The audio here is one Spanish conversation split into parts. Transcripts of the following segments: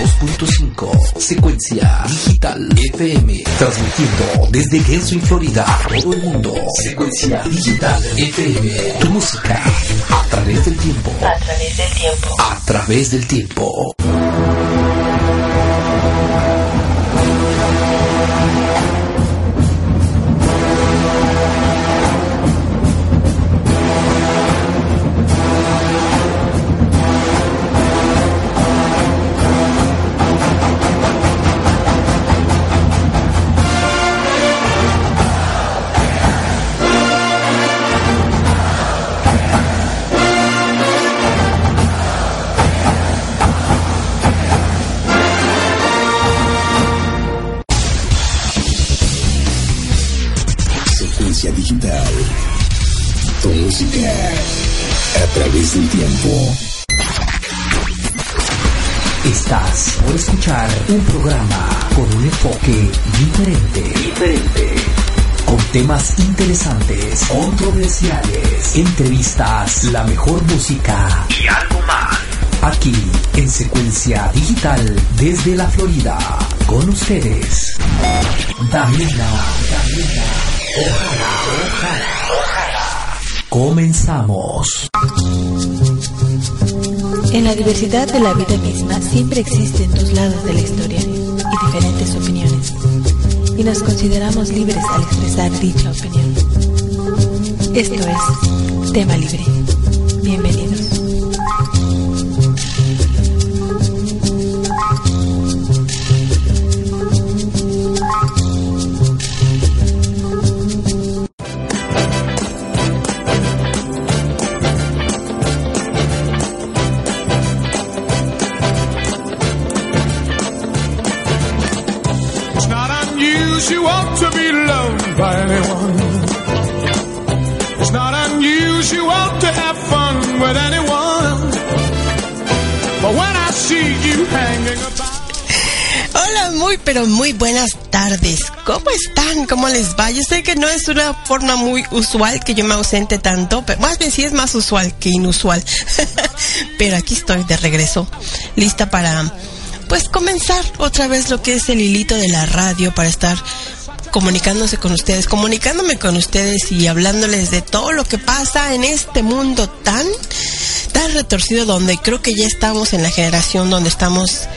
92.5. Secuencia Digital FM. Transmitiendo desde Genswin, Florida. Todo el mundo. Secuencia Digital FM. Tu música. A través del tiempo. A través del tiempo. A través del tiempo. Programa con un enfoque diferente. Diferente. Con temas interesantes, controversiales, entrevistas, la mejor música y algo más. Aquí en secuencia digital desde la Florida. Con ustedes, Damiana. Damiana. Ojalá, ojalá, ojalá. Comenzamos. En la diversidad de la vida misma siempre existen dos lados de la historia y diferentes opiniones. Y nos consideramos libres al expresar dicha opinión. Esto es Tema Libre. Bienvenidos. Pero muy buenas tardes. ¿Cómo están? ¿Cómo les va? Yo sé que no es una forma muy usual que yo me ausente tanto, pero más bien sí es más usual que inusual. pero aquí estoy de regreso, lista para pues comenzar otra vez lo que es el hilito de la radio para estar comunicándose con ustedes, comunicándome con ustedes y hablándoles de todo lo que pasa en este mundo tan tan retorcido donde creo que ya estamos en la generación donde estamos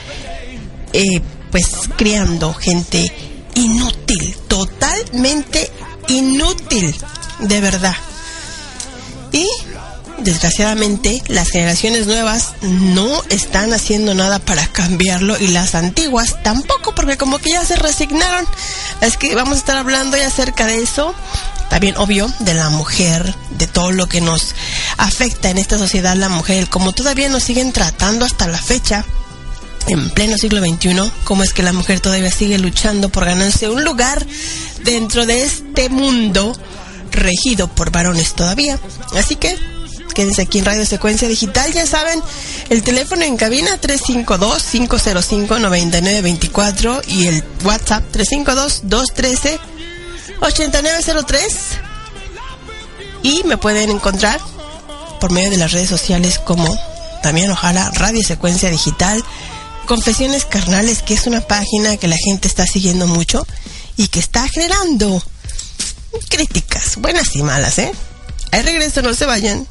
eh, pues criando gente inútil, totalmente inútil, de verdad. Y desgraciadamente las generaciones nuevas no están haciendo nada para cambiarlo y las antiguas tampoco porque como que ya se resignaron. Es que vamos a estar hablando ya acerca de eso. También obvio de la mujer, de todo lo que nos afecta en esta sociedad la mujer, como todavía nos siguen tratando hasta la fecha en pleno siglo XXI, cómo es que la mujer todavía sigue luchando por ganarse un lugar dentro de este mundo regido por varones todavía. Así que quédense aquí en Radio Secuencia Digital, ya saben, el teléfono en cabina 352-505-9924 y el WhatsApp 352-213-8903 y me pueden encontrar por medio de las redes sociales como también ojalá Radio Secuencia Digital, Confesiones Carnales, que es una página que la gente está siguiendo mucho y que está generando críticas, buenas y malas, ¿eh? Ahí regreso, no se vayan.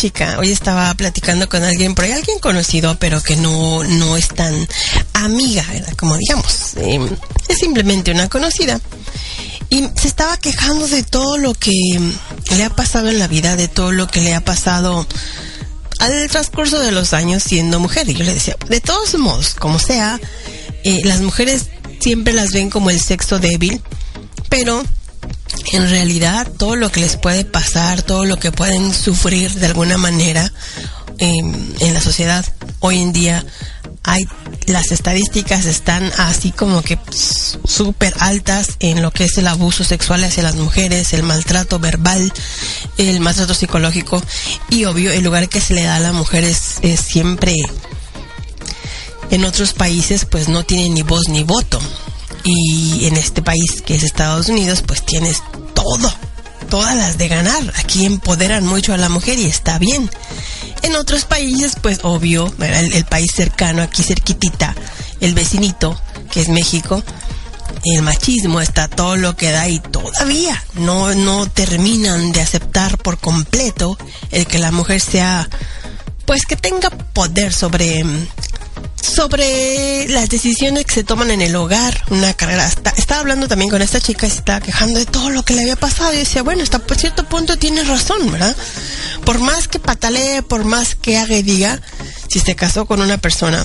Chica, hoy estaba platicando con alguien, por ahí alguien conocido, pero que no, no es tan amiga, ¿verdad? Como digamos, eh, es simplemente una conocida. Y se estaba quejando de todo lo que le ha pasado en la vida, de todo lo que le ha pasado al transcurso de los años siendo mujer. Y yo le decía, de todos modos, como sea, eh, las mujeres siempre las ven como el sexo débil, pero en realidad todo lo que les puede pasar, todo lo que pueden sufrir de alguna manera em, en la sociedad hoy en día, hay las estadísticas están así como que súper altas en lo que es el abuso sexual hacia las mujeres, el maltrato verbal, el maltrato psicológico. Y obvio el lugar que se le da a la mujer es, es siempre en otros países pues no tiene ni voz ni voto. Y en este país que es Estados Unidos pues tienes todo, todas las de ganar. Aquí empoderan mucho a la mujer y está bien. En otros países, pues obvio, el, país cercano, aquí cerquitita, el vecinito, que es México, el machismo está todo lo que da y todavía no, no terminan de aceptar por completo el que la mujer sea, pues que tenga poder sobre sobre las decisiones que se toman en el hogar, una carrera. estaba hablando también con esta chica y se estaba quejando de todo lo que le había pasado y decía, bueno, hasta por cierto punto tiene razón, ¿verdad? Por más que patalee, por más que haga y diga, si se casó con una persona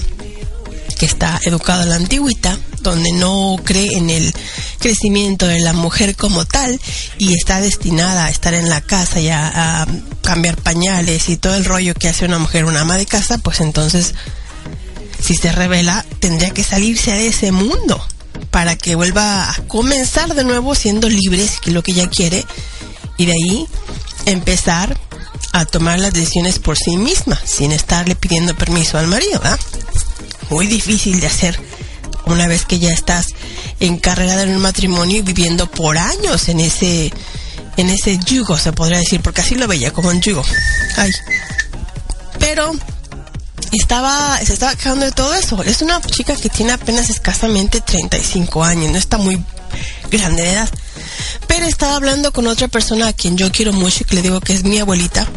que está educada a la antigüita, donde no cree en el crecimiento de la mujer como tal y está destinada a estar en la casa y a, a cambiar pañales y todo el rollo que hace una mujer, una ama de casa, pues entonces si se revela, tendría que salirse de ese mundo para que vuelva a comenzar de nuevo siendo libre, lo que ella quiere, y de ahí empezar a tomar las decisiones por sí misma, sin estarle pidiendo permiso al marido. Muy difícil de hacer una vez que ya estás encarregada en un matrimonio y viviendo por años en ese en ese yugo, se podría decir, porque así lo veía como un yugo. Ay. Pero estaba, se estaba quejando de todo eso. Es una chica que tiene apenas escasamente 35 años, no está muy grande de edad. Pero estaba hablando con otra persona a quien yo quiero mucho y que le digo que es mi abuelita.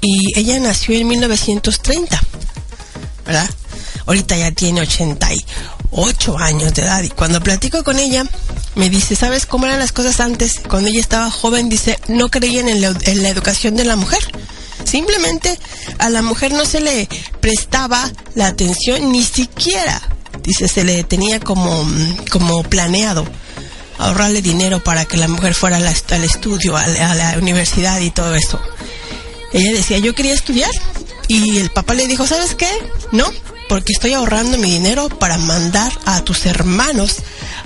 Y ella nació en 1930, ¿verdad? Ahorita ya tiene 88 años de edad. Y cuando platico con ella, me dice, ¿sabes cómo eran las cosas antes? Cuando ella estaba joven, dice, no creían en en la educación de la mujer Simplemente a la mujer no se le prestaba la atención ni siquiera, dice, se le tenía como, como planeado ahorrarle dinero para que la mujer fuera al, estudio, a la, universidad y todo eso. Ella decía, yo quería estudiar y el papá le dijo, ¿sabes qué? No, porque estoy ahorrando mi dinero para mandar a tus hermanos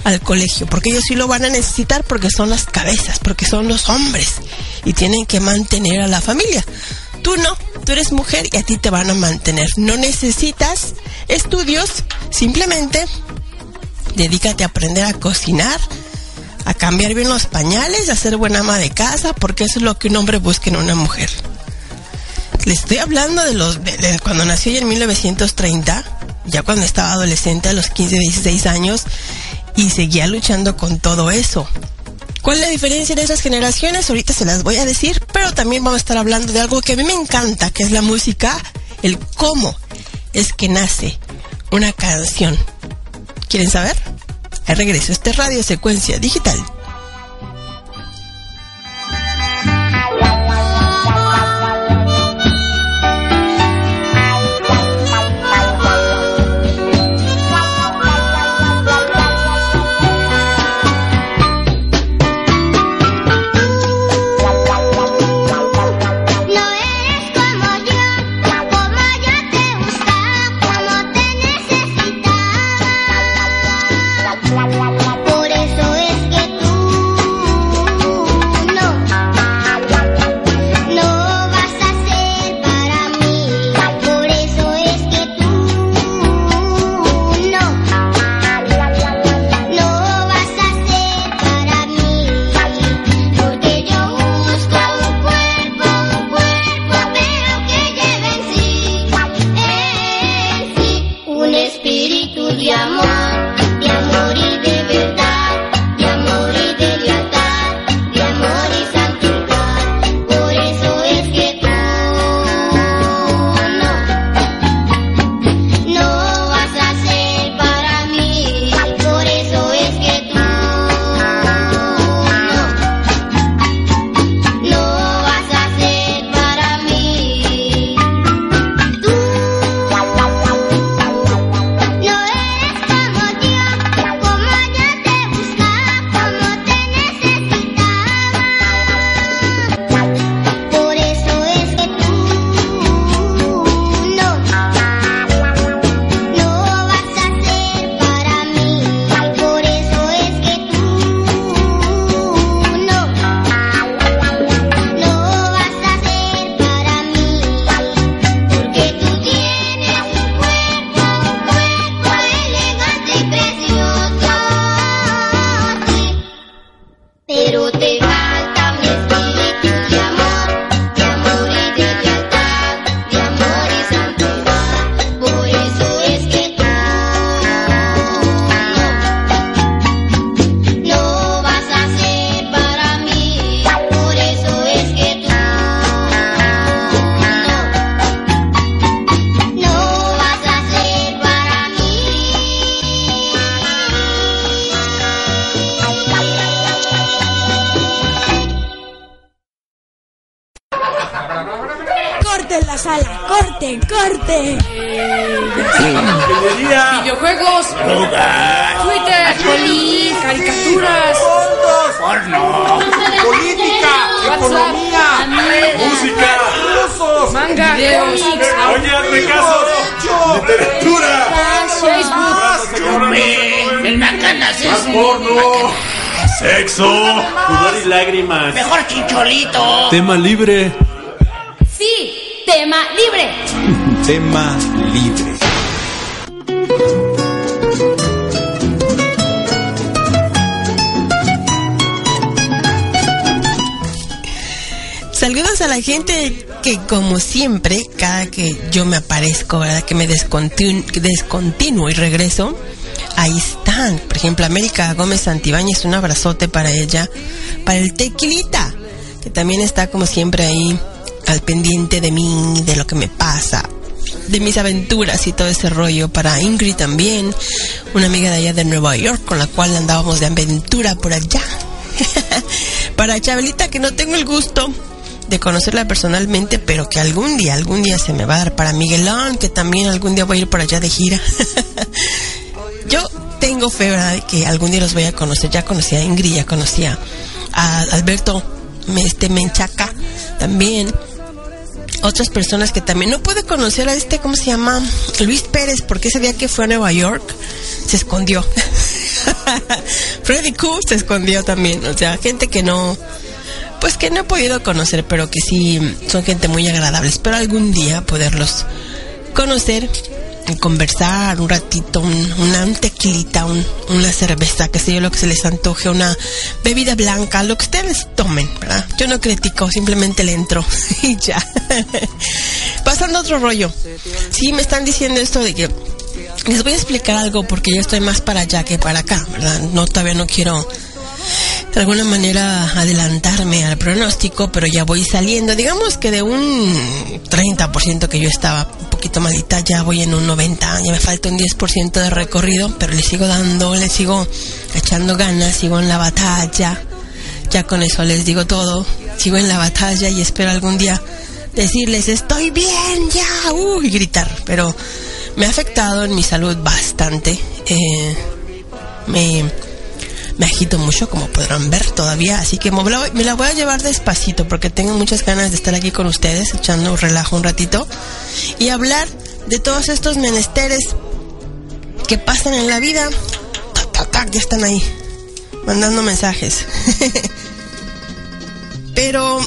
al colegio, porque ellos sí lo van a necesitar porque son las cabezas, porque son los hombres y tienen que mantener a la familia. Tú no, tú eres mujer y a ti te van a mantener. No necesitas estudios, simplemente dedícate a aprender a cocinar, a cambiar bien los pañales, a ser buena ama de casa, porque eso es lo que un hombre busca en una mujer. Le estoy hablando de los de, cuando nació en 1930, ya cuando estaba adolescente a los 15, 16 años y seguía luchando con todo eso. ¿Cuál es la diferencia de esas generaciones? Ahorita se las voy a decir, pero también vamos a estar hablando de algo que a mí me encanta, que es la música, el cómo es que nace una canción. ¿Quieren saber? Al regreso, este radio secuencia digital. ¿Verdad? Que me descontinu- descontinuo y regreso, ahí están. Por ejemplo, América Gómez Santibáñez, un abrazote para ella. Para el Tequilita, que también está como siempre ahí al pendiente de mí, de lo que me pasa, de mis aventuras y todo ese rollo. Para Ingrid también, una amiga de allá de Nueva York con la cual andábamos de aventura por allá. para Chabelita, que no tengo el gusto de conocerla personalmente, pero que algún día, algún día se me va a dar. Para Miguelón, que también algún día voy a ir por allá de gira. Yo tengo fe, ¿verdad? Que algún día los voy a conocer. Ya conocí a Ingrid, ya conocía a Alberto este Menchaca también. Otras personas que también no pude conocer a este, ¿cómo se llama? Luis Pérez, porque ese día que fue a Nueva York se escondió. Freddy Q se escondió también. O sea, gente que no, pues que no he podido conocer, pero que sí son gente muy agradable. Espero algún día poderlos conocer y conversar un ratito, un, una un tequilita, un- una cerveza, que sé yo, lo que se les antoje, una bebida blanca, lo que ustedes tomen, ¿verdad? Yo no critico, simplemente le entro y ya. Pasando a otro rollo. Sí, me están diciendo esto de que les voy a explicar algo porque yo estoy más para allá que para acá, ¿verdad? No, todavía no quiero de alguna manera adelantarme al pronóstico, pero ya voy saliendo. Digamos que de un 30% que yo estaba un poquito malita, ya voy en un 90%, ya me falta un 10% de recorrido, pero le sigo dando, le sigo echando ganas, sigo en la batalla. Ya con eso les digo todo, sigo en la batalla y espero algún día decirles estoy bien, ya, uh, y gritar, pero me ha afectado en mi salud bastante. Eh, me me agito mucho, como podrán ver todavía, así que me la, voy a llevar despacito porque tengo muchas ganas de estar aquí con ustedes, echando un relajo un ratito y hablar de todos estos menesteres que pasan en la vida. Ya están ahí, mandando mensajes. Pero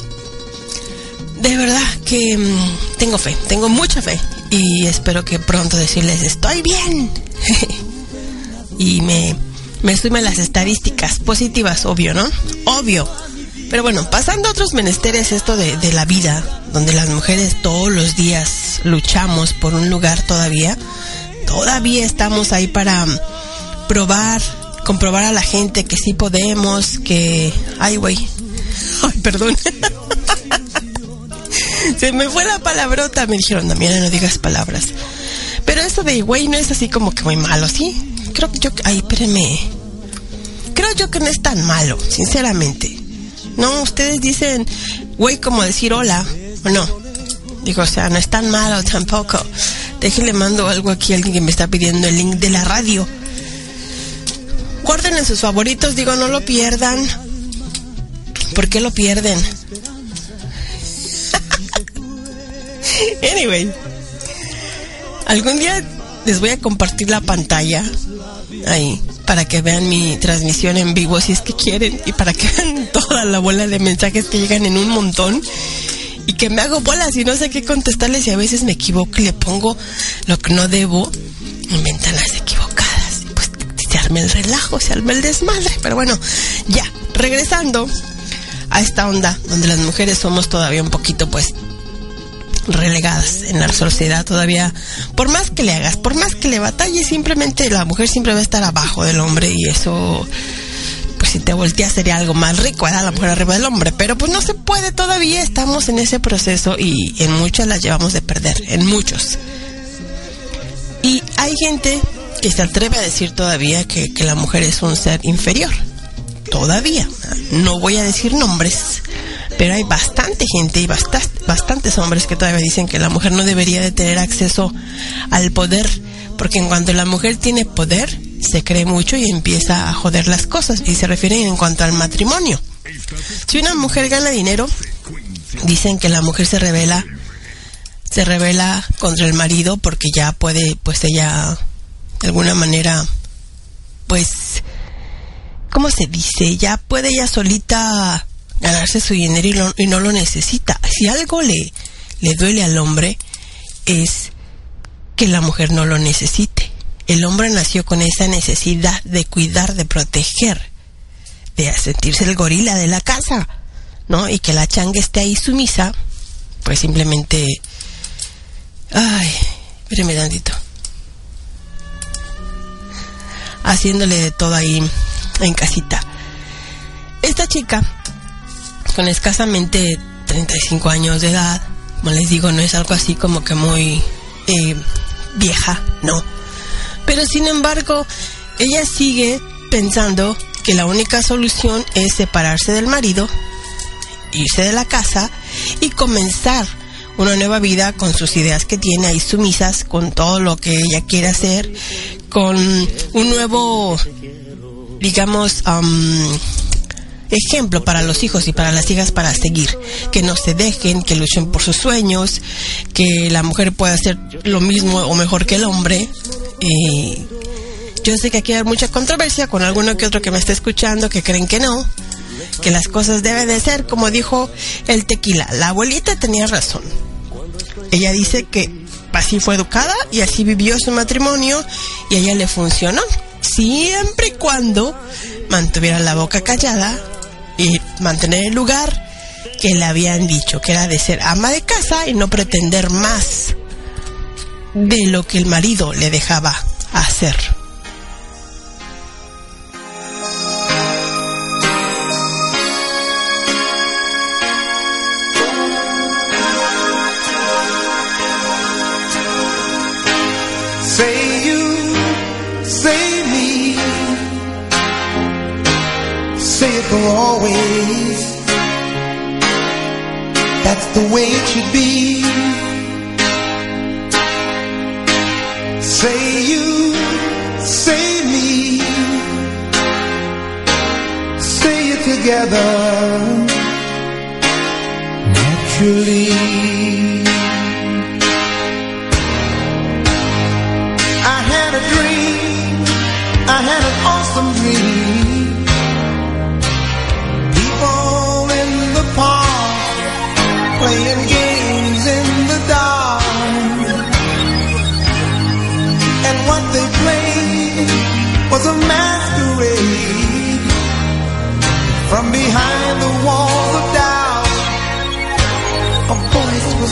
de verdad que mm, tengo fe, tengo mucha fe y espero que pronto decirles estoy bien. y me, me sumen las estadísticas positivas, obvio, ¿no? Obvio. Pero bueno, pasando a otros menesteres, esto de, de la vida, donde las mujeres todos los días luchamos por un lugar todavía, todavía estamos ahí para mm, probar, comprobar a la gente que sí podemos, que... Ay, güey. Ay, perdón. Se me fue la palabrota, me dijeron, Damiana, no digas palabras. Pero eso de güey no es así como que muy malo, ¿sí? Creo que yo... Ay, espérenme. Creo yo que no es tan malo, sinceramente. No, ustedes dicen güey como decir hola, ¿o no? Digo, o sea, no es tan malo tampoco. Déjenle mando algo aquí a alguien que me está pidiendo el link de la radio. Guarden en sus favoritos, digo, no lo pierdan. ¿Por qué lo pierden? anyway, algún día les voy a compartir la pantalla ahí para que vean mi transmisión en vivo si es que quieren y para que vean toda la bola de mensajes que llegan en un montón y que me hago bolas y no sé qué contestarles y a veces me equivoco y le pongo lo que no debo en ventanas equivocadas. Y pues se arma el relajo, se arma el desmadre. Pero bueno, ya, regresando a esta onda donde las mujeres somos todavía un poquito pues relegadas en la sociedad todavía. Por más que le hagas, por más que le batalles, simplemente la mujer siempre va a estar abajo del hombre y eso, pues si te volteas sería algo más rico, ¿verdad? La mujer arriba del hombre. Pero pues no se puede todavía, estamos en ese proceso y en muchas las llevamos de perder, en muchos. Y hay gente que se atreve a decir todavía que, que la mujer es un ser inferior. Todavía. No voy a decir nombres, pero hay bastante gente y bastante, bastantes hombres que todavía dicen que la mujer no debería de tener acceso al poder, porque en cuanto la mujer tiene poder, se cree mucho y empieza a joder las cosas, y se refieren en cuanto al matrimonio. Si una mujer gana dinero, dicen que la mujer se revela se revela contra el marido porque ya puede pues ella de alguna manera pues ¿cómo se dice? ya puede ella solita ganarse su dinero y, lo- y no lo necesita si algo le le duele al hombre es que la mujer no lo necesite el hombre nació con esa necesidad de cuidar de proteger de sentirse el gorila de la casa ¿no? Y que la changa esté ahí sumisa, pues simplemente... Ay, espérame tantito. Haciéndole de todo ahí en casita. Esta chica, con escasamente 35 años de edad, como les digo, no es algo así como que muy eh, vieja, no. Pero sin embargo, ella sigue pensando que la única solución es separarse del marido irse de la casa y comenzar una nueva vida con sus ideas que tiene ahí sumisas, con todo lo que ella quiere hacer, con un nuevo, digamos, am, ejemplo para los hijos y para las hijas para seguir, que no se dejen, que luchen por sus sueños, que la mujer pueda hacer lo mismo o mejor que el hombre. Y yo sé que aquí hay mucha controversia con alguno que otro que me está escuchando que creen que no, que las cosas deben de ser como dijo el tequila. La abuelita tenía razón. Ella dice que así fue educada y así vivió su matrimonio y a ella le funcionó. Siempre y cuando mantuviera la boca callada y mantener el lugar que le habían dicho, que era de ser ama de casa y no pretender más de lo que el marido le dejaba hacer. For always. That's the way it should be. Say you, say me, say it together naturally. I had a dream, I had an awesome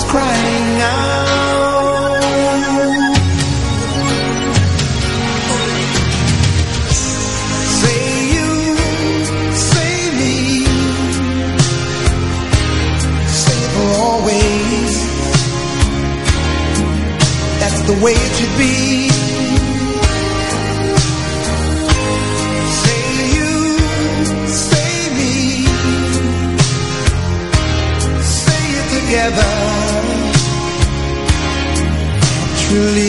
crying out. believe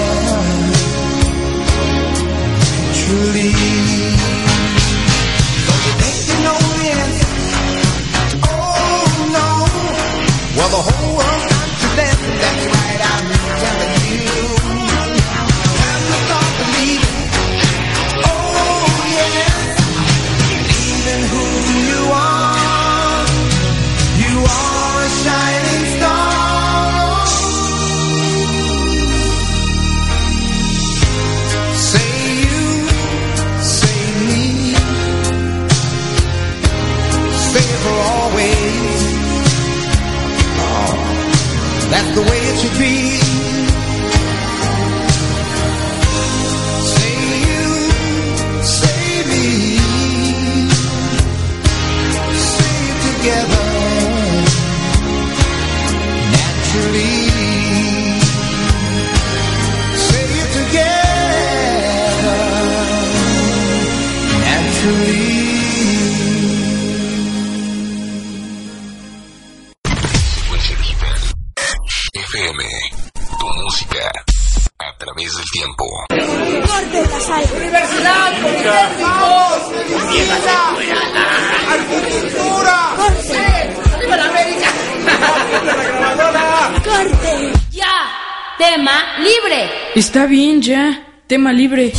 Ya. Tema libre.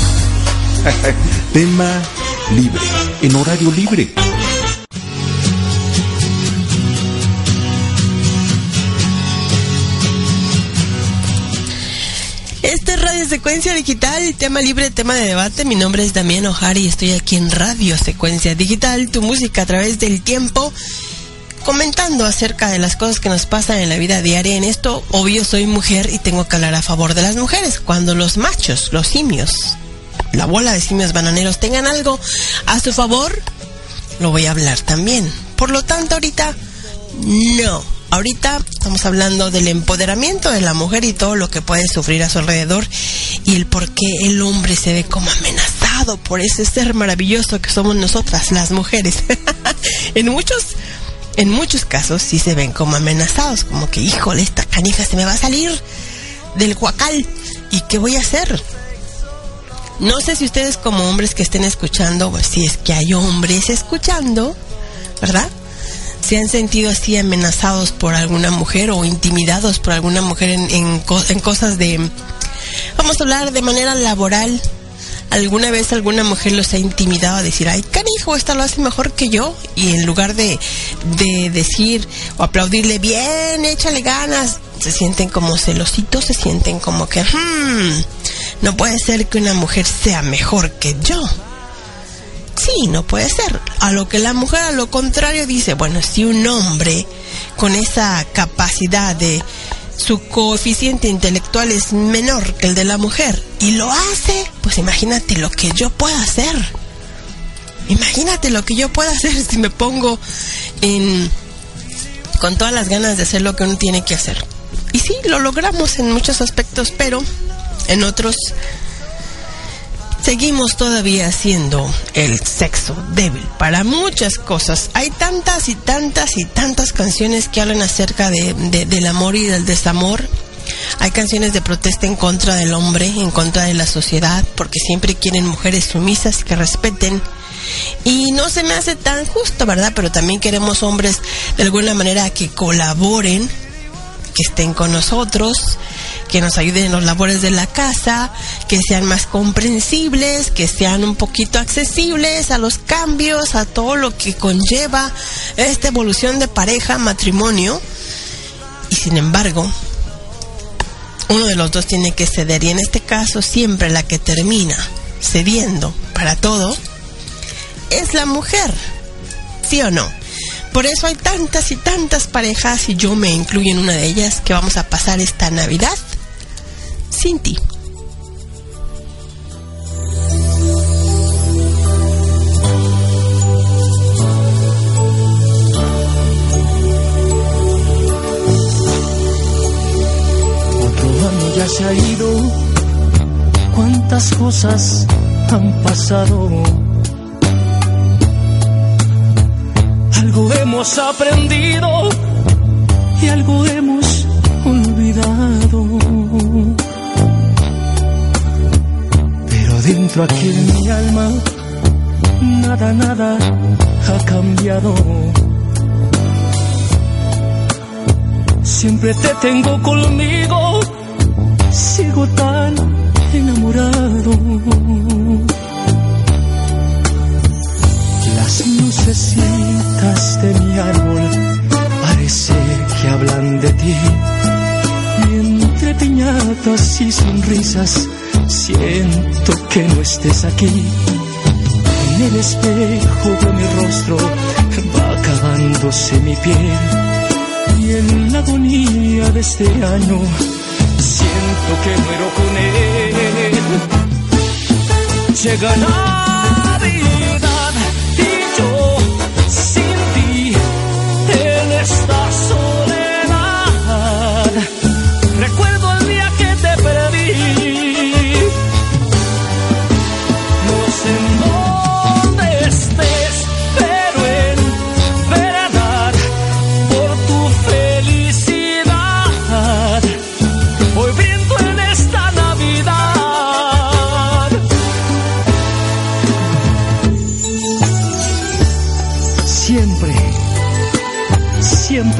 Tema libre. En horario libre. Este es Radio Secuencia Digital, tema libre, tema de debate. Mi nombre es Damián Ojara y estoy aquí en Radio Secuencia Digital, tu música a través del tiempo, acerca de las cosas que nos pasan en la vida diaria. En esto, obvio, soy mujer y tengo que hablar a favor de las mujeres. Cuando los machos, los simios, la bola de simios bananeros tengan algo a su favor, lo voy a hablar también. Por lo tanto, ahorita, no. Ahorita estamos hablando del empoderamiento de la mujer y todo lo que puede sufrir a su alrededor y el por qué el hombre se ve como amenazado por ese ser maravilloso que somos nosotras, las mujeres. en muchos en muchos casos sí se ven como amenazados, como que, híjole, esta canija se me va a salir del huacal. ¿Y qué voy a hacer? No sé si ustedes como hombres que estén escuchando, pues si es que hay hombres escuchando, ¿verdad? Se han sentido así amenazados por alguna mujer o intimidados por alguna mujer en, en, en cosas de, vamos a hablar de manera laboral. ¿Alguna vez alguna mujer los ha intimidado a decir, ay, canijo, esta lo hace mejor que yo? Y en lugar de, de decir o aplaudirle, bien, échale ganas, se sienten como celositos, se sienten como que, hmm, no puede ser que una mujer sea mejor que yo. Sí, no puede ser. A lo que la mujer, a lo contrario, dice, bueno, si un hombre con esa capacidad de su coeficiente intelectual es menor que el de la mujer y lo hace, pues imagínate lo que yo puedo hacer. Imagínate lo que yo puedo hacer si me pongo en con todas las ganas de hacer lo que uno tiene que hacer. Y sí, lo logramos en muchos aspectos, pero en otros seguimos todavía siendo el sexo débil para muchas cosas. Hay tantas y tantas y tantas canciones que hablan acerca de, de- del amor y del desamor. Hay canciones de protesta en contra del hombre, en contra de la sociedad, porque siempre quieren mujeres sumisas que respeten. Y no se me hace tan justo, ¿verdad? Pero también queremos hombres de alguna manera que colaboren, que estén con nosotros, que nos ayuden en los labores de la casa, que sean más comprensibles, que sean un poquito accesibles a los cambios, a todo lo que conlleva esta evolución de pareja, matrimonio. Y sin embargo, uno de los dos tiene que ceder y en este caso siempre la que termina cediendo para todo es la mujer. ¿Sí o no? Por eso hay tantas y tantas parejas, y yo me incluyo en una de ellas, que vamos a pasar esta Navidad sin. Otro año ya se ha ido, cuántas cosas han pasado. Algo hemos aprendido y algo hemos olvidado. Dentro aquí en mi alma, nada, nada ha cambiado. Siempre te tengo conmigo, sigo tan enamorado. Las lucecitas de mi árbol parece que hablan de ti. Y entre piñatas y sonrisas siento que no estés aquí. En el espejo de mi rostro va acabándose mi piel. Y en la agonía de este año siento que muero con él. Llega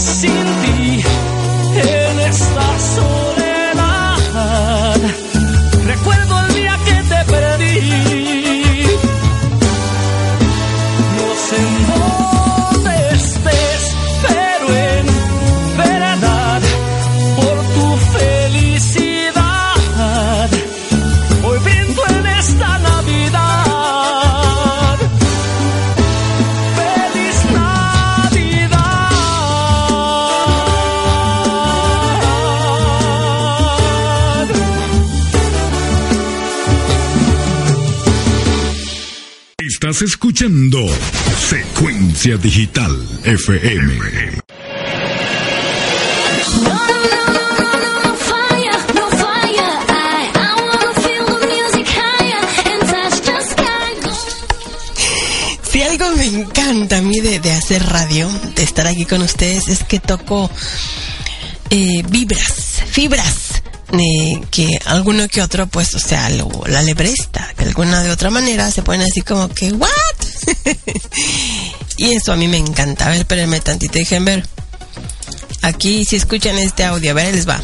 sin ti en esta soledad. Recuerdo el día que te perdí. Escuchando Secuencia Digital FM. Si algo me encanta a mí de, de hacer radio, de estar aquí con ustedes, es que toco eh, vibras, fibras, eh, que alguno que otro, pues, o sea, lo- la le presta, que alguna de otra manera se ponen así como que, ¿what? y eso a mí me encanta. A ver, espérenme tantito, dejen ver. Aquí, si escuchan este audio, a ver, les va.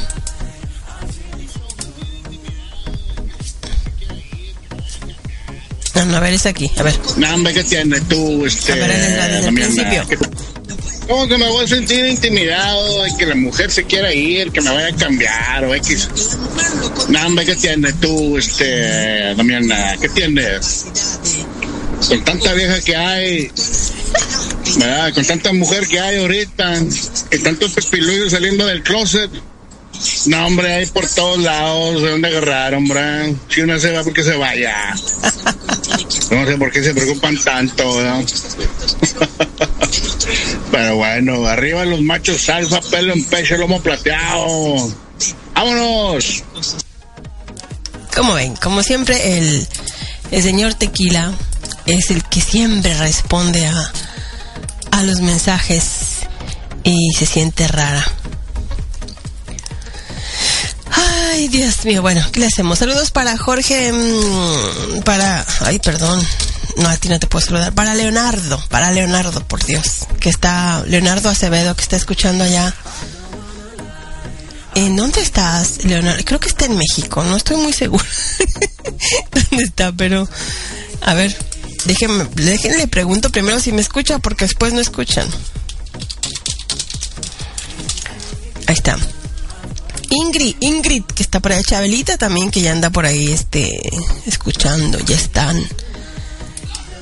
No, no, a ver, es aquí, a ver. No, hombre, ¿qué tienes tú, este, A ver, desde- desde el Damiana? principio. ¿Qué- ¿Cómo que me voy a sentir intimidado de que la mujer se quiera ir, que me vaya a cambiar o X? No, hombre, ¿qué tienes tú, este, Damiana? ¿Qué tienes? Con tanta vieja que hay, ¿verdad? Con tanta mujer que hay ahorita, y tantos pepiluyos saliendo del closet. No, hombre, hay por todos lados, ¿de dónde agarrar, hombre? Si una se va, porque se vaya. No sé por qué se preocupan tanto, ¿verdad? Pero bueno, arriba los machos alfa, pelo en pecho, lomo plateado. ¡Vámonos! Como ven, como siempre, el señor Tequila es el que siempre responde a, a los mensajes y se siente rara. Ay, Dios mío, bueno, ¿qué le hacemos? Saludos para Jorge, mm, para... Ay, perdón, no, a ti no te puedo saludar. Para Leonardo, para Leonardo, por Dios, que está... Leonardo Acevedo, que está escuchando allá. ¿En dónde estás, Leonardo? Creo que está en México, no estoy muy segura dónde está, pero... A ver, déjenme, déjenle pregunto primero si me escucha, porque después no escuchan. Ahí está. Ingrid, Ingrid, que está por ahí, Chabelita también, que ya anda por ahí, este, escuchando, ya están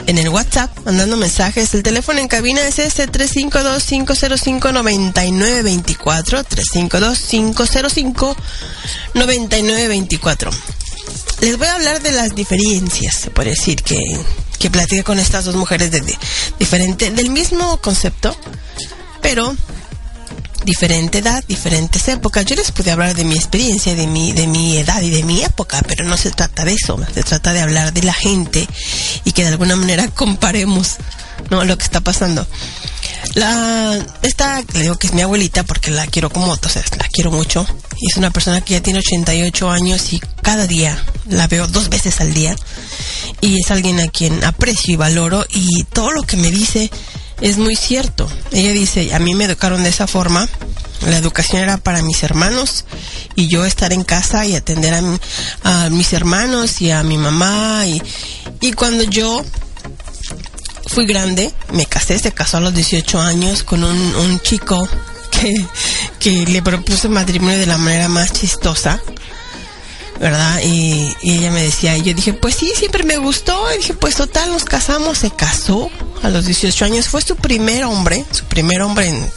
en el WhatsApp, mandando mensajes. El teléfono en cabina es este 352-505-9924, 352-505-9924. Les voy a hablar de las diferencias, se puede decir, que, que platiqué con estas dos mujeres de, de- diferente, del mismo concepto, pero diferente edad, diferentes épocas. Yo les pude hablar de mi experiencia, de mi, de mi edad y de mi época, pero no se trata de eso. Se trata de hablar de la gente y que de alguna manera comparemos ¿no? lo que está pasando. La, esta, le digo que es mi abuelita porque la quiero como, o sea, la quiero mucho. Y es una persona que ya tiene 88 años y cada día la veo dos veces al día. Y es alguien a quien aprecio y valoro y todo lo que me dice es muy cierto. Ella dice, a mí me educaron de esa forma. La educación era para mis hermanos y yo estar en casa y atender a, mi- a mis hermanos y a mi mamá. Y, y cuando yo fui grande, me casé, se casó a los 18 años con un, un chico que, que le propuse matrimonio de la manera más chistosa. ¿Verdad? Y, ella me decía, y yo dije, pues sí, siempre me gustó. Y dije, pues total, nos casamos, se casó a los 18 años. Fue su primer hombre, su primer hombre, en,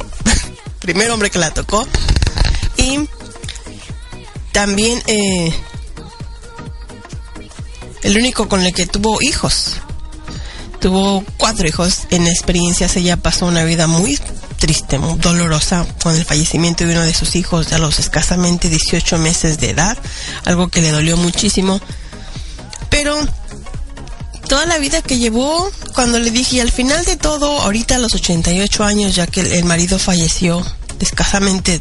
primer hombre que la tocó. Y también eh, el único con el que tuvo hijos. Tuvo cuatro hijos. En experiencias ella pasó una vida muy triste, muy dolorosa con el fallecimiento de uno de sus hijos a los escasamente 18 meses de edad, algo que le dolió muchísimo. Pero toda la vida que llevó, cuando le dije, y al final de todo, ahorita a los 88 años, ya que el, marido falleció, escasamente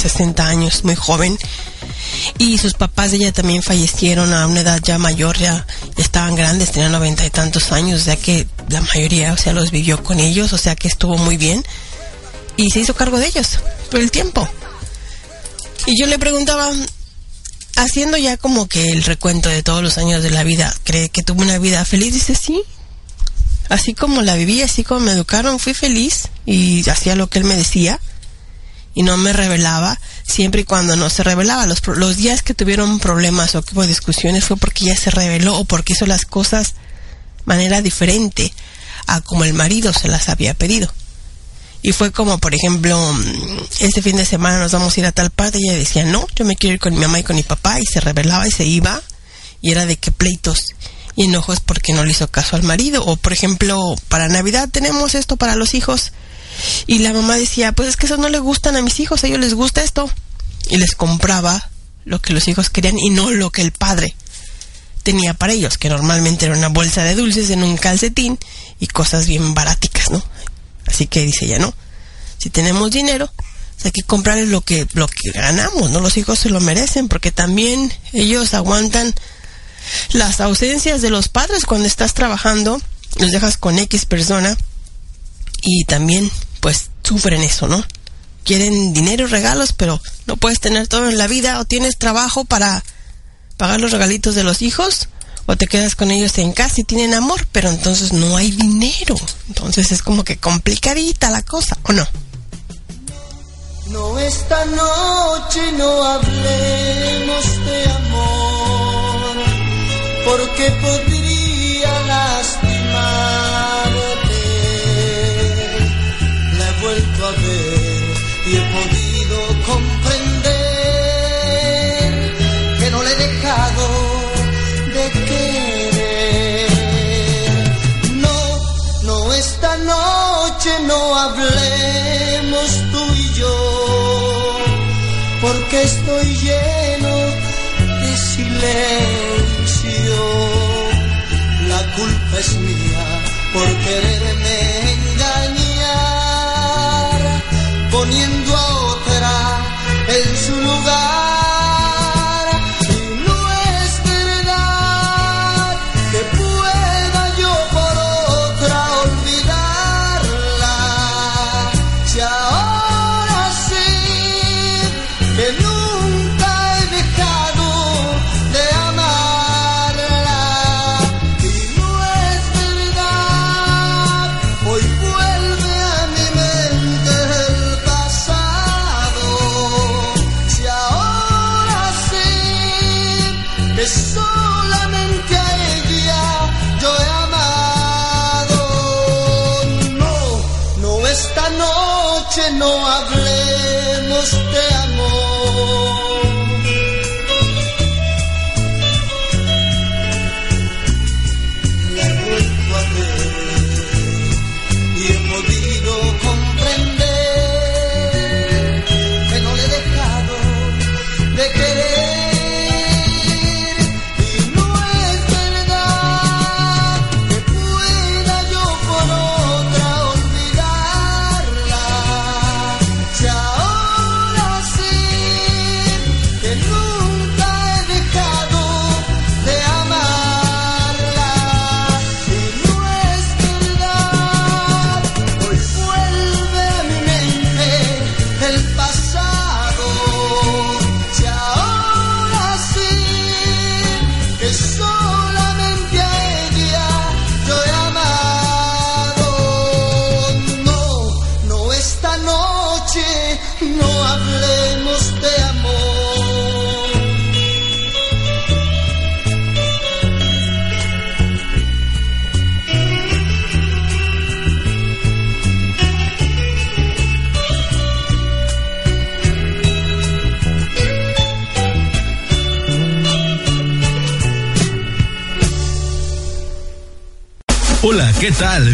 60 años, muy joven, y sus papás de ella también fallecieron a una edad ya mayor, ya estaban grandes, tenían noventa y tantos años, ya que la mayoría, o sea, los vivió con ellos, o sea que estuvo muy bien y se hizo cargo de ellos por el tiempo. Y yo le preguntaba, haciendo ya como que el recuento de todos los años de la vida, ¿cree que tuvo una vida feliz? Dice, sí. Así como la viví, así como me educaron, fui feliz y hacía lo que él me decía y no me revelaba siempre y cuando no se revelaba. Los, los días que tuvieron problemas o que hubo discusiones fue porque ella se reveló o porque hizo las cosas manera diferente a como el marido se las había pedido. Y fue como, por ejemplo, este fin de semana nos vamos a ir a tal parte y ella decía, no, yo me quiero ir con mi mamá y con mi papá y se revelaba y se iba y era de que pleitos y enojos porque no le hizo caso al marido. O, por ejemplo, para Navidad tenemos esto para los hijos y la mamá decía, pues es que eso no le gustan a mis hijos, a ellos les gusta esto. Y les compraba lo que los hijos querían y no lo que el padre tenía para ellos, que normalmente era una bolsa de dulces en un calcetín y cosas bien baráticas, ¿no? Así que dice ella, no, si tenemos dinero, hay que comprarles lo que, lo que ganamos, ¿no? Los hijos se lo merecen porque también ellos aguantan las ausencias de los padres cuando estás trabajando, los dejas con X persona y también pues sufren eso, ¿no? Quieren dinero, regalos, pero no puedes tener todo en la vida o tienes trabajo para pagar los regalitos de los hijos o te quedas con ellos en casa y tienen amor, pero entonces no hay dinero. Entonces es como que complicadita la cosa, ¿o no? No, esta noche no hablemos de amor, porque podría lastimarte. Y he podido comprender que no le he dejado de querer. No, no, esta noche no hablemos tú y yo, porque estoy lleno de silencio. La culpa es mía por quererme no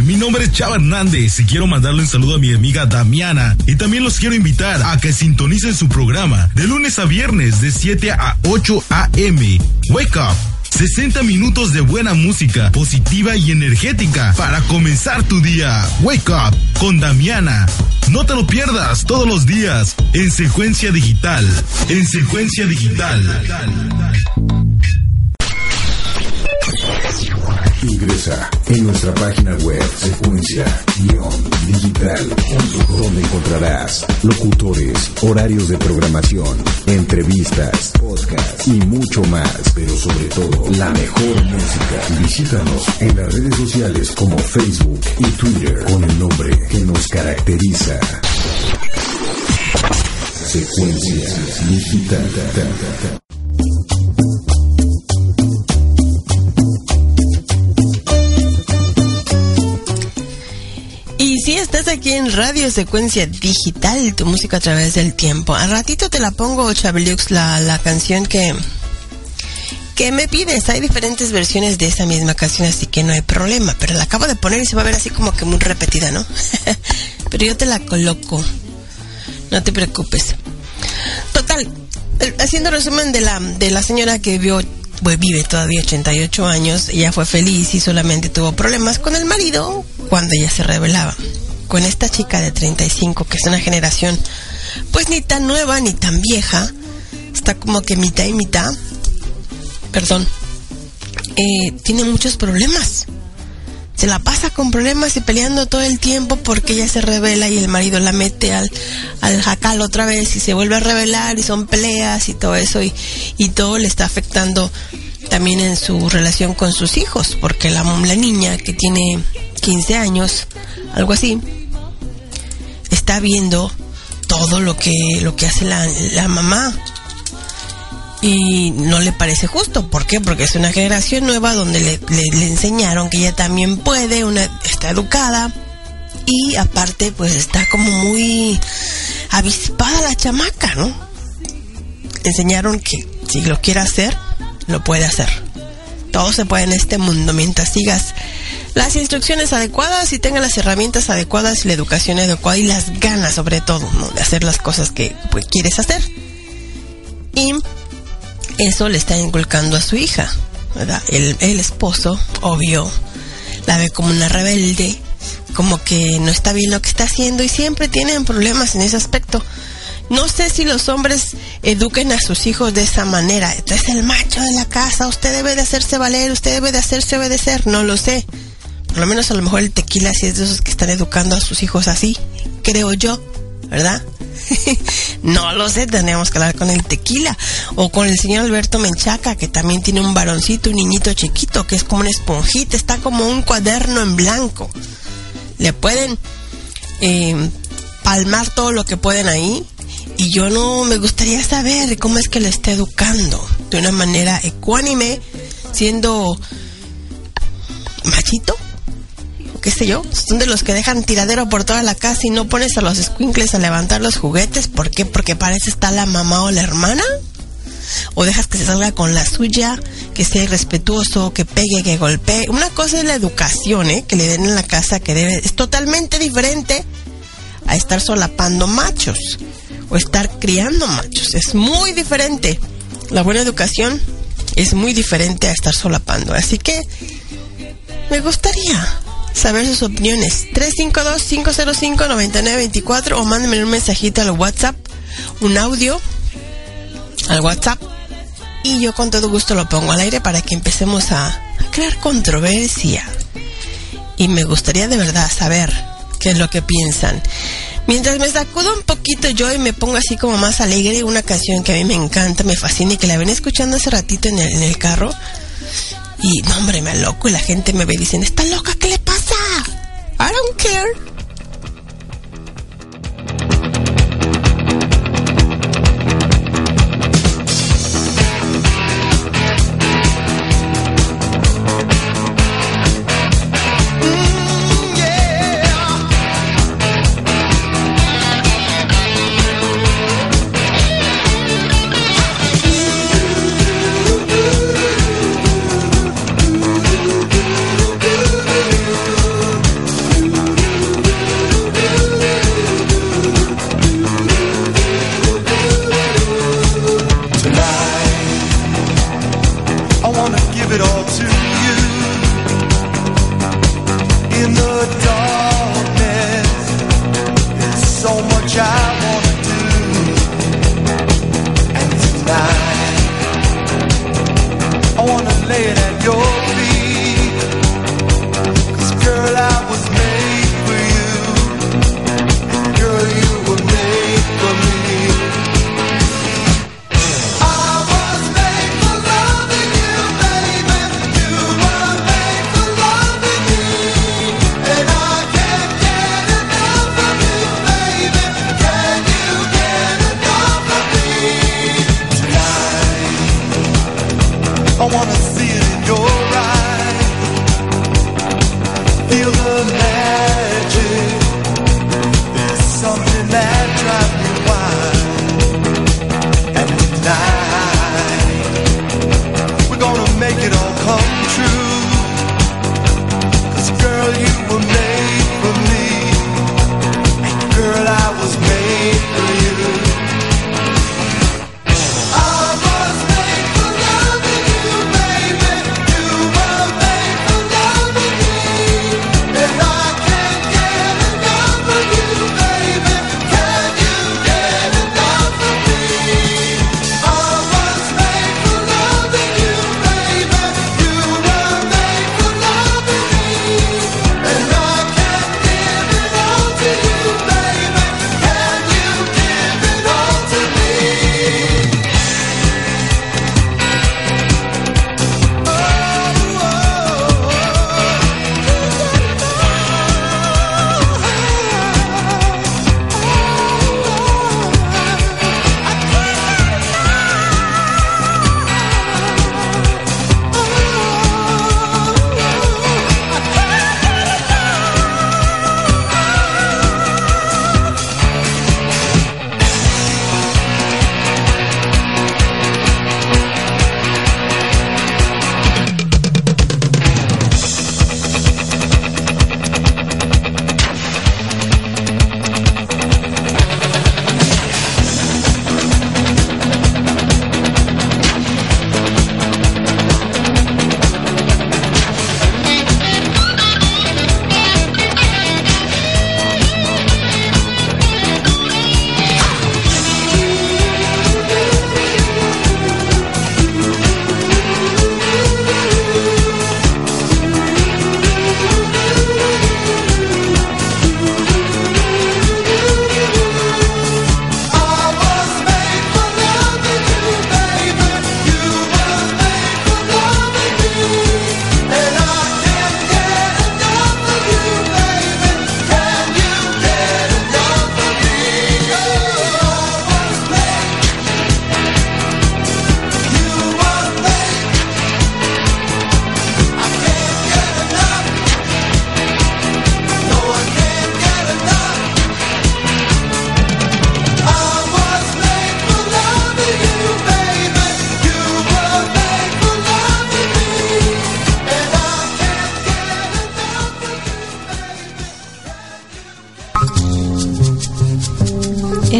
Mi nombre es Chava Hernández y quiero mandarle un saludo a mi amiga Damiana. Y también los quiero invitar a que sintonicen su programa de lunes a viernes de 7 a 8 a.m. Wake Up. 60 minutos de buena música, positiva y energética para comenzar tu día. Wake Up con Damiana. No te lo pierdas todos los días en secuencia digital. En secuencia digital. Ingresa en nuestra página web secuencia-digital.com donde encontrarás locutores, horarios de programación, entrevistas, podcasts y mucho más, pero sobre todo la mejor música. Visítanos en las redes sociales como Facebook y Twitter con el nombre que nos caracteriza. Secuencia digital. Aquí en Radio Secuencia Digital, tu música a través del tiempo. Al ratito te la pongo, Chabeliux, la, la canción que, que me pides. Hay diferentes versiones de esa misma canción, así que no hay problema. Pero la acabo de poner y se va a ver así como que muy repetida, ¿no? pero yo te la coloco. No te preocupes. Total, haciendo resumen de la, de la señora que vio pues vive todavía 88 años, ella fue feliz y solamente tuvo problemas con el marido cuando ella se revelaba. Con esta chica de 35, que es una generación pues ni tan nueva ni tan vieja, está como que mitad y mitad, perdón, eh, tiene muchos problemas. Se la pasa con problemas y peleando todo el tiempo porque ella se revela y el marido la mete al, al jacal otra vez y se vuelve a revelar y son peleas y todo eso y, y todo le está afectando también en su relación con sus hijos porque la, la niña que tiene 15 años, algo así, está viendo todo lo que, lo que hace la, la mamá y no le parece justo. ¿Por qué? Porque es una generación nueva donde le, le, enseñaron que ella también puede, una, está educada y aparte pues está como muy avispada la chamaca, ¿no? Enseñaron que si lo quiere hacer, lo puede hacer. Todo se puede en este mundo mientras sigas las instrucciones adecuadas y tengas las herramientas adecuadas y la educación adecuada y las ganas sobre todo. De hacer las cosas que pues, quieres hacer. Y eso le está inculcando a su hija. El, el, esposo, obvio, la ve como una rebelde, como que no está bien lo que está haciendo y siempre tienen problemas en ese aspecto. No sé si los hombres eduquen a sus hijos de esa manera. Este es el macho de la casa, usted debe de hacerse valer, usted debe de hacerse obedecer, no lo sé. Por lo menos a lo mejor el tequila sí es de esos que están educando a sus hijos así, creo yo, ¿verdad? no lo sé, tendríamos que hablar con el tequila o con el señor Alberto Menchaca, que también tiene un varoncito, un niñito chiquito, que es como una esponjita, está como un cuaderno en blanco. Le pueden eh, palmar todo lo que pueden ahí y yo no me gustaría saber cómo es que le está educando de una manera ecuánime, siendo machito, qué sé yo, son de los que dejan tiradero por toda la casa y no pones a los squinkles a levantar los juguetes. ¿Por qué? Porque parece está la mamá o la hermana. O dejas que se salga con la suya, que sea irrespetuoso, que pegue, que golpee. Una cosa es la educación, ¿eh? Que le den en la casa, que debe. Es totalmente diferente a estar solapando machos o estar criando machos. Es muy diferente. La buena educación es muy diferente a estar solapando. Así que me gustaría saber sus opiniones. 352-505-9924 o mándenme un mensajito al WhatsApp, un audio al WhatsApp y yo con todo gusto lo pongo al aire para que empecemos a, crear controversia. Y me gustaría de verdad saber qué es lo que piensan. Mientras me sacudo un poquito yo y me pongo así como más alegre, una canción que a mí me encanta, me fascina y que la ven escuchando hace ratito en el, en el carro. Y no, hombre, me loco y la gente me ve y dicen, ¿está loca? ¿Qué le? I don't care.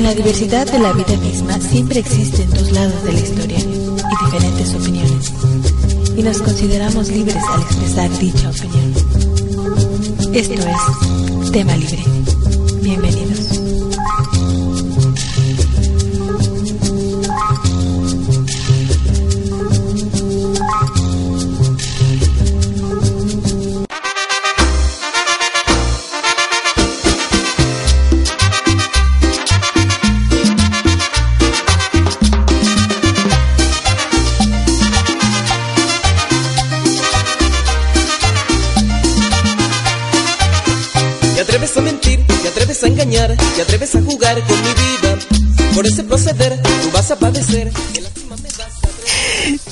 La diversidad de la vida misma siempre existen dos lados de la historia y diferentes opiniones. Y nos consideramos libres al expresar dicha opinión. Esto es Tema Libre. Bienvenidos. Engañar, te atreves a jugar con mi vida. Por ese proceder, tú vas a padecer.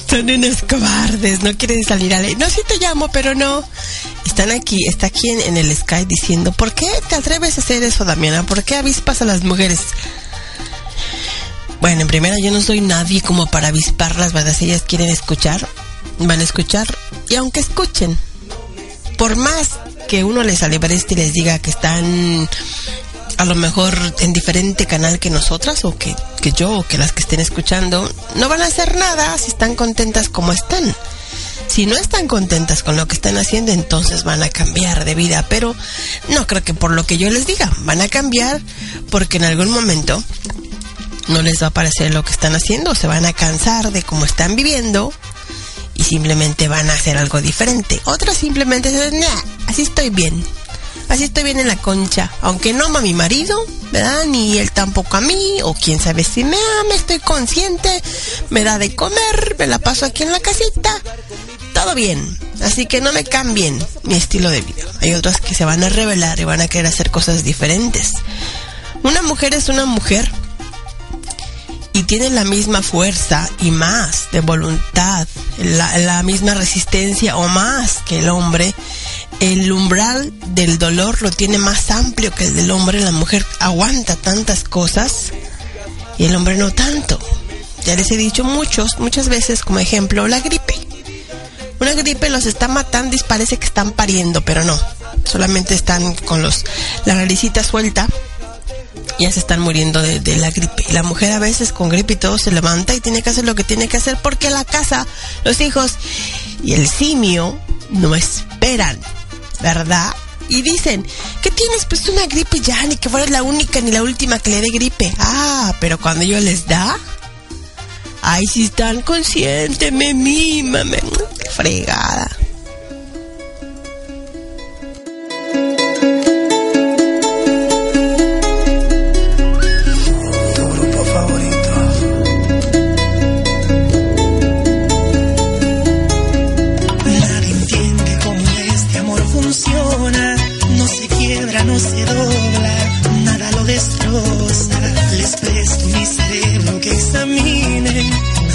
Son unos cobardes, no quieren salir a ley. No, sí te llamo, pero no. Están aquí, está aquí en, el Sky diciendo, ¿por qué te atreves a hacer eso, Damiana? ¿Por qué avispas a las mujeres? Bueno, en primera, yo no soy nadie como para avisparlas, ¿verdad? Si ellas quieren escuchar, van a escuchar. Y aunque escuchen, por más que uno les alebreste y les diga que están a lo mejor en diferente canal que nosotras o que, que yo o que las que estén escuchando, no van a hacer nada si están contentas como están. Si no están contentas con lo que están haciendo, entonces van a cambiar de vida. Pero no creo que por lo que yo les diga, van a cambiar porque en algún momento no les va a parecer lo que están haciendo, se van a cansar de cómo están viviendo y simplemente van a hacer algo diferente. Otras simplemente dicen, "Nah, así estoy bien. Así estoy bien en la concha. Aunque no ama a mi marido, ¿verdad? Ni él tampoco a mí. O quién sabe si me ama, estoy consciente. Me da de comer, me la paso aquí en la casita. Todo bien. Así que no me cambien mi estilo de vida. Hay otras que se van a revelar y van a querer hacer cosas diferentes. Una mujer es una mujer y tiene la misma fuerza y más de voluntad, la, la misma resistencia o más que el hombre, el umbral del dolor lo tiene más amplio que el del hombre. La mujer aguanta tantas cosas y el hombre no tanto. Ya les he dicho muchos, muchas veces como ejemplo la gripe. Una gripe los está matando y parece que están pariendo, pero no. Solamente están con los la naricita suelta ya se están muriendo de, de, la gripe. La mujer a veces con gripe y todo se levanta y tiene que hacer lo que tiene que hacer porque la casa, los hijos y el simio no esperan, ¿verdad? Y dicen, ¿qué tienes? Pues una gripe ya, ni que fueras la única ni la última que le dé gripe. Ah, pero cuando yo les da, ay, si están conscientes, me mímame, fregada. Cerebro que examinen,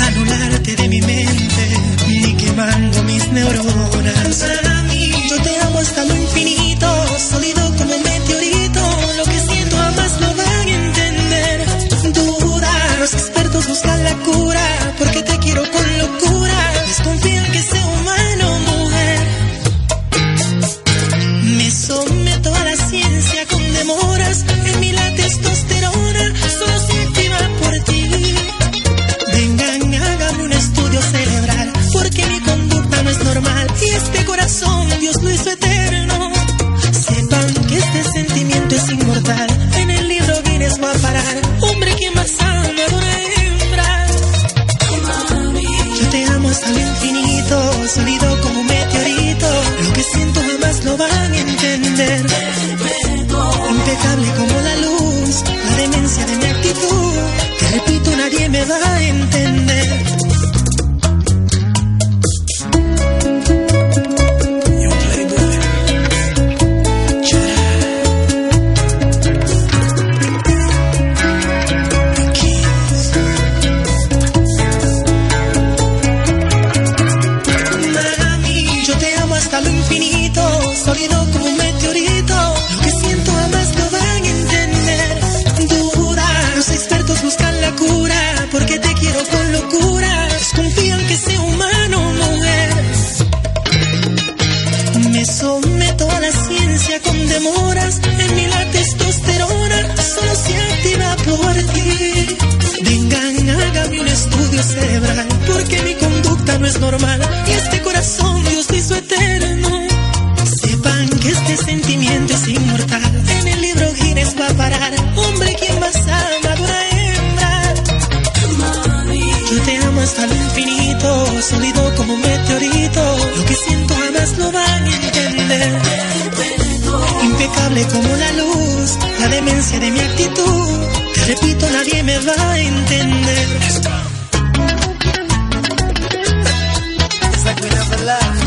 anularte de mi mente, ni quemando mis neuronas. Yo te amo hasta lo infinito, sólido es normal. Y este corazón Dios hizo eterno. Sepan que este sentimiento es inmortal. En el libro Guinness va a parar. Hombre, quien más ama a una hembra. Yo te amo hasta lo infinito, sólido como un meteorito. Lo que siento jamás lo van a entender. Impecable como la luz, la demencia de mi actitud. Te repito, nadie me va a entender. Pero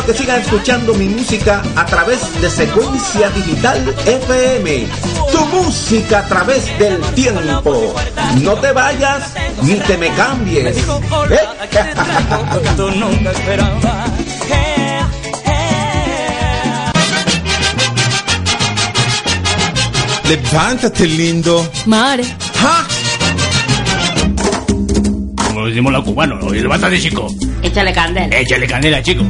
invito a que sigan escuchando mi música a través de Secuencia Digital FM. Tu música a través del tiempo. No te vayas ni te me cambies. ¿Eh? Levántate, lindo. Mare. ¡Ja! Como decimos los cubanos, levántate, chico. Échale candela. Échale candela, chico.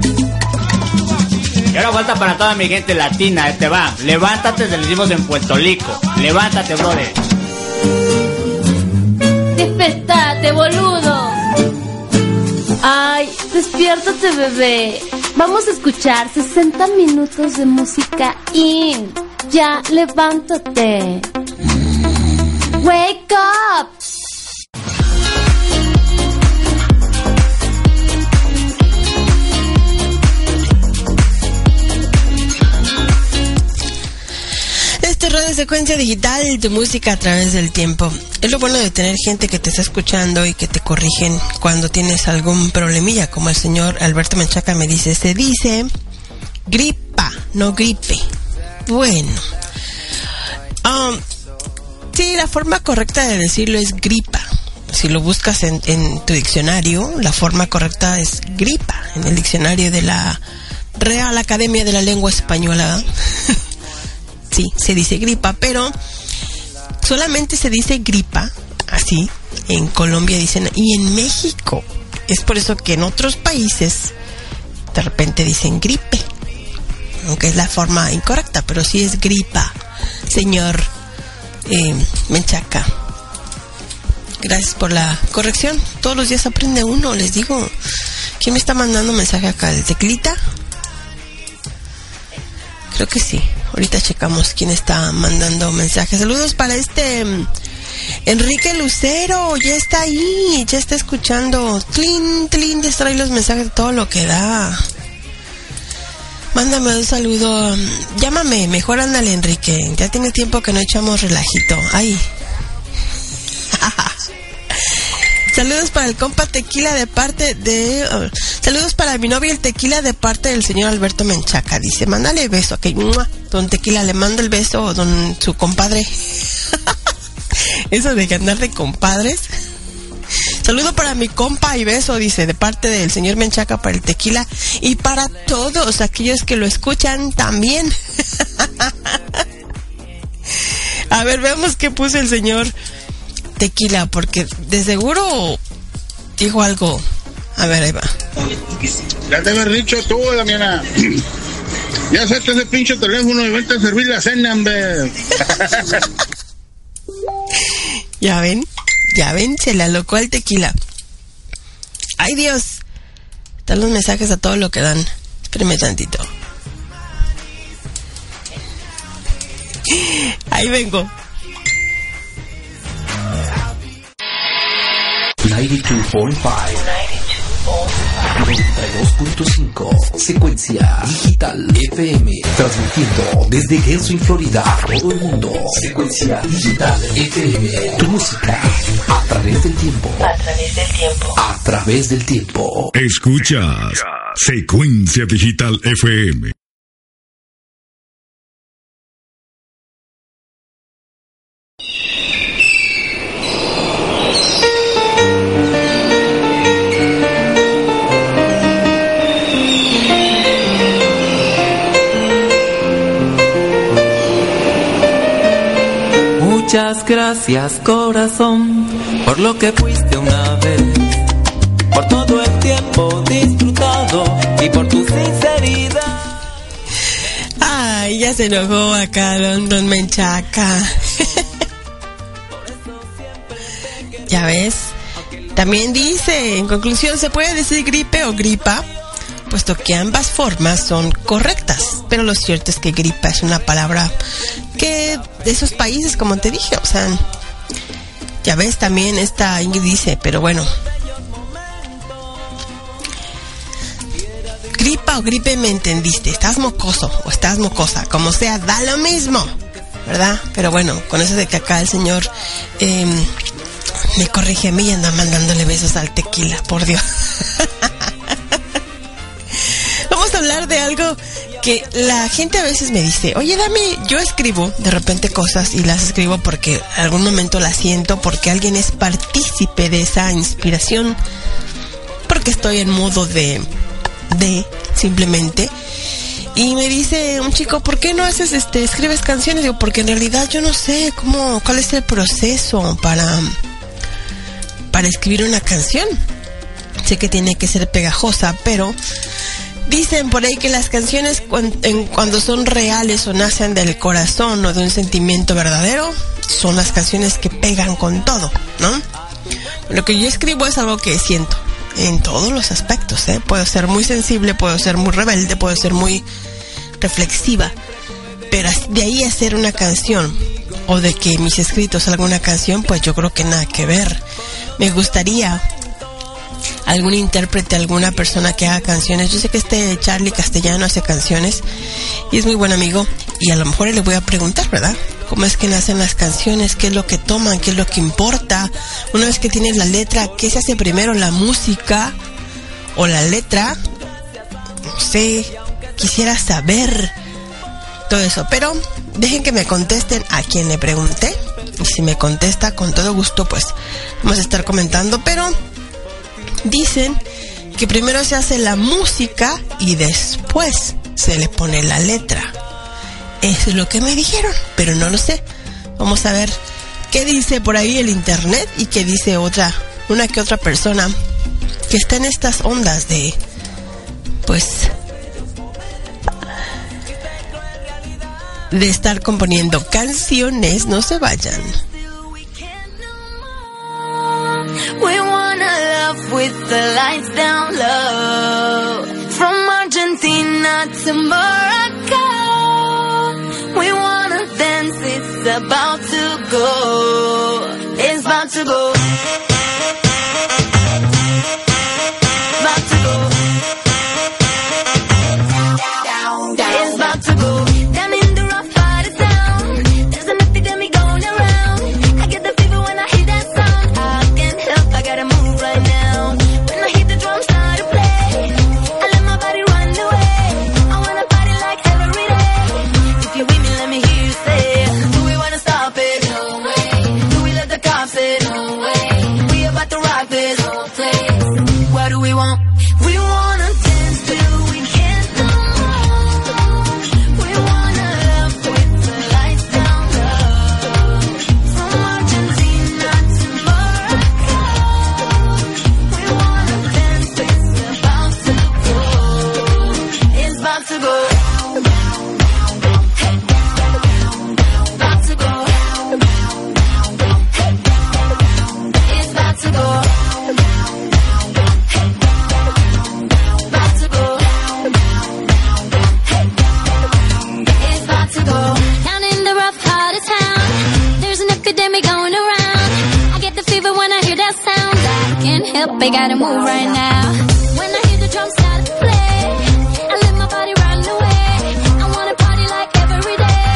Y ahora falta para toda mi gente latina, este va. Levántate, te lo decimos en Puerto Rico. Levántate, brother. Despertate, boludo. Ay, despiértate, bebé. Vamos a escuchar 60 minutos de música in. Ya, levántate. Wake up. Secuencia digital, tu música a través del tiempo. Es lo bueno de tener gente que te está escuchando y que te corrigen cuando tienes algún problemilla, como el señor Alberto Menchaca me dice, se dice gripa, no gripe. Bueno. Um, sí, la forma correcta de decirlo es gripa. Si lo buscas en, en tu diccionario, la forma correcta es gripa, en el diccionario de la Real Academia de la Lengua Española. Se dice gripa, pero solamente se dice gripa, así, en Colombia dicen, y en México. Es por eso que en otros países de repente dicen gripe, aunque es la forma incorrecta, pero sí es gripa, señor eh, Menchaca. Gracias por la corrección. Todos los días aprende uno, les digo. ¿Quién me está mandando mensaje acá? ¿El teclita? Creo que sí. Ahorita checamos quién está mandando mensajes. Saludos para este mm, Enrique Lucero. Ya está ahí. Ya está escuchando. Tlin, tlin, distrae los mensajes todo lo que da. Mándame un saludo. Llámame. Mejor ándale, Enrique. Ya tiene tiempo que no echamos relajito. Ay. Saludos para el compa Tequila de parte de... saludos para mi novio el Tequila de parte del señor Alberto Menchaca. Dice, mándale beso. Ok, ¡mua! don Tequila, le mando el beso, don su compadre. Eso de que andar de compadres. Saludo para mi compa y beso, dice, de parte del señor Menchaca para el tequila y para todos aquellos que lo escuchan también. A ver, veamos qué puso el señor Tequila, porque de seguro dijo algo. A ver, ahí va. Ya te había dicho tú, Damiana. Ya salte ese pinche teléfono y vente a servir la cena, hombre. Ya ven, ya ven, se le alocó al tequila. Ay Dios, están los mensajes a todo lo que dan. Espérame tantito. Ahí vengo. 92.5 92.5 Secuencia Digital FM Transmitiendo desde Genswin, Florida a todo el mundo. Secuencia Digital FM Tu música a través del tiempo. A través del tiempo. A través del tiempo. Escuchas Secuencia Digital FM. Gracias corazón por lo que fuiste una vez, por todo el tiempo disfrutado y por tu sinceridad. Ay, ya se enojó acá don, don Menchaca. Ya ves. También dice, en conclusión, se puede decir gripe o gripa, puesto que ambas formas son correctas. Pero lo cierto es que gripa es una palabra que de esos países, como te dije, o sea, ya ves, también esta Ingrid dice, pero bueno. Gripa o gripe me entendiste, estás mocoso o estás mocosa, como sea, da lo mismo, ¿verdad? Pero bueno, con eso de que acá el señor eh, me corrige a mí y anda mandándole besos al tequila, por Dios. De algo que la gente a veces me dice, oye Dami, yo escribo de repente cosas y las escribo porque algún momento las siento, porque alguien es partícipe de esa inspiración, porque estoy en modo de, de, simplemente. Y me dice un chico, ¿por qué no haces, este, escribes canciones? Digo, porque en realidad yo no sé cómo, cuál es el proceso para, para escribir una canción. Sé que tiene que ser pegajosa, pero Dicen por ahí que las canciones cuando son reales o nacen del corazón o de un sentimiento verdadero, son las canciones que pegan con todo, ¿no? Lo que yo escribo es algo que siento en todos los aspectos, ¿eh? Puedo ser muy sensible, puedo ser muy rebelde, puedo ser muy reflexiva, pero de ahí hacer una canción o de que mis escritos salga una canción, pues yo creo que nada que ver. Me gustaría algún intérprete, alguna persona que haga canciones. Yo sé que este Charlie Castellano hace canciones y es muy buen amigo y a lo mejor le voy a preguntar, ¿verdad? ¿Cómo es que nacen las canciones? ¿Qué es lo que toman? ¿Qué es lo que importa? Una vez que tienes la letra, ¿qué se hace primero? ¿La música o la letra? No sé, quisiera saber todo eso, pero dejen que me contesten a quien le pregunté y si me contesta con todo gusto, pues vamos a estar comentando, pero dicen que primero se hace la música y después se le pone la letra. Es lo que me dijeron, pero no lo sé. Vamos a ver qué dice por ahí el internet y qué dice otra, una que otra persona que está en estas ondas de, pues, de estar componiendo canciones. No se vayan. We love with the lights down low. From Argentina to Morocco. We wanna dance, it's about to go. It's about to go. Can't help, I gotta move right now. When I hear the drums start to play, I let my body run away. I wanna party like every day.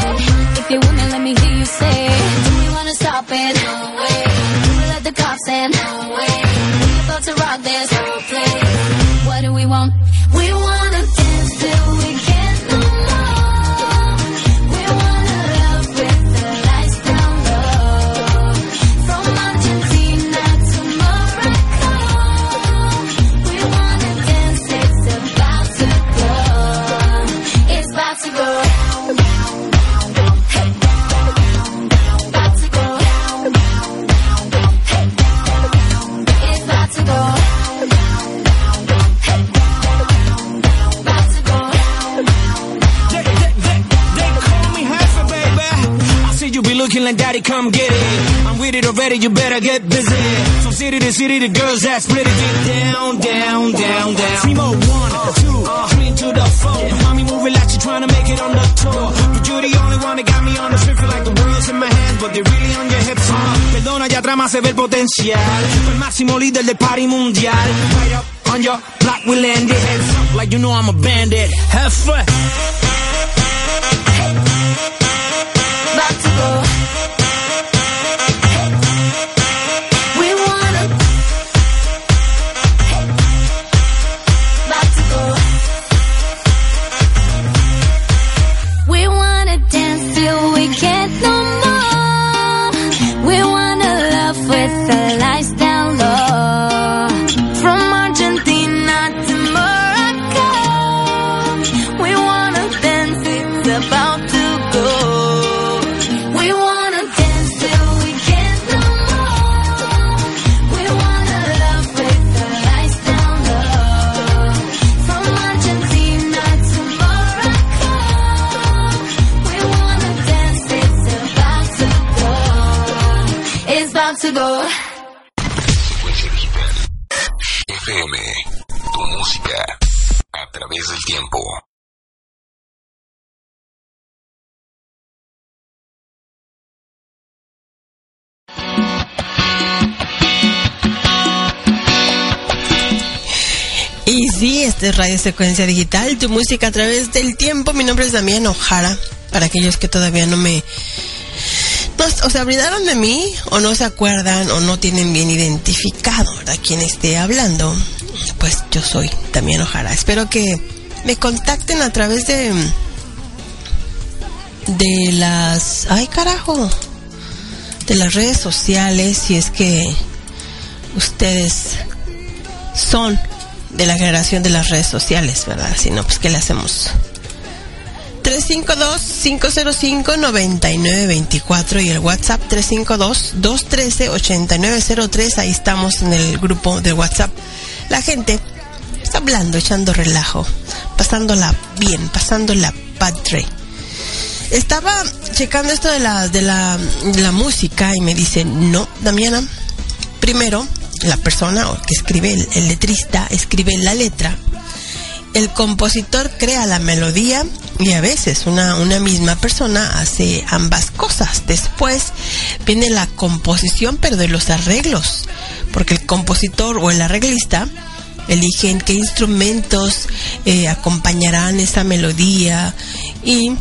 If you with me, let me hear you say, Do we wanna stop it? No way. Do we let the cops in? No way. We about to rock this whole place. What do we want? We wanna looking like daddy, come get it. I'm with it already, you better get busy. From city to city, the girls that split it get down, down, down, down. Three more, one, two, three to the four. Mommy move it like you trying to make it on the tour. But you're the only one that got me on the street, feel like the world's in my hands, but they're really on your hips. Uh, perdona, ya más se ve el potencial. El máximo líder del party mundial. Right up on your block, we land it. Up like you know I'm a bandit. Have fun. About sí, este es Radio Secuencia Digital, tu música a través del tiempo. Mi nombre es Damián Ojara, para aquellos que todavía no me... No, o se olvidaron de mí, o no se acuerdan, o no tienen bien identificado, ¿verdad? Quien esté hablando, pues yo soy Damián Ojara. Espero que me contacten a través de... De las... ¡Ay, carajo! De las redes sociales, si es que ustedes son de la generación de las redes sociales, ¿verdad? Si no, pues ¿qué le hacemos? 352-505-9924 y el WhatsApp 352-213-8903. Ahí estamos en el grupo de WhatsApp. La gente está hablando, echando relajo, pasándola bien, pasándola padre. Estaba checando esto de la, de la, de la música y me dice, no, Damiana, primero la persona que escribe, el, el letrista, escribe la letra. El compositor crea la melodía y a veces una, una misma persona hace ambas cosas. Después viene la composición, pero de los arreglos, porque el compositor o el arreglista eligen qué instrumentos eh, acompañarán esa melodía y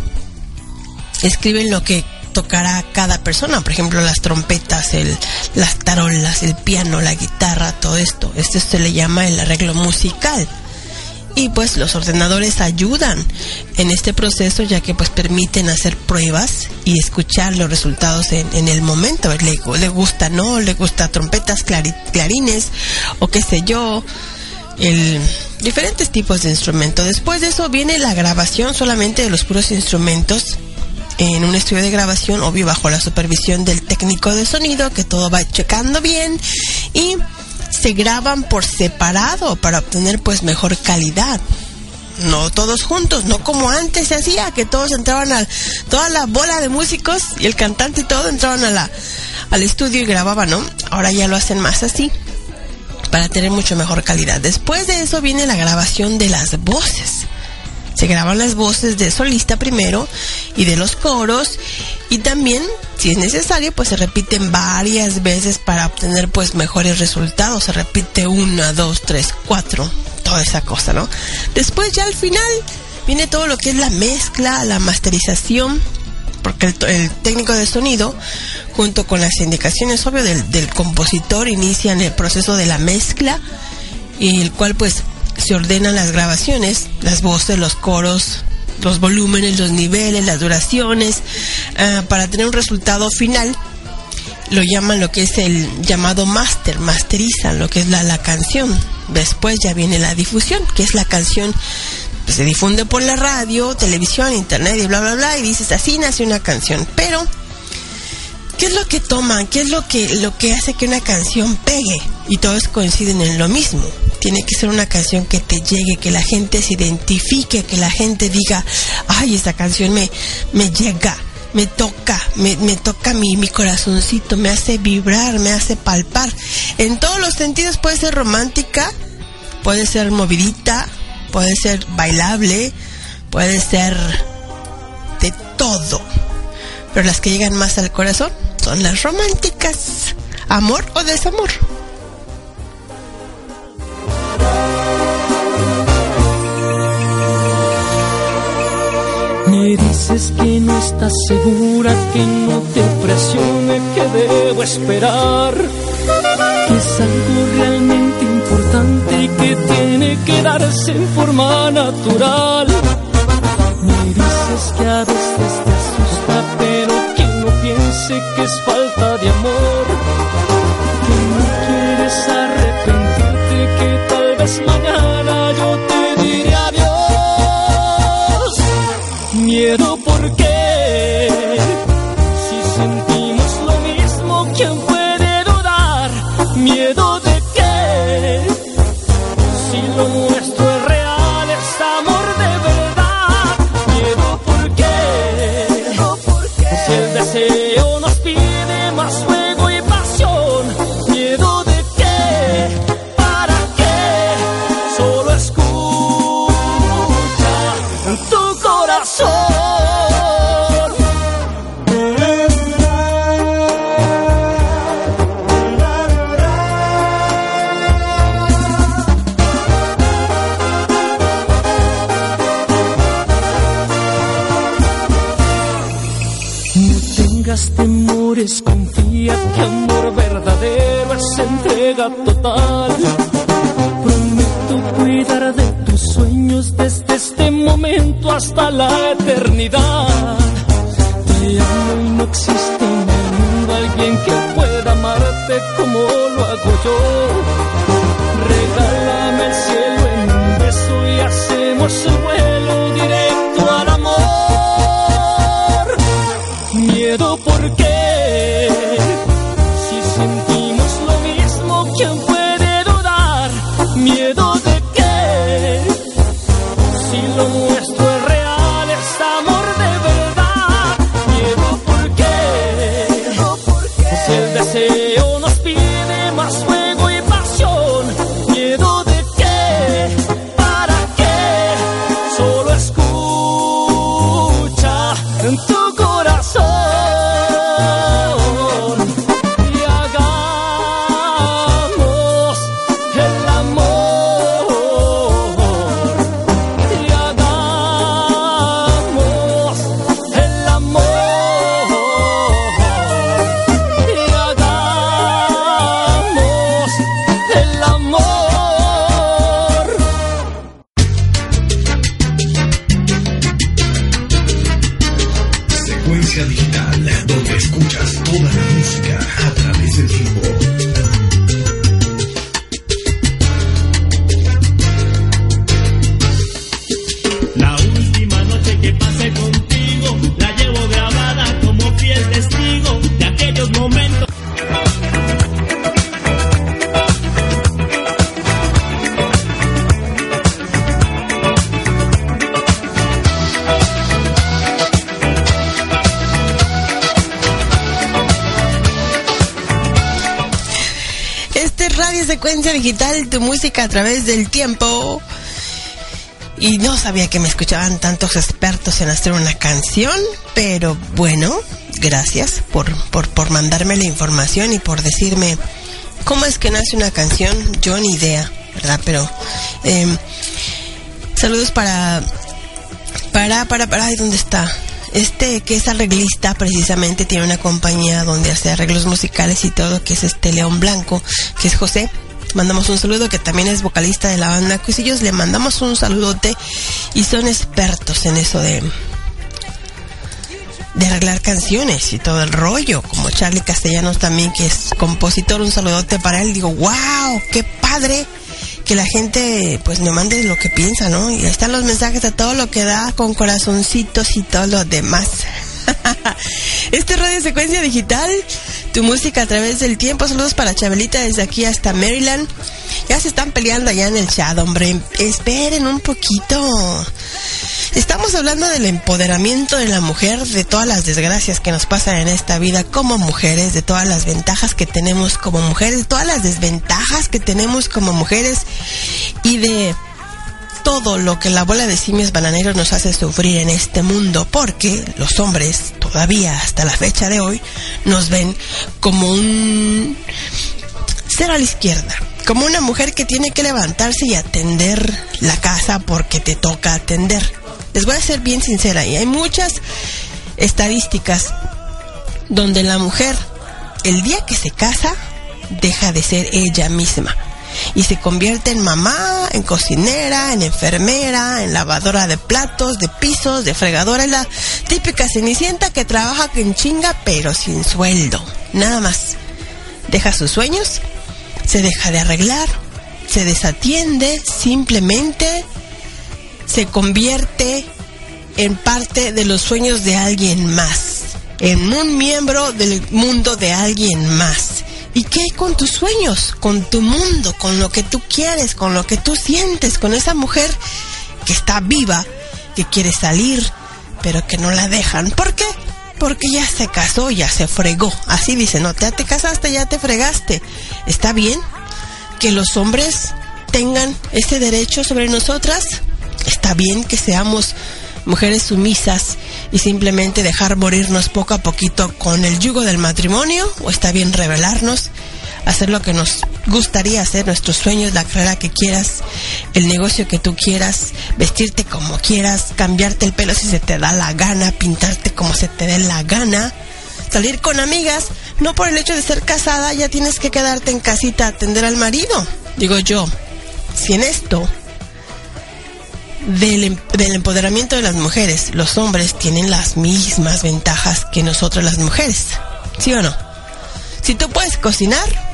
escriben lo que tocará cada persona, por ejemplo las trompetas, el, las tarolas, el piano, la guitarra, todo esto. Esto se le llama el arreglo musical. Y pues los ordenadores ayudan en este proceso ya que pues permiten hacer pruebas y escuchar los resultados en, en el momento. Le, le gusta, ¿no? Le gusta trompetas, clari- clarines o qué sé yo, el, diferentes tipos de instrumentos. Después de eso viene la grabación solamente de los puros instrumentos en un estudio de grabación, obvio bajo la supervisión del técnico de sonido, que todo va checando bien y se graban por separado para obtener pues mejor calidad. No todos juntos, no como antes se hacía, que todos entraban a toda la bola de músicos y el cantante y todo entraban a la, al estudio y grababan, ¿no? Ahora ya lo hacen más así para tener mucho mejor calidad. Después de eso viene la grabación de las voces. Se graban las voces de solista primero y de los coros y también, si es necesario, pues se repiten varias veces para obtener pues mejores resultados. Se repite una, dos, tres, cuatro, toda esa cosa, ¿no? Después ya al final viene todo lo que es la mezcla, la masterización, porque el, técnico de sonido, junto con las indicaciones, obvio, del compositor, inician el proceso de la mezcla, y el cual pues se ordenan las grabaciones, las voces, los coros, los volúmenes, los niveles, las duraciones, ah, para tener un resultado final. Lo llaman lo que es el llamado master, masterizan lo que es la, la canción. Después ya viene la difusión, que es la canción pues, se difunde por la radio, televisión, internet y bla bla bla y dices así nace una canción. Pero ¿qué es lo que toman? ¿Qué es lo que lo que hace que una canción pegue? Y todos coinciden en lo mismo. Tiene que ser una canción que te llegue, que la gente se identifique, que la gente diga, ay, esta canción me, me llega, me toca, me, me toca mi, mi corazoncito, me hace vibrar, me hace palpar. En todos los sentidos puede ser romántica, puede ser movidita, puede ser bailable, puede ser de todo. Pero las que llegan más al corazón son las románticas. Amor o desamor. Me dices que no estás segura, que no te presione, que debo esperar. Que es algo realmente importante y que tiene que darse en forma natural. Me dices que a veces te asusta, pero que no piense que es falta través del tiempo. Y no sabía que me escuchaban tantos expertos en hacer una canción, pero bueno, gracias por, por, por mandarme la información y por decirme cómo es que nace una canción. Yo ni idea, ¿verdad? Pero em, saludos para, para, para, para, ¿dónde está? Este que es arreglista precisamente tiene una compañía donde hace arreglos musicales y todo, que es este León Blanco, que es José. Mandamos un saludo que también es vocalista de la banda Cuisillos. Le mandamos un saludote y son expertos en eso de de arreglar canciones y todo el rollo, como Charlie Castellanos también, que es compositor, un saludote para él. Digo, wow, qué padre que la gente pues me mande lo que piensa, ¿no? Y ahí están los mensajes de todo lo que da con corazoncitos y todo lo demás. este es Radio Secuencia Digital, tu música a través del tiempo. Saludos para Chabelita desde aquí hasta Maryland. Ya se están peleando allá en el chat, hombre. Esperen un poquito. Estamos hablando del empoderamiento de la mujer, de todas las desgracias que nos pasan en esta vida como mujeres, de todas las ventajas que tenemos como mujeres, de todas las desventajas que tenemos como mujeres y de todo lo que la bola de simios bananeros nos hace sufrir en este mundo, porque los hombres todavía hasta la fecha de hoy nos ven como un ser a la izquierda, como una mujer que tiene que levantarse y atender la casa porque te toca atender. Les voy a ser bien sincera, y hay muchas estadísticas donde la mujer, el día que se casa, deja de ser ella misma y se convierte en mamá, en cocinera, en enfermera, en lavadora de platos, de pisos, de fregadora, es la típica cenicienta que trabaja en chinga pero sin sueldo, nada más. Deja sus sueños, se deja de arreglar, se desatiende, simplemente se convierte en parte de los sueños de alguien más, en un miembro del mundo de alguien más. ¿Y qué hay con tus sueños, con tu mundo, con lo que tú quieres, con lo que tú sientes, con esa mujer que está viva, que quiere salir, pero que no la dejan? ¿Por qué? Porque ya se casó, ya se fregó. Así dice, no, ya te casaste, ya te fregaste. ¿Está bien que los hombres tengan ese derecho sobre nosotras? ¿Está bien que seamos mujeres sumisas y simplemente dejar morirnos poco a poquito con el yugo del matrimonio? ¿O está bien revelarnos, hacer lo que nos gustaría hacer, nuestros sueños, la carrera que quieras, el negocio que tú quieras, vestirte como quieras, cambiarte el pelo si se te da la gana, pintarte como se te dé la gana, salir con amigas? No por el hecho de ser casada ya tienes que quedarte en casita a atender al marido. Digo yo, si en esto del, em- del empoderamiento de las mujeres, los hombres tienen las mismas ventajas que nosotros las mujeres. ¿Sí o no? Si tú puedes cocinar,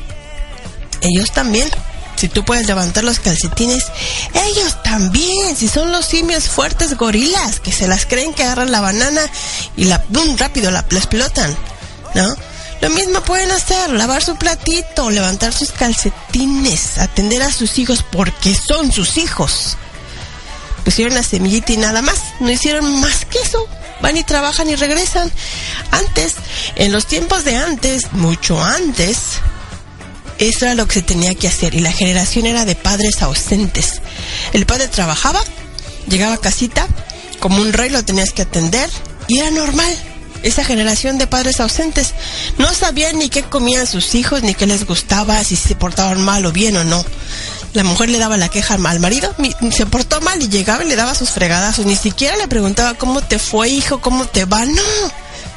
ellos también. Si tú puedes levantar los calcetines, ellos también. Si son los simios fuertes gorilas que se las creen que agarran la banana y la ¡pum! rápido la explotan, ¿no? Lo mismo pueden hacer, lavar su platito, levantar sus calcetines, atender a sus hijos porque son sus hijos pusieron la semillita y nada más, no hicieron más que eso. Van y trabajan y regresan. Antes, en los tiempos de antes, mucho antes, eso era lo que se tenía que hacer y la generación era de padres ausentes. El padre trabajaba, llegaba a casita, como un rey lo tenías que atender y era normal. Esa generación de padres ausentes no sabían ni qué comían sus hijos, ni qué les gustaba, si se portaban mal o bien o no. La mujer le daba la queja al marido, se portó mal y llegaba y le daba sus fregadazos. Ni siquiera le preguntaba cómo te fue, hijo, cómo te va. No.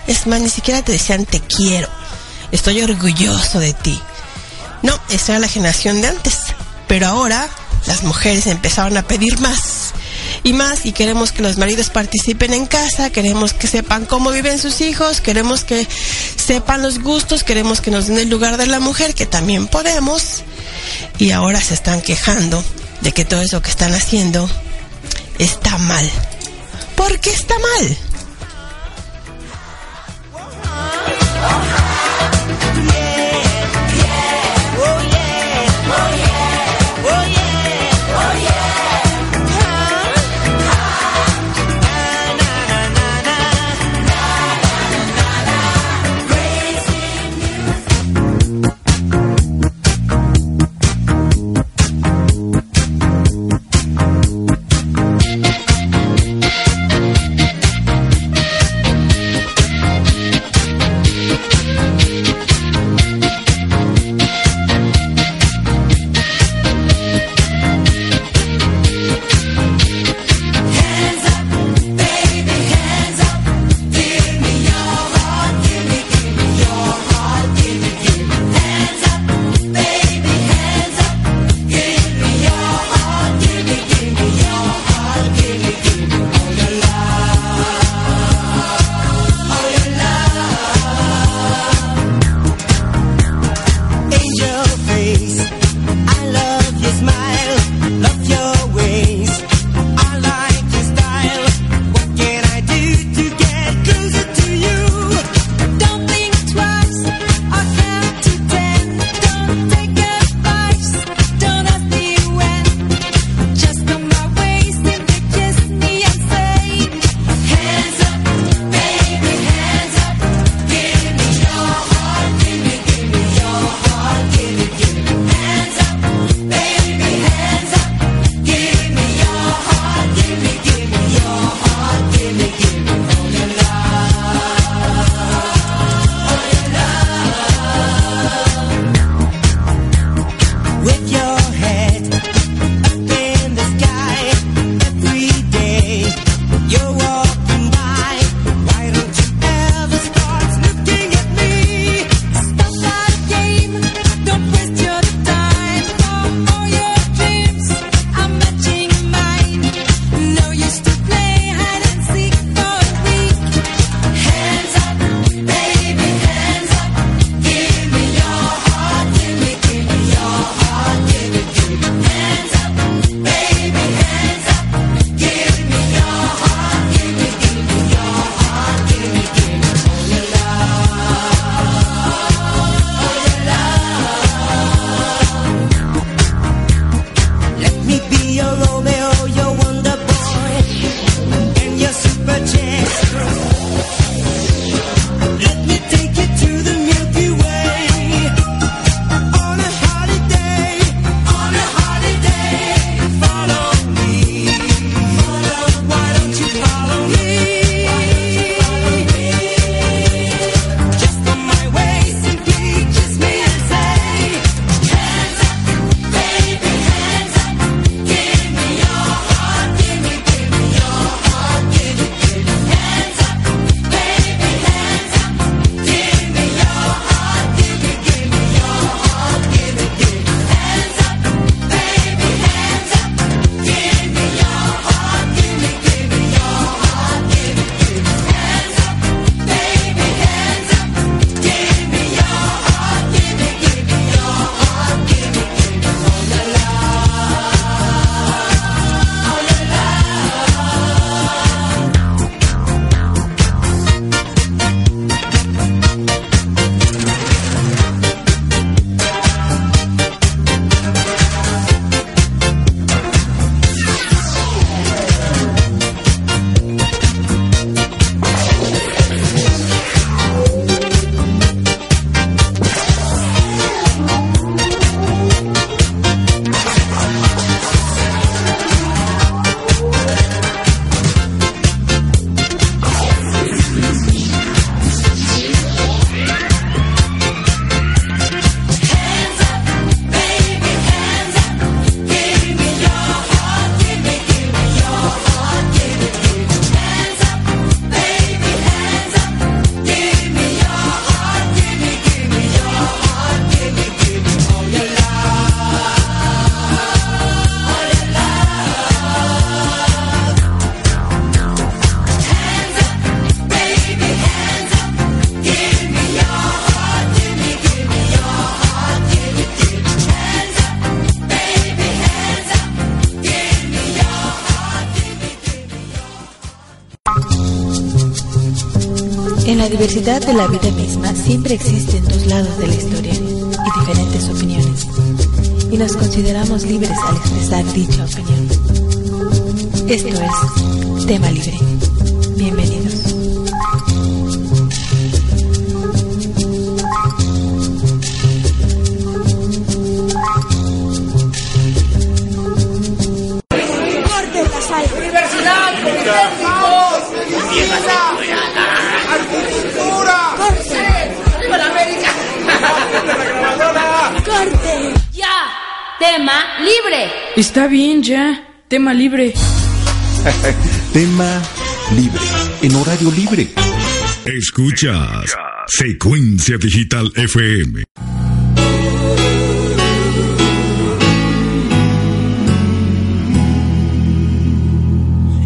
Es más, ni siquiera te decían te quiero. Estoy orgulloso de ti. No, esa era la generación de antes. Pero ahora las mujeres empezaron a pedir más y más y queremos que los maridos participen en casa, queremos que sepan cómo viven sus hijos, queremos que sepan los gustos, queremos que nos den el lugar de la mujer, que también podemos. Y ahora se están quejando de que todo eso que están haciendo está mal. ¿Por qué está mal? de la vida misma siempre existen dos lados de la historia y diferentes opiniones, y nos consideramos libres al expresar dicha opinión. Esto es Tema Libre. Está bien ya. Tema libre. Tema libre. En horario libre. Escuchas Secuencia Digital FM.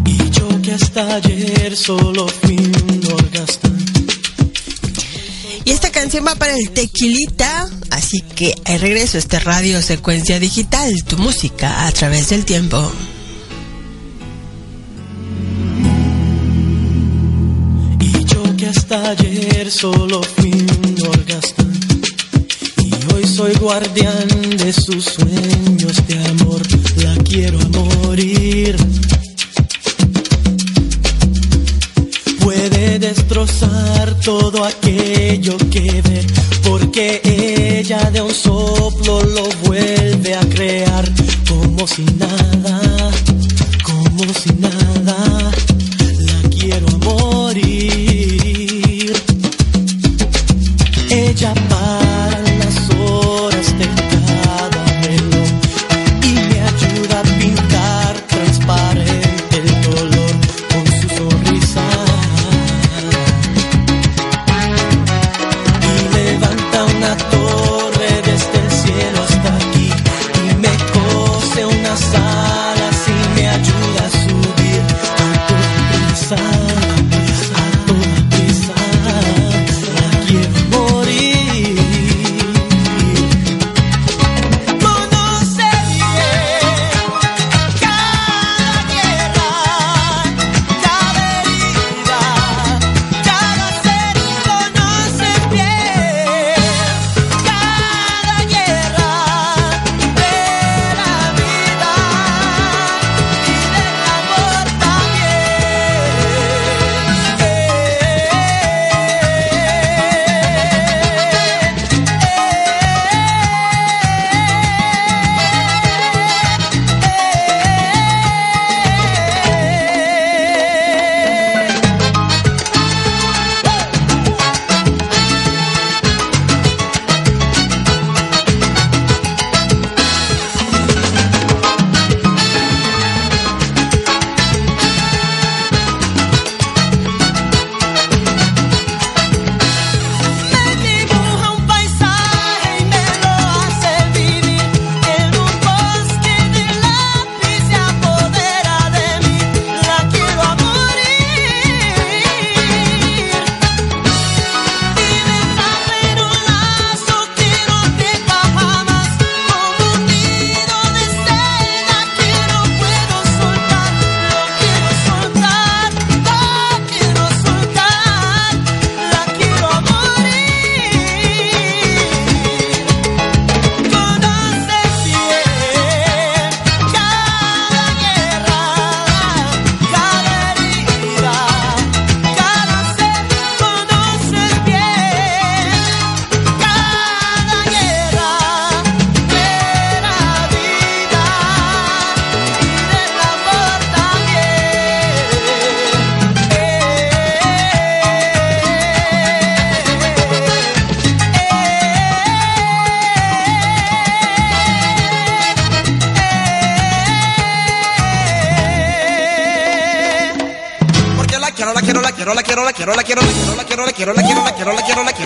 Y yo que hasta ayer solo fui un orgasmo. Y esta canción va para el tequilita Así que el regreso a este radio secuencia digital, tu música a través del tiempo. Y yo que hasta ayer solo fui un y hoy soy guardián de sus sueños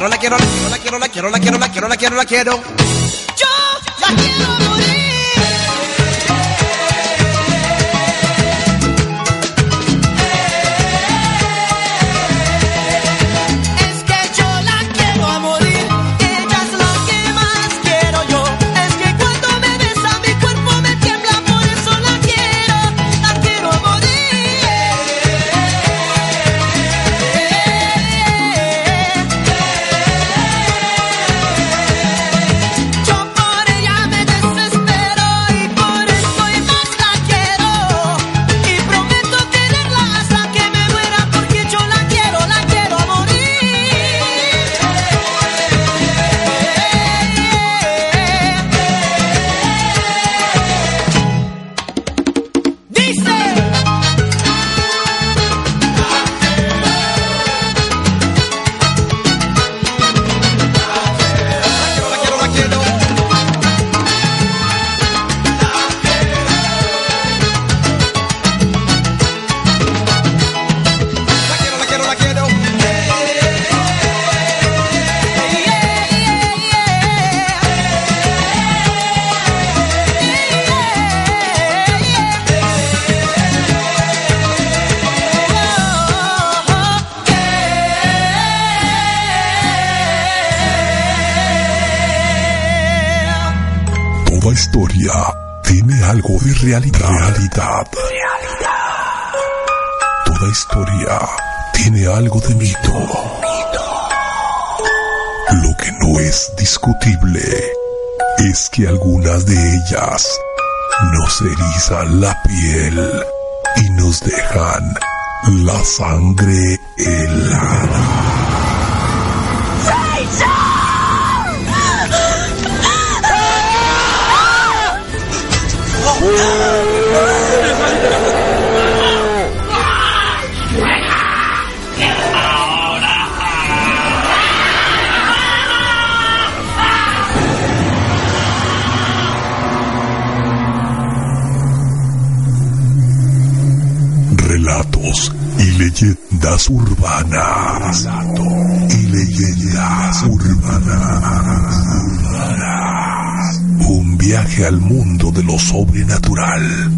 quiero, la quiero, la quiero, la quiero, la quiero, la quiero, la quiero, la quiero, la quiero. La piel y nos dejan la sangre urbanas. Y leyendas urbanas. Un viaje al mundo de lo sobrenatural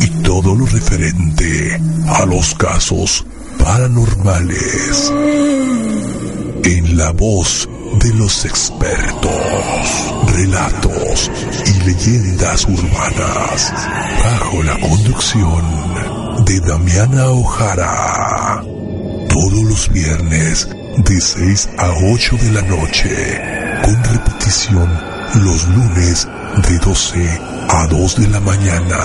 y todo lo referente a los casos paranormales. En la voz de los expertos. Relatos y leyendas urbanas. Bajo la conducción de Damiana Ojara. Todos los viernes de 6 a 8 de la noche. Con repetición los lunes de 12 a 2 de la mañana.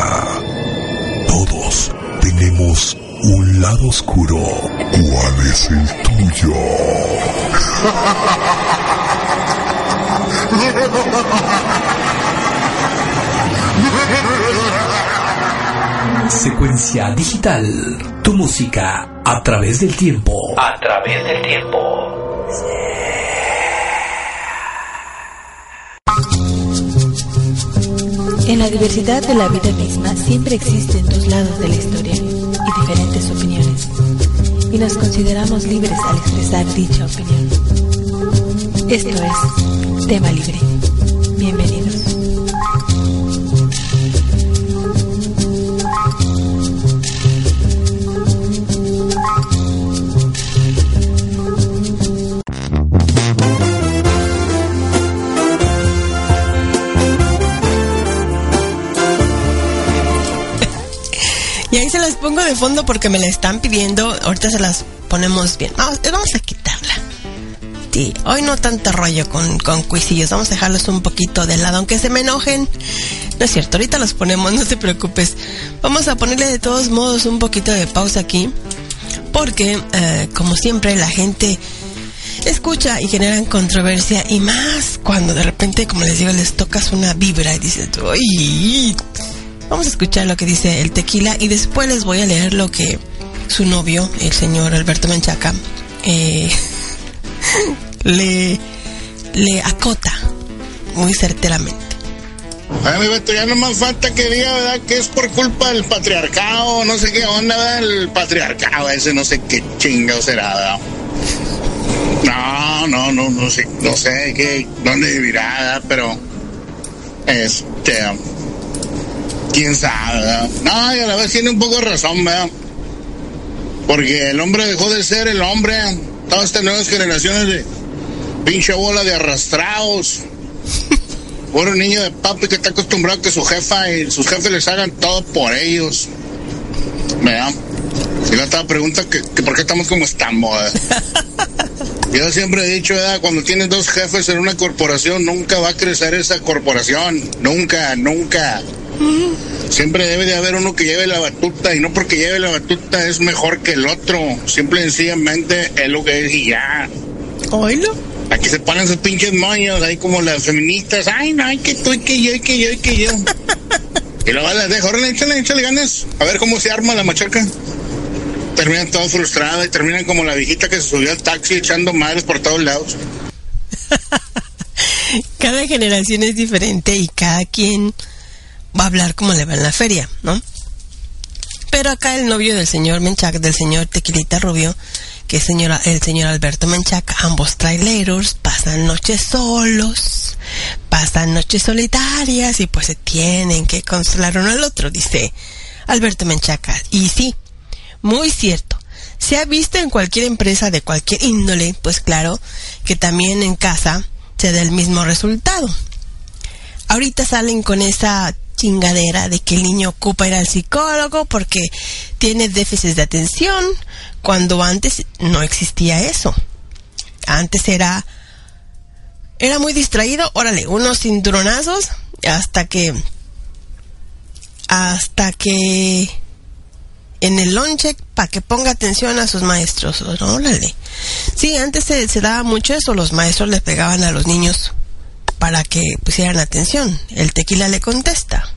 Todos tenemos un lado oscuro. ¿Cuál es el tuyo? Secuencia digital. Tu música a través del tiempo. A través del tiempo. En la diversidad de la vida misma siempre existen dos lados de la historia y diferentes opiniones. Y nos consideramos libres al expresar dicha opinión. Esto es Tema Libre. Bienvenidos. Fondo porque me la están pidiendo. Ahorita se las ponemos bien. Vamos, eh, vamos a quitarla. Sí, hoy no tanto rollo con, con cuisillos. Vamos a dejarlos un poquito de lado, aunque se me enojen. No es cierto, ahorita los ponemos, no te preocupes. Vamos a ponerle de todos modos un poquito de pausa aquí. Porque, eh, como siempre, la gente escucha y generan controversia. Y más cuando de repente, como les digo, les tocas una vibra y dices, uy, Vamos a escuchar lo que dice el tequila y después les voy a leer lo que su novio, el señor Alberto Menchaca, eh, le, le acota muy certeramente. Mi Beto, ya no más falta que diga, ¿verdad? Que es por culpa del patriarcado, no sé qué onda, ¿verdad? El patriarcado ese, no sé qué chingado será, ¿verdad? No, no, no, no sé, no sé qué, dónde vivirá, ¿verdad? Pero, este, quién sabe, ¿verdad? No, y a la vez tiene un poco de razón, ¿verdad? Porque el hombre dejó de ser el hombre, todas estas nuevas generaciones de pinche bola de arrastrados. Puro niño de papi que está acostumbrado a que su jefa y sus jefes les hagan todo por ellos. ¿Verdad? Y la otra pregunta que, que por qué estamos como estamos, ¿verdad? Yo siempre he dicho, ¿verdad? Cuando tienes dos jefes en una corporación, nunca va a crecer esa corporación. Nunca, nunca. Siempre debe de haber uno que lleve la batuta y no porque lleve la batuta es mejor que el otro. Simple y sencillamente es lo que es y ya. ¿Oílo? Aquí se ponen sus pinches moños, ahí como las feministas. Ay, no, hay que tú, hay que yo, hay que yo, hay que yo. y luego las dejo, órale, échale, échale ganas. A ver cómo se arma la machaca. Terminan todos frustrados y terminan como la viejita que se subió al taxi echando madres por todos lados. Cada generación es diferente y cada quien va a hablar como le va en la feria, ¿no? Pero acá el novio del señor Menchac, del señor Tequilita Rubio, que es señora, el señor Alberto Menchac, ambos traileros, pasan noches solos, pasan noches solitarias y pues se tienen que consolar uno al otro, dice Alberto Menchaca. Y sí, muy cierto. Se ha visto en cualquier empresa de cualquier índole, pues claro, que también en casa se da el mismo resultado. ahorita salen con esa chingadera de que el niño ocupa ir al psicólogo porque tiene déficit de atención, cuando antes no existía eso. Antes era era muy distraído, órale, unos cinturonazos hasta que hasta que en el lonche para que ponga atención a sus maestros, órale. Sí, antes se, se daba mucho eso, los maestros les pegaban a los niños para que pusieran atención. El tequila le contesta.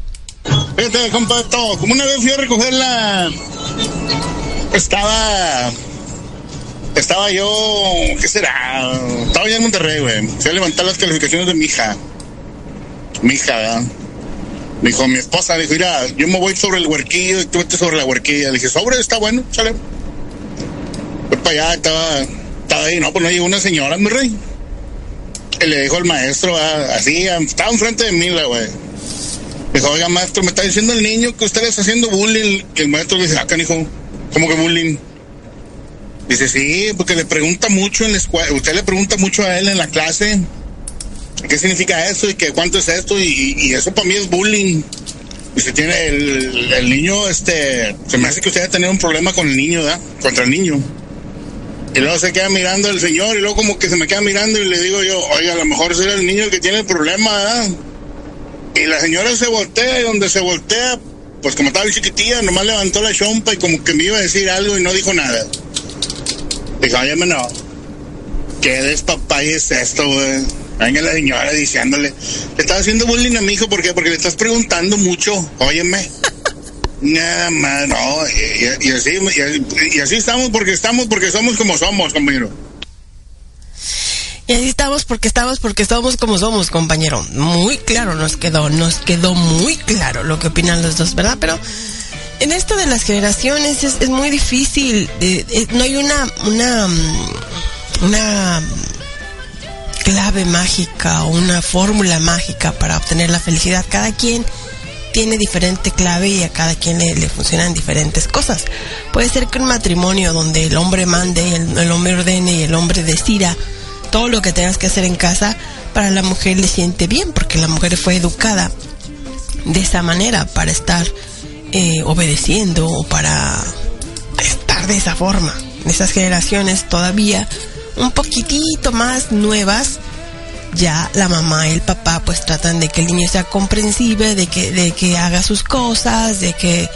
Fíjate, compa. Como una vez fui a recoger la. Estaba. Estaba yo. ¿Qué será? Estaba ya en Monterrey, güey. Fui a levantar las calificaciones de mi hija. Mi hija, ¿verdad? Dijo mi esposa, dijo, mira, yo me voy sobre el huerquillo y tú vete sobre la huerquilla. Le dije, sobre, está bueno, sale. Fui para allá, estaba, estaba ahí, no, pues no llegó una señora, mi rey. Y le dijo al maestro, ah, así, ah, estaba enfrente de mí, la güey. Dijo, oiga, maestro, me está diciendo el niño que usted le está haciendo bullying. Y el maestro le dice, ah, canijo, ¿cómo que bullying? Dice, sí, porque le pregunta mucho en la escuela, usted le pregunta mucho a él en la clase qué significa eso y que cuánto es esto y, y eso para mí es bullying. Dice, tiene el, el niño, este, se me hace que usted ha tenido un problema con el niño, ¿verdad? Contra el niño. Y luego se queda mirando el señor y luego como que se me queda mirando y le digo yo, oiga, a lo mejor será el niño el que tiene el problema, ¿verdad? Y la señora se voltea y donde se voltea, pues como estaba chiquitilla, nomás levantó la chompa y como que me iba a decir algo y no dijo nada. Dijo, oye, no, ¿qué despapay es esto, güey? Venga la señora diciéndole, le estás haciendo bullying a mi hijo, ¿por qué? Porque le estás preguntando mucho, óyeme. Nada más, no, y, así, y, así estamos porque estamos, porque somos como somos, compañero. Y así estamos porque estamos porque estamos como somos, compañero. Muy claro nos quedó, nos quedó muy claro lo que opinan los dos, ¿verdad? Pero en esto de las generaciones es, es muy difícil. eh, eh, no hay una, una, una clave mágica o una fórmula mágica para obtener la felicidad. Cada quien tiene diferente clave y a cada quien le, funcionan diferentes cosas. Puede ser que un matrimonio donde el hombre mande, el, el hombre ordene y el hombre decida todo lo que tengas que hacer en casa, para la mujer le siente bien, porque la mujer fue educada de esa manera para estar eh, obedeciendo o para estar de esa forma. En esas generaciones todavía un poquitito más nuevas, ya la mamá y el papá pues tratan de que el niño sea comprensible, de que, de que haga sus cosas, de que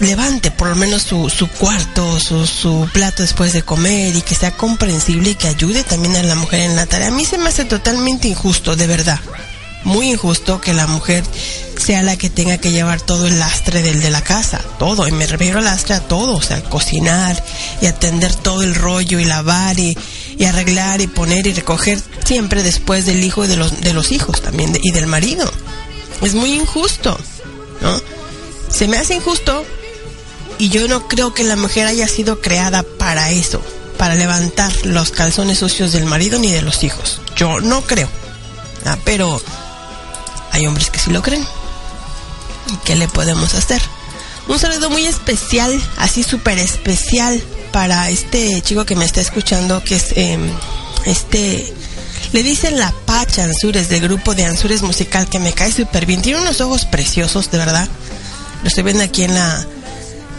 levante por lo menos su, su cuarto, su, su plato después de comer y que sea comprensible y que ayude también a la mujer en la tarea. A mí se me hace totalmente injusto, de verdad. Muy injusto que la mujer sea la que tenga que llevar todo el lastre del de la casa, todo, y me refiero al lastre a todo, o sea, cocinar y atender todo el rollo y lavar y, y arreglar y poner y recoger siempre después del hijo y de los, de los hijos también de- y del marido. Es muy injusto, ¿no? Se me hace injusto y yo no creo que la mujer haya sido creada para eso, para levantar los calzones sucios del marido ni de los hijos. Yo no creo. Ah, pero hay hombres que sí lo creen. ¿Y qué le podemos hacer? Un saludo muy especial, así súper especial para este chico que me está escuchando, que es eh, este... Le dicen la Pacha Ansures del grupo de Ansures Musical, que me cae súper bien. Tiene unos ojos preciosos, de verdad. Lo estoy viendo aquí en la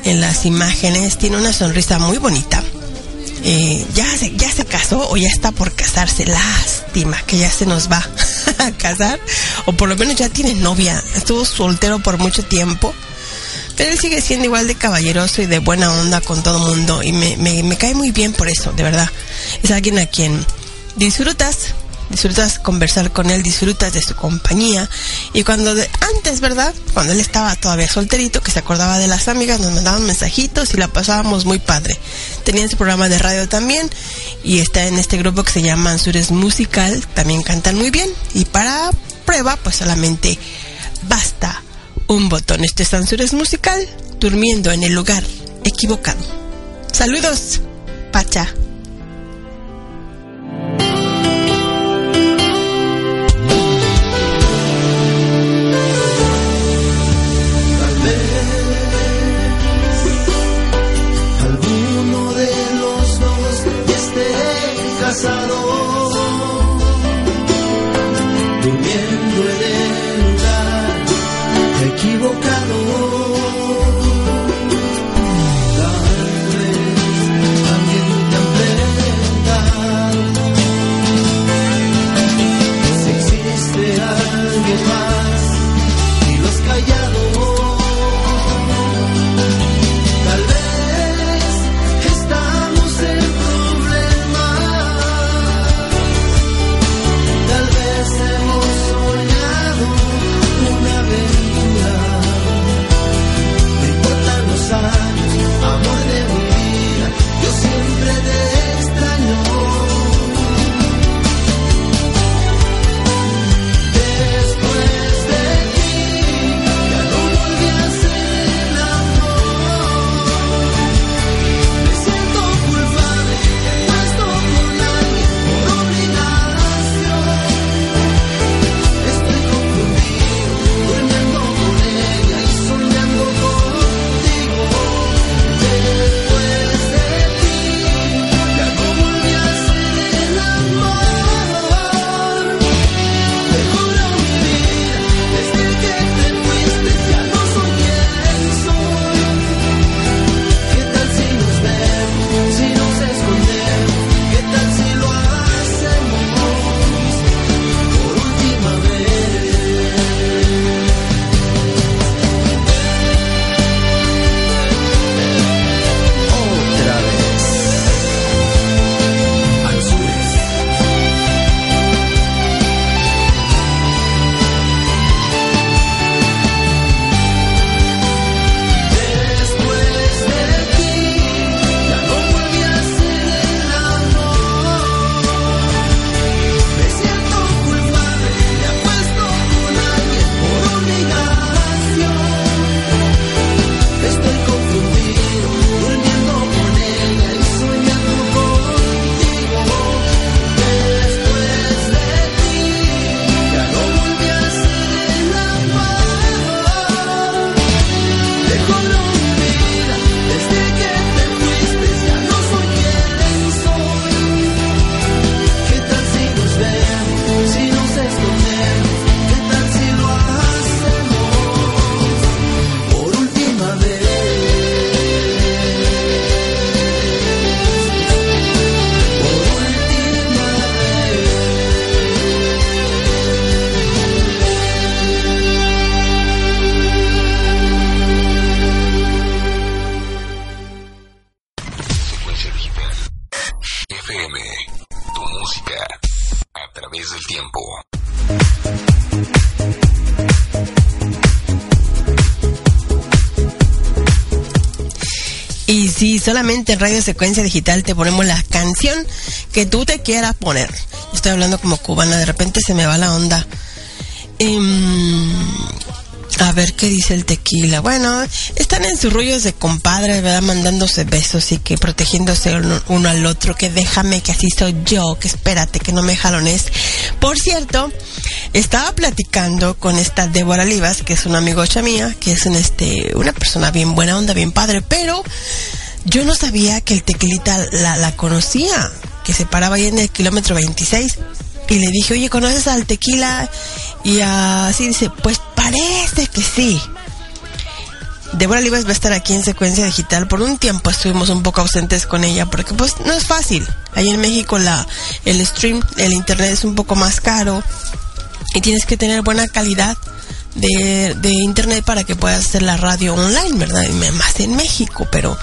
en las imágenes. Tiene una sonrisa muy bonita. Eh, ya, se, ya se casó o ya está por casarse. Lástima que ya se nos va a casar. O por lo menos ya tiene novia. Estuvo soltero por mucho tiempo. Pero él sigue siendo igual de caballeroso y de buena onda con todo mundo. Y me, cae muy bien por eso, de verdad. Es alguien a quien disfrutas disfrutas conversar con él, disfrutas de su compañía. Y cuando antes, ¿verdad? Cuando él estaba todavía solterito, que se acordaba de las amigas, nos mandaban mensajitos y la pasábamos muy padre. Tenía su programa de radio también y está en este grupo que se llama Ansures Musical, también cantan muy bien. Y para prueba, pues solamente basta un botón. Este es Ansures Musical, durmiendo en el lugar equivocado. Saludos, Pacha. En Radio Secuencia Digital te ponemos la canción que tú te quieras poner. Estoy hablando como cubana, de repente se me va la onda. Em, a ver qué dice el tequila. Bueno, están en sus rollos de compadre, ¿verdad? Mandándose besos y que protegiéndose uno, al otro. Que déjame, que así soy yo, que espérate, que no me jalones. Por cierto, estaba platicando con esta Débora Livas, que es una amigocha mía, que es un, este, una persona bien buena onda, bien padre, pero yo no sabía que el tequilita la, la conocía, que se paraba ahí en el kilómetro 26. Y le dije, oye, ¿conoces al tequila? Y así dice, pues parece que sí. Débora Livas va a estar aquí en secuencia digital. Por un tiempo estuvimos un poco ausentes con ella porque pues no es fácil. Ahí en México la, el stream, el internet es un poco más caro y tienes que tener buena calidad de, de internet para que puedas hacer la radio online, ¿verdad? Y más en México, pero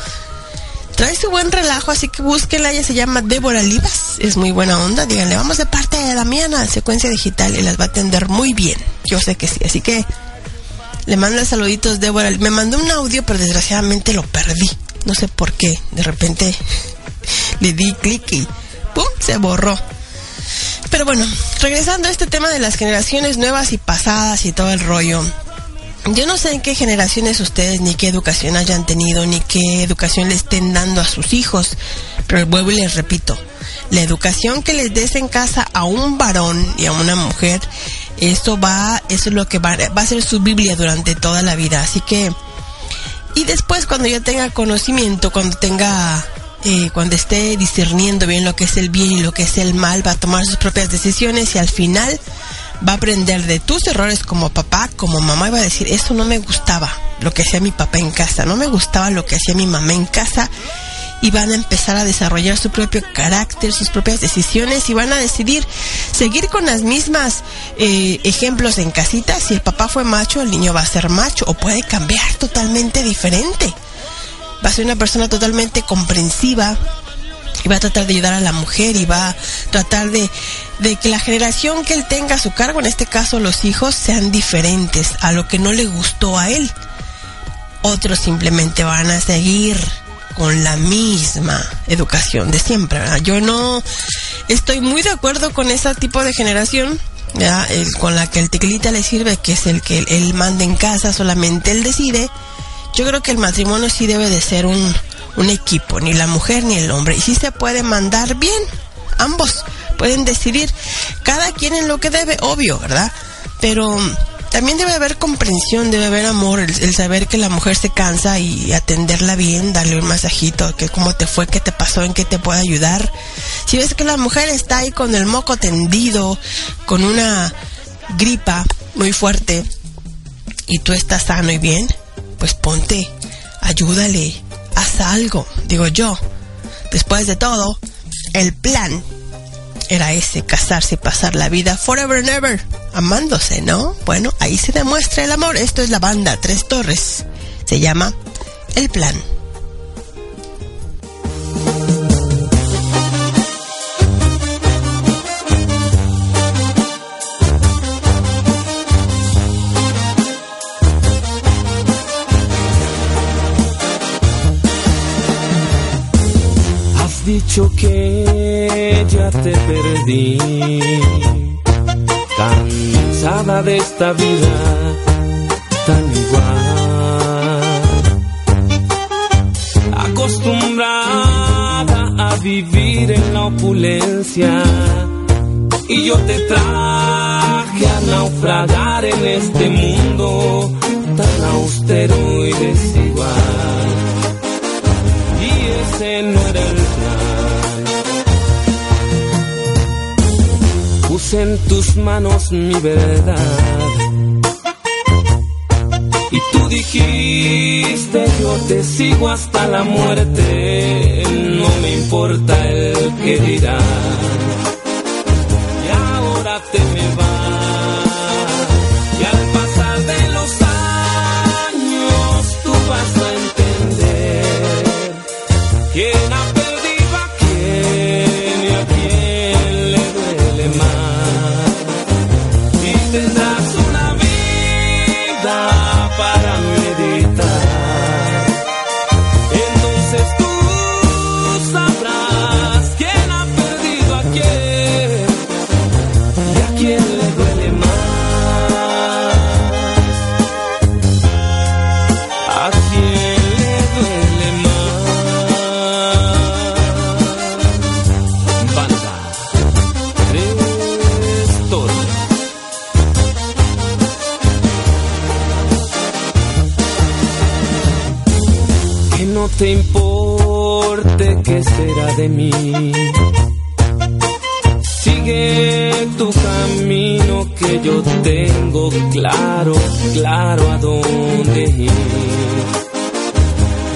trae su buen relajo, así que búsquenla, ella se llama Débora Livas, es muy buena onda, díganle, vamos de parte de Damiana, secuencia digital, y las va a atender muy bien, yo sé que sí, así que le manda saluditos Débora, me mandó un audio, pero desgraciadamente lo perdí, no sé por qué, de repente le di clic y ¡pum! se borró. Pero bueno, regresando a este tema de las generaciones nuevas y pasadas y todo el rollo, yo no sé en qué generaciones ustedes ni qué educación hayan tenido ni qué educación le estén dando a sus hijos, pero vuelvo y les repito, la educación que les des en casa a un varón y a una mujer, eso va, eso es lo que va, va a ser su Biblia durante toda la vida, así que y después cuando yo tenga conocimiento, cuando tenga eh, cuando esté discerniendo bien lo que es el bien y lo que es el mal, va a tomar sus propias decisiones y al final va a aprender de tus errores como papá, como mamá y va a decir, eso no me gustaba lo que hacía mi papá en casa, no me gustaba lo que hacía mi mamá en casa y van a empezar a desarrollar su propio carácter, sus propias decisiones y van a decidir seguir con las mismas eh, ejemplos en casita. Si el papá fue macho, el niño va a ser macho o puede cambiar totalmente diferente. Va a ser una persona totalmente comprensiva, y va a tratar de ayudar a la mujer y va a tratar de, de, que la generación que él tenga a su cargo, en este caso los hijos, sean diferentes a lo que no le gustó a él. Otros simplemente van a seguir con la misma educación de siempre. ¿verdad? Yo no estoy muy de acuerdo con ese tipo de generación. El, con la que el teclita le sirve, que es el que él, él manda en casa, solamente él decide. Yo creo que el matrimonio sí debe de ser un, un equipo, ni la mujer ni el hombre. Y sí se puede mandar bien, ambos pueden decidir, cada quien en lo que debe, obvio, ¿verdad? Pero también debe haber comprensión, debe haber amor, el, saber que la mujer se cansa y atenderla bien, darle un masajito, que cómo te fue, qué te pasó, en qué te puede ayudar. Si ves que la mujer está ahí con el moco tendido, con una gripa muy fuerte, y tú estás sano y bien, pues ponte, ayúdale, haz algo, digo yo. Después de todo, el plan era ese, casarse y pasar la vida forever and ever, amándose, ¿no? Bueno, ahí se demuestra el amor. Esto es la banda Tres Torres. Se llama El Plan. Dicho que ya te perdí, cansada de esta vida tan igual, acostumbrada a vivir en la opulencia, y yo te traje a naufragar en este mundo tan austero y desigual. Y ese no era el En tus manos mi verdad. Y tú dijiste, yo te sigo hasta la muerte. No me importa el que dirá. Sigue tu camino que yo tengo claro, claro a dónde ir.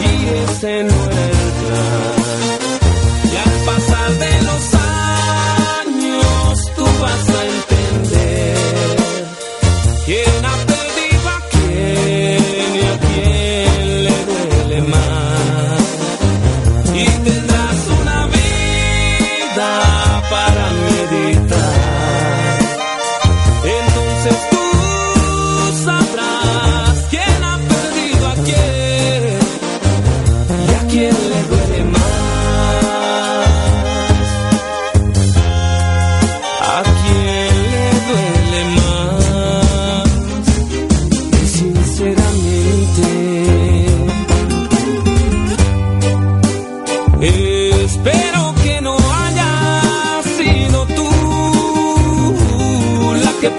Y ese no era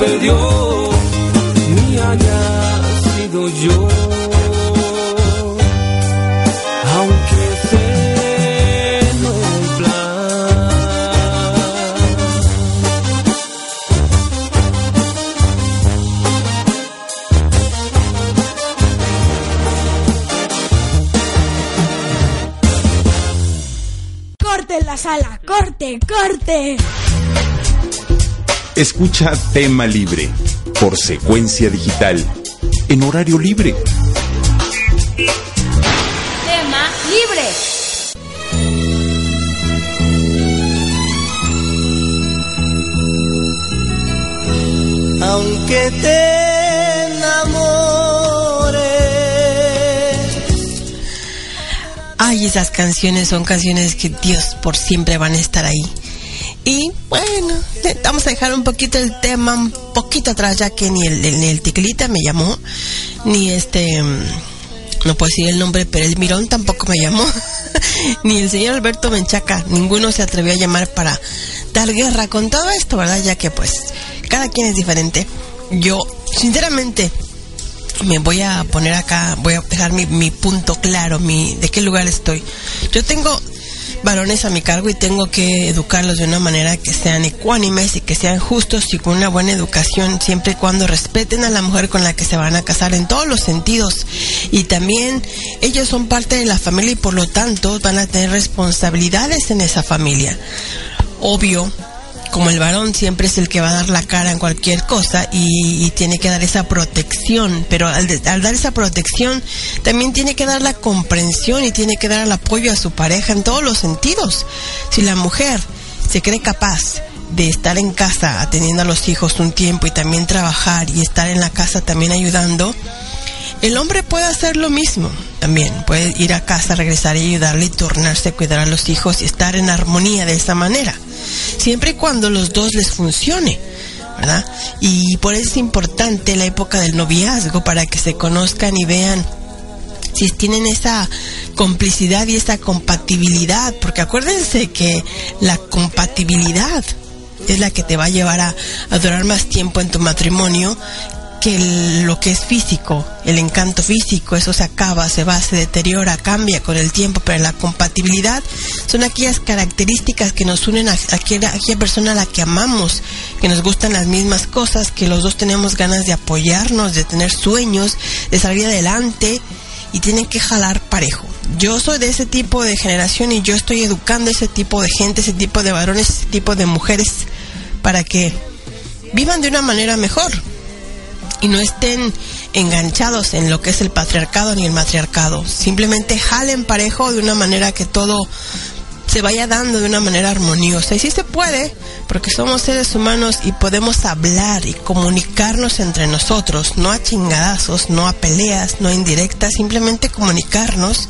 perdió, ni haya sido yo. Escucha Tema Libre por Secuencia Digital en horario libre. Tema libre. Aunque te enamores. Ay, esas canciones son canciones que Dios por siempre van a estar ahí. Y bueno, vamos a dejar un poquito el tema, un poquito atrás, ya que ni el, ni el Ticlita me llamó, ni este, mm, no puedo decir el nombre, pero el Mirón tampoco me llamó, ni el señor Alberto Menchaca, ninguno se atrevió a llamar para dar guerra con todo esto, ¿verdad? Ya que pues cada quien es diferente. Yo, sinceramente, me voy a poner acá, voy a dejar mi, mi punto claro, mi de qué lugar estoy. Yo tengo varones a mi cargo y tengo que educarlos de una manera que sean ecuánimes y que sean justos y con una buena educación, siempre y cuando respeten a la mujer con la que se van a casar en todos los sentidos. Y también ellos son parte de la familia y por lo tanto van a tener responsabilidades en esa familia. Obvio, como el varón siempre es el que va a dar la cara en cualquier cosa y, tiene que dar esa protección, pero al, de- al dar esa protección también tiene que dar la comprensión y tiene que dar el apoyo a su pareja en todos los sentidos. Si la mujer se cree capaz de estar en casa atendiendo a los hijos un tiempo y también trabajar y estar en la casa también ayudando, el hombre puede hacer lo mismo también, puede ir a casa, regresar y ayudarle y tornarse a cuidar a los hijos y estar en armonía de esa manera, siempre y cuando los dos les funcione, ¿verdad? Y por eso es importante la época del noviazgo para que se conozcan y vean si tienen esa complicidad y esa compatibilidad, porque acuérdense que la compatibilidad es la que te va a llevar a, a durar más tiempo en tu matrimonio que el- lo que es físico, el encanto físico, eso se acaba, se va, se deteriora, cambia con el tiempo, pero la compatibilidad son aquellas características que nos unen a, aquella, a aquella persona a la que amamos, que nos gustan las mismas cosas, que los dos tenemos ganas de apoyarnos, de tener sueños, de salir adelante y tienen que jalar parejo. Yo soy de ese tipo de generación y yo estoy educando ese tipo de gente, ese tipo de varones, ese tipo de mujeres para que vivan de una manera mejor y no estén enganchados en lo que es el patriarcado ni el matriarcado. Simplemente jalen parejo de una manera que todo se vaya dando de una manera armoniosa. Y sí se puede, porque somos seres humanos y podemos hablar y comunicarnos entre nosotros, no a chingadazos, no a peleas, no a indirectas, simplemente comunicarnos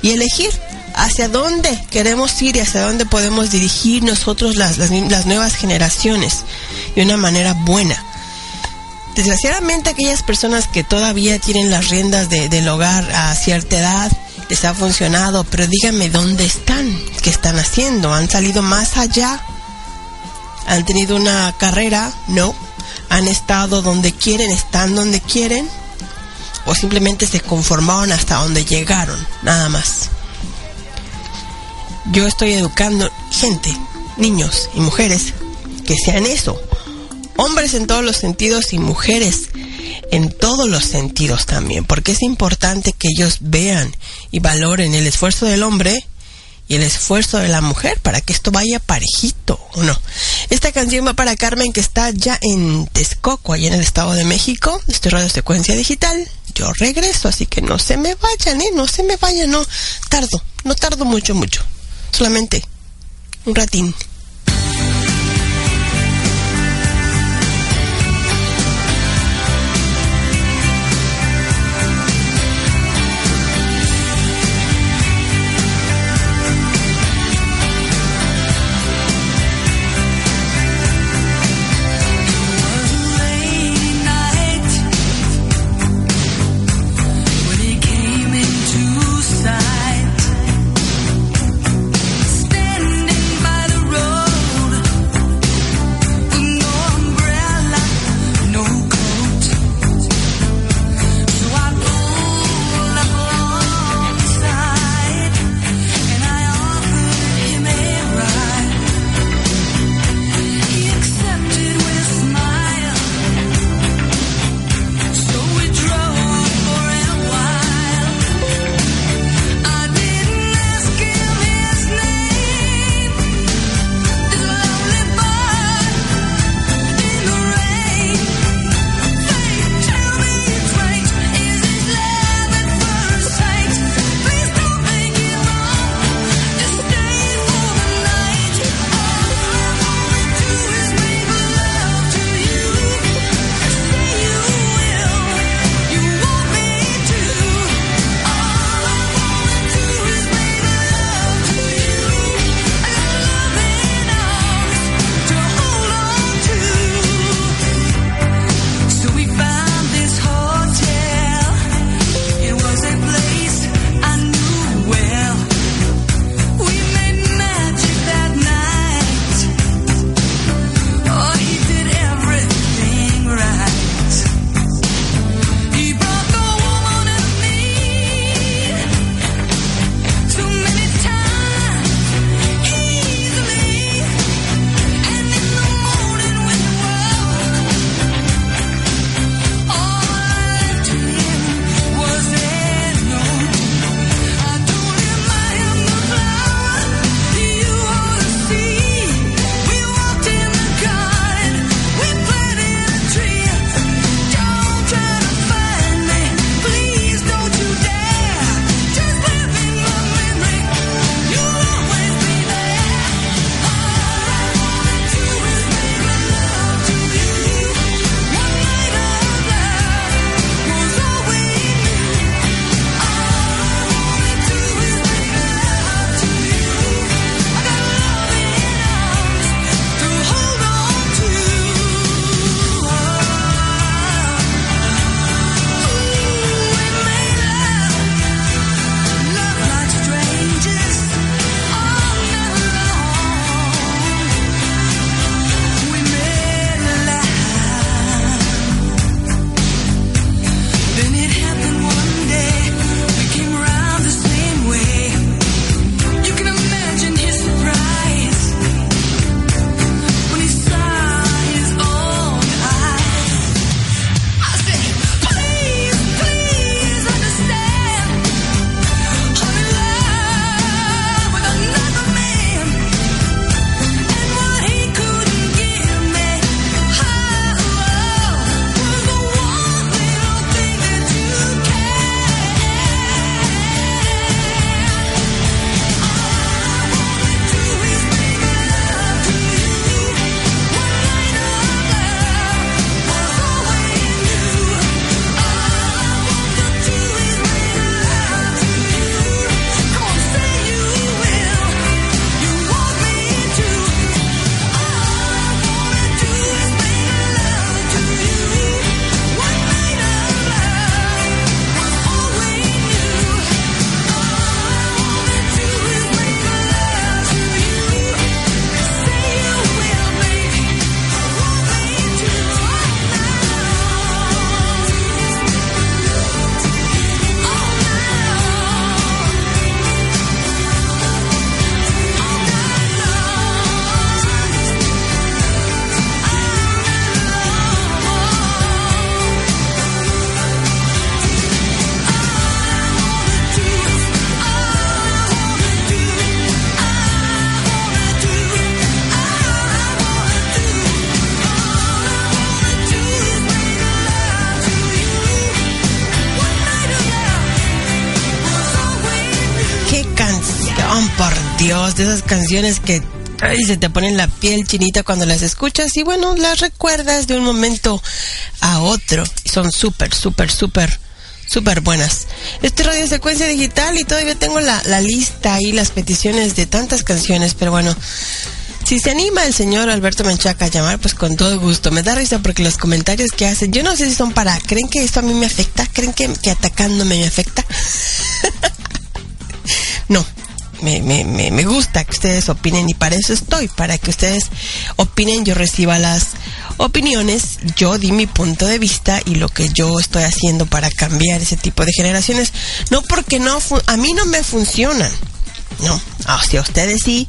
y elegir hacia dónde queremos ir y hacia dónde podemos dirigir nosotros las, las, las nuevas generaciones de una manera buena. Desgraciadamente aquellas personas que todavía tienen las riendas de- del hogar a cierta edad les ha funcionado, pero díganme dónde están, qué están haciendo, han salido más allá, han tenido una carrera, no, han estado donde quieren, están donde quieren. o simplemente se conformaron hasta donde llegaron, nada más. Yo estoy educando gente, niños y mujeres, que sean eso. Hombres en todos los sentidos y mujeres en todos los sentidos también, porque es importante que ellos vean y valoren el esfuerzo del hombre y el esfuerzo de la mujer para que esto vaya parejito, ¿o no? Esta canción va para Carmen que está ya en Texcoco, allá en el Estado de México. Estoy Radio Secuencia Digital. Yo regreso, así que no se me vayan, ¿eh? No se me vayan, no. Tardo, no tardo mucho, mucho. Solamente un ratín. De esas canciones que ay, se te ponen la piel chinita cuando las escuchas y bueno, las recuerdas de un momento a otro. Y son súper, súper, súper, súper buenas. Este radio secuencia digital y todavía tengo la, la lista y las peticiones de tantas canciones, pero bueno. Si se anima el señor Alberto Menchaca a llamar, pues con todo gusto. Me da risa porque los comentarios que hacen, yo no sé si son para, ¿creen que esto a mí me afecta? ¿Creen que, que atacándome me afecta? Me, me, me, gusta que ustedes opinen y para eso estoy, para que ustedes opinen, yo reciba las opiniones, yo di mi punto de vista y lo que yo estoy haciendo para cambiar ese tipo de generaciones, no porque no, a mí no me funcionan, no, ah, si a ustedes sí,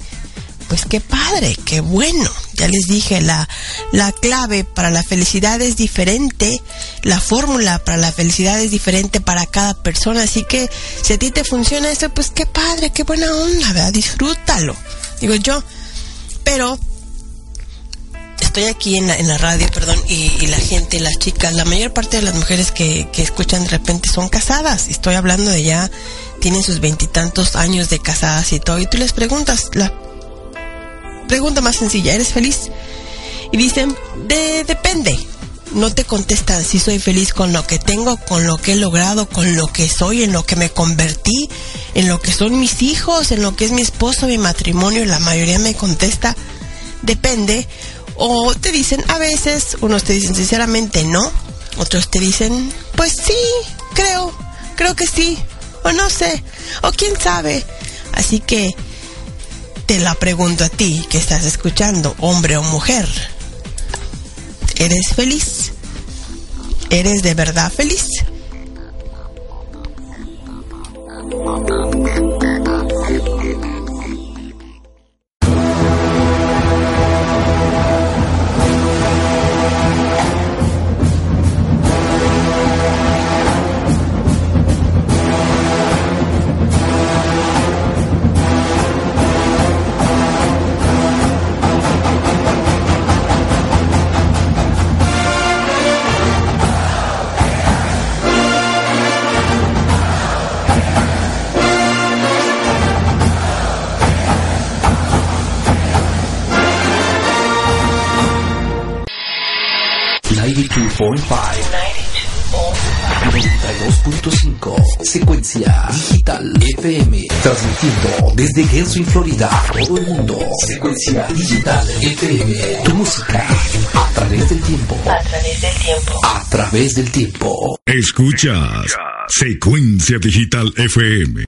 pues qué padre, qué bueno. Ya les dije, la, la clave para la felicidad es diferente, la fórmula para la felicidad es diferente para cada persona. Así que si a ti te funciona eso, pues qué padre, qué buena onda, ¿verdad? Disfrútalo. Digo yo. Pero estoy aquí en la, en la radio, perdón, y, y la gente, las chicas, la mayor parte de las mujeres que, que escuchan de repente son casadas. Estoy hablando de ya, tienen sus veintitantos años de casadas y todo. Y tú les preguntas, la pregunta más sencilla, ¿eres feliz? Y dicen, de, depende. No te contestan si soy feliz con lo que tengo, con lo que he logrado, con lo que soy, en lo que me convertí, en lo que son mis hijos, en lo que es mi esposo, mi matrimonio. La mayoría me contesta, depende. O te dicen, a veces, unos te dicen sinceramente no, otros te dicen, pues sí, creo, creo que sí, o no sé, o quién sabe. Así que te la pregunto a ti que estás escuchando, hombre o mujer. ¿Eres feliz? ¿Eres de verdad feliz? Transmitiendo desde Genshin, Florida Todo el mundo Secuencia Digital FM Tu música A través del tiempo A través del tiempo. A través del tiempo Escuchas Secuencia Digital FM.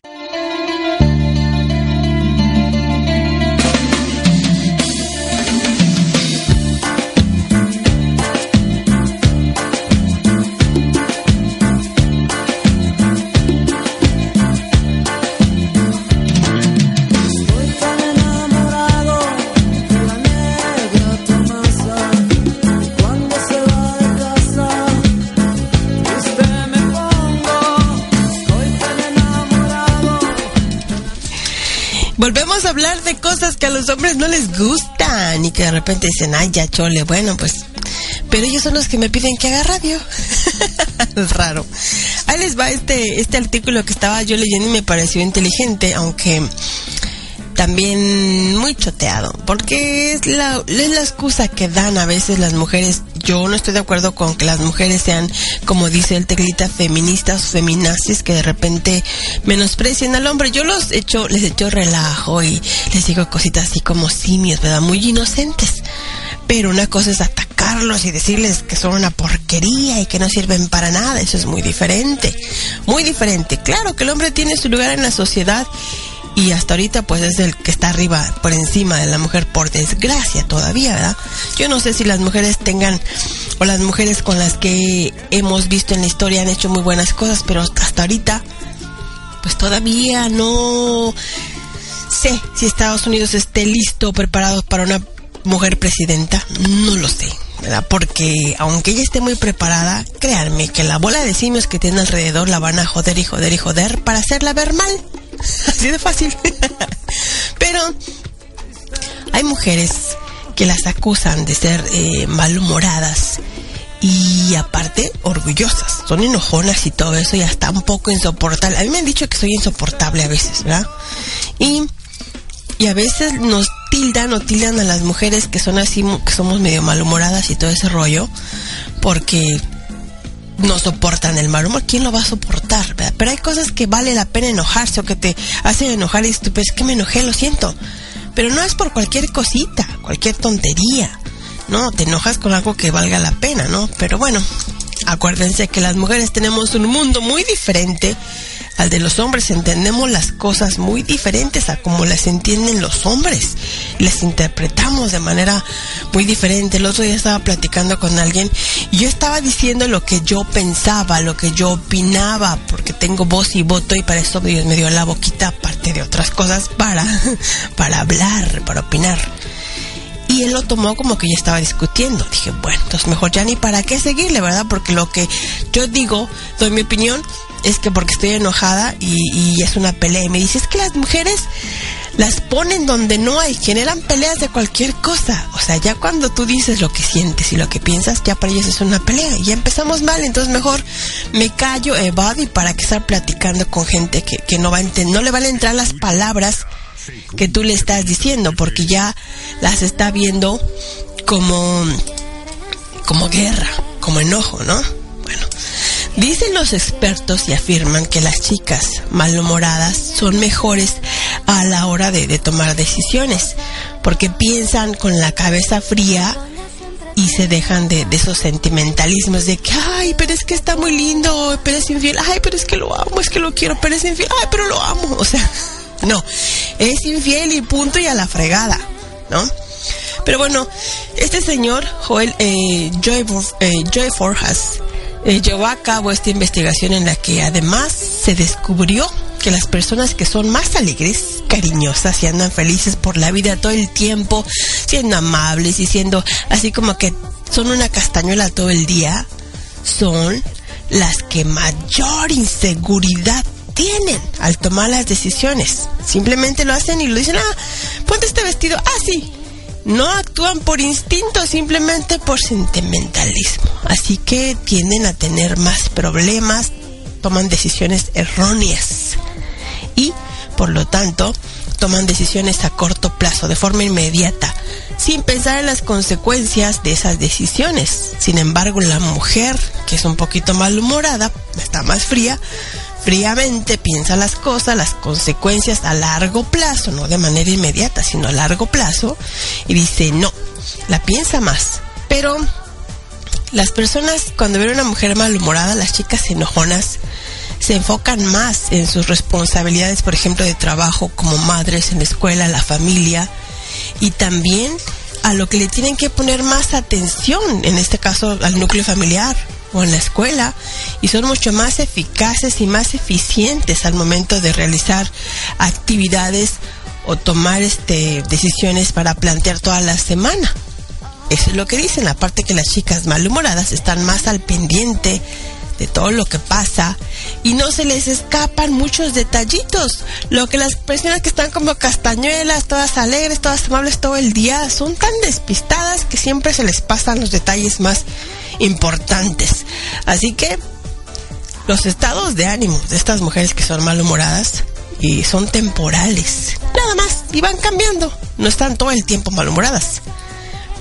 Cosas que a los hombres no les gustan y que de repente dicen, ay, ya chole, bueno, pues. Pero ellos son los que me piden que haga radio. es raro. Ahí les va este, este artículo que estaba yo leyendo y me pareció inteligente, aunque también muy choteado, porque es la, es la excusa que dan a veces las mujeres. Yo no estoy de acuerdo con que las mujeres sean, como dice el teclita, feministas o feminazis, que de repente menosprecien al hombre. Yo los echo, les echo relajo y les digo cositas así como simios, ¿verdad? Muy inocentes. Pero una cosa es atacarlos y decirles que son una porquería y que no sirven para nada. Eso es muy diferente. Muy diferente. Claro que el hombre tiene su lugar en la sociedad y hasta ahorita pues es el que está arriba, por encima de la mujer, por desgracia todavía, ¿verdad? Yo no sé si las mujeres tengan, o las mujeres con las que hemos visto en la historia han hecho muy buenas cosas, pero hasta ahorita pues todavía no sé si Estados Unidos esté listo, preparado para una mujer presidenta, no lo sé. ¿verdad? Porque aunque ella esté muy preparada, créanme que la bola de simios que tiene alrededor la van a joder y joder y joder para hacerla ver mal. Así de fácil. Pero hay mujeres que las acusan de ser eh, malhumoradas y aparte orgullosas. Son enojonas y todo eso y hasta un poco insoportable. A mí me han dicho que soy insoportable a veces, ¿verdad? Y y a veces nos tildan o tildan a las mujeres que son así, que somos medio malhumoradas y todo ese rollo, porque no soportan el mal humor. ¿Quién lo va a soportar? verdad? Pero hay cosas que vale la pena enojarse o que te hacen enojar y dices pues es que me enojé, lo siento. Pero no es por cualquier cosita, cualquier tontería. No, te enojas con algo que valga la pena, ¿no? Pero bueno, acuérdense que las mujeres tenemos un mundo muy diferente al de los hombres. Entendemos las cosas muy diferentes a como las entienden los hombres. Las interpretamos de manera muy diferente. El otro día estaba platicando con alguien y yo estaba diciendo lo que yo pensaba, lo que yo opinaba, porque tengo voz y voto y para eso Dios me dio la boquita, aparte de otras cosas, para, para hablar, para opinar. Y él lo tomó como que ya estaba discutiendo. Dije, bueno, entonces mejor ya ni para qué seguirle, ¿verdad? Porque lo que yo digo, doy mi opinión, es que porque estoy enojada y, y es una pelea. Y me dice, es que las mujeres las ponen donde no hay, generan peleas de cualquier cosa. O sea, ya cuando tú dices lo que sientes y lo que piensas, ya para ellos es una pelea. Y ya empezamos mal, entonces mejor me callo, evado y para qué estar platicando con gente que, que no va a no le van a entrar las palabras que tú le estás diciendo, porque ya las está viendo como, como guerra, como enojo, ¿no? Bueno, dicen los expertos y afirman que las chicas malhumoradas son mejores a la hora de, tomar decisiones, porque piensan con la cabeza fría y se dejan de, de esos sentimentalismos de que, ay, pero es que está muy lindo, pero es infiel, ay, pero es que lo amo, es que lo quiero, pero es infiel, ay, pero lo amo, o sea, no, es infiel y punto y a la fregada, ¿no? Pero bueno, este señor, Joel eh, Joy, eh, Joy Forjas, eh, llevó a cabo esta investigación en la que además se descubrió que las personas que son más alegres, cariñosas y andan felices por la vida todo el tiempo, siendo amables y siendo así como que son una castañuela todo el día, son las que mayor inseguridad tienen al tomar las decisiones. Simplemente lo hacen y lo dicen, ah, ponte este vestido, ah, sí. No actúan por instinto, simplemente por sentimentalismo. Así que tienden a tener más problemas, toman decisiones erróneas y, por lo tanto, toman decisiones a corto plazo, de forma inmediata, sin pensar en las consecuencias de esas decisiones. Sin embargo, la mujer, que es un poquito malhumorada, está más fría, fríamente piensa las cosas, las consecuencias a largo plazo, no de manera inmediata, sino a largo plazo, y dice no, la piensa más. Pero las personas, cuando ven a una mujer malhumorada, las chicas enojonas, se enfocan más en sus responsabilidades, por ejemplo, de trabajo como madres en la escuela, la familia, y también a lo que le tienen que poner más atención, en este caso al núcleo familiar o en la escuela, y son mucho más eficaces y más eficientes al momento de realizar actividades o tomar este decisiones para plantear toda la semana. Eso es lo que dicen, aparte que las chicas malhumoradas están más al pendiente de todo lo que pasa y no se les escapan muchos detallitos. Lo que las personas que están como castañuelas, todas alegres, todas amables todo el día, son tan despistadas que siempre se les pasan los detalles más importantes. Así que los estados de ánimo de estas mujeres que son malhumoradas y son temporales, nada más, y van cambiando. No están todo el tiempo malhumoradas.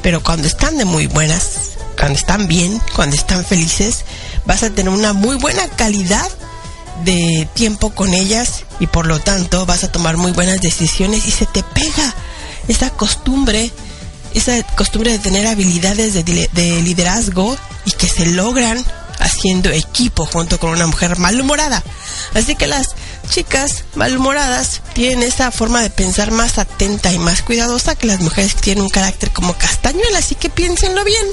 Pero cuando están de muy buenas, cuando están bien, cuando están felices, vas a tener una muy buena calidad de tiempo con ellas y por lo tanto vas a tomar muy buenas decisiones y se te pega esa costumbre, esa costumbre de tener habilidades de, de liderazgo y que se logran haciendo equipo junto con una mujer malhumorada. Así que las chicas malhumoradas tienen esa forma de pensar más atenta y más cuidadosa que las mujeres que tienen un carácter como castañuela, así que piénsenlo bien.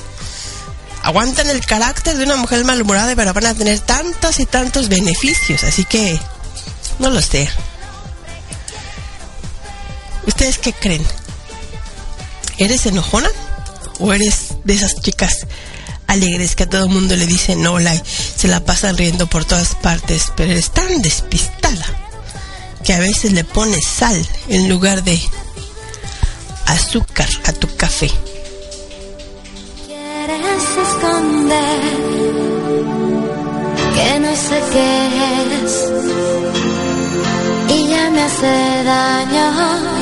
Aguantan el carácter de una mujer malhumorada, pero van a tener tantos y tantos beneficios, así que no lo sé. ¿Ustedes qué creen? ¿Eres enojona? ¿O eres de esas chicas alegres que a todo mundo le dicen hola y se la pasan riendo por todas partes, pero eres tan despistada que a veces le pones sal en lugar de azúcar a tu café? Quieres esconder que no sé qué es y ya me hace daño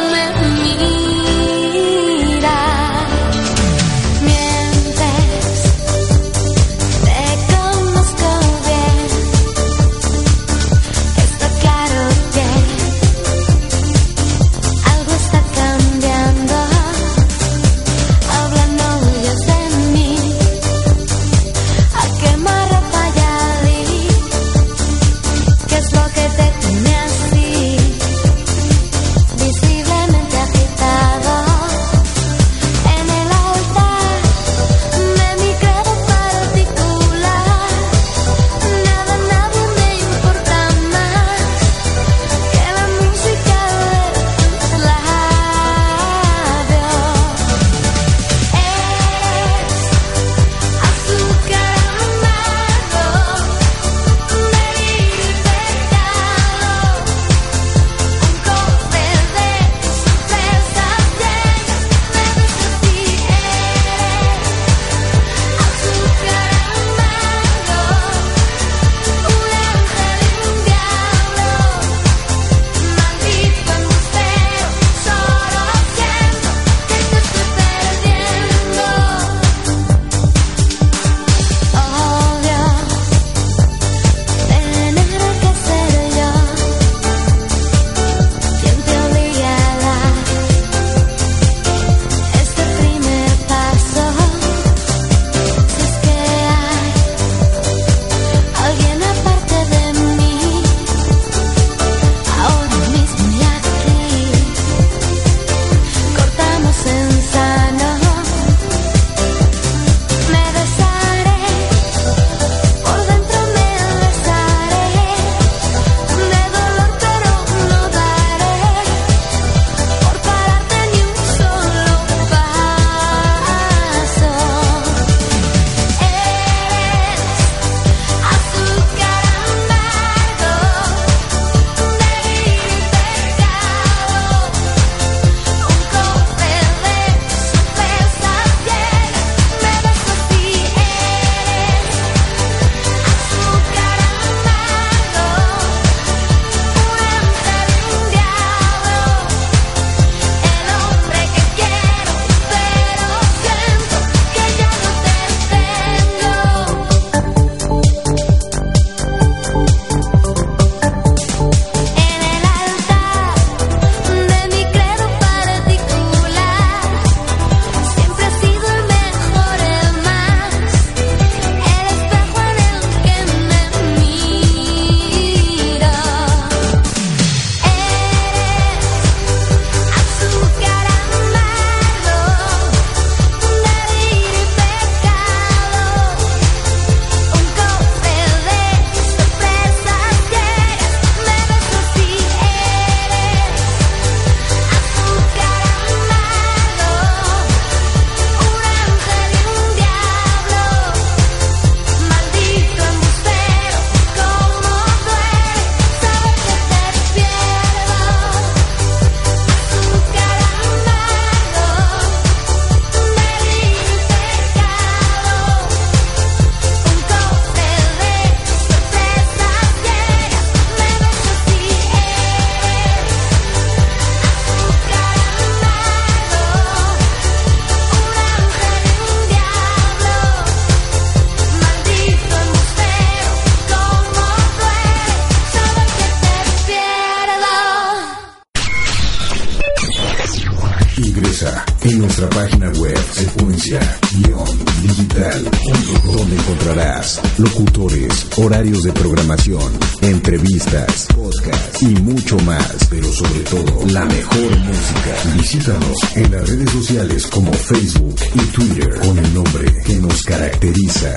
de programación, entrevistas, podcasts y mucho más. Pero sobre todo, la mejor música. Visítanos en las redes sociales como Facebook y Twitter con el nombre que nos caracteriza.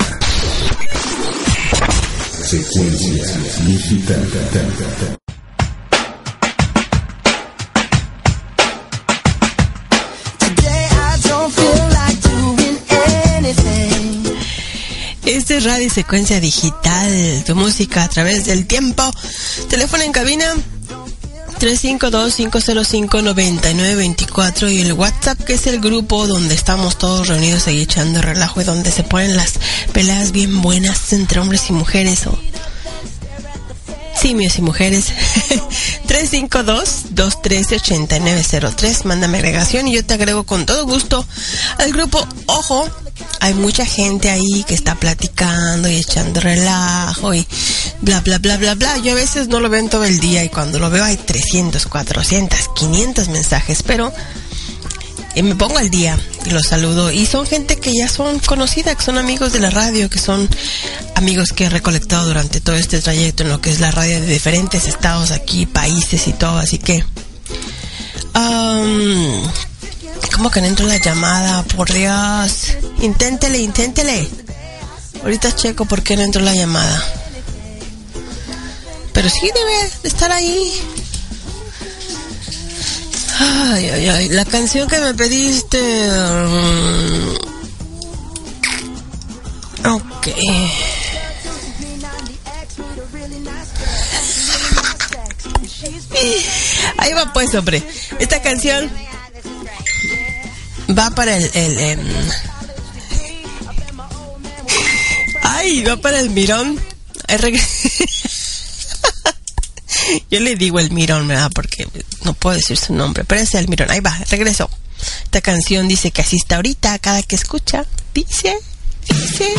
Secuencia digital. Radio Secuencia Digital, tu música a través del tiempo. Teléfono en cabina 352-505-9924 y el WhatsApp que es el grupo donde estamos todos reunidos ahí echando relajo y donde se ponen las peleas bien buenas entre hombres y mujeres o simios y mujeres. 352-213-8903. Mándame agregación y yo te agrego con todo gusto al grupo. Ojo, hay mucha gente ahí que está platicando y echando relajo y bla, bla, bla, bla, bla. Yo a veces no lo veo todo el día y cuando lo veo hay 300, 400, 500 mensajes, pero y me pongo al día y los saludo. Y son gente que ya son conocida, que son amigos de la radio, que son amigos que he recolectado durante todo este trayecto en lo que es la radio de diferentes estados aquí, países y todo. Así que... ¿Cómo que no entró la llamada? Por Dios. Inténtele, inténtele. Ahorita checo por qué no entró la llamada. Pero sí debe de estar ahí. Ay, ay, ay. La canción que me pediste. mm, ok. Ahí va pues, hombre. Esta canción va para el... el em, Ay, va para el mirón. Yo le digo el mirón, ¿verdad? Porque no puedo decir su nombre, pero es el mirón. Ahí va, regreso. Esta canción dice que así está ahorita, cada que escucha, dice, dice.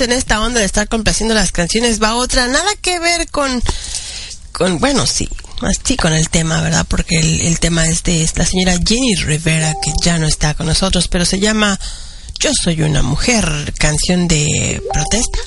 en esta onda de estar complaciendo las canciones, va otra, nada que ver con, con bueno, sí, más sí con el tema, ¿verdad? Porque el, el tema es de la señora Jenny Rivera, que ya no está con nosotros, pero se llama Yo Soy una Mujer, canción de protesta,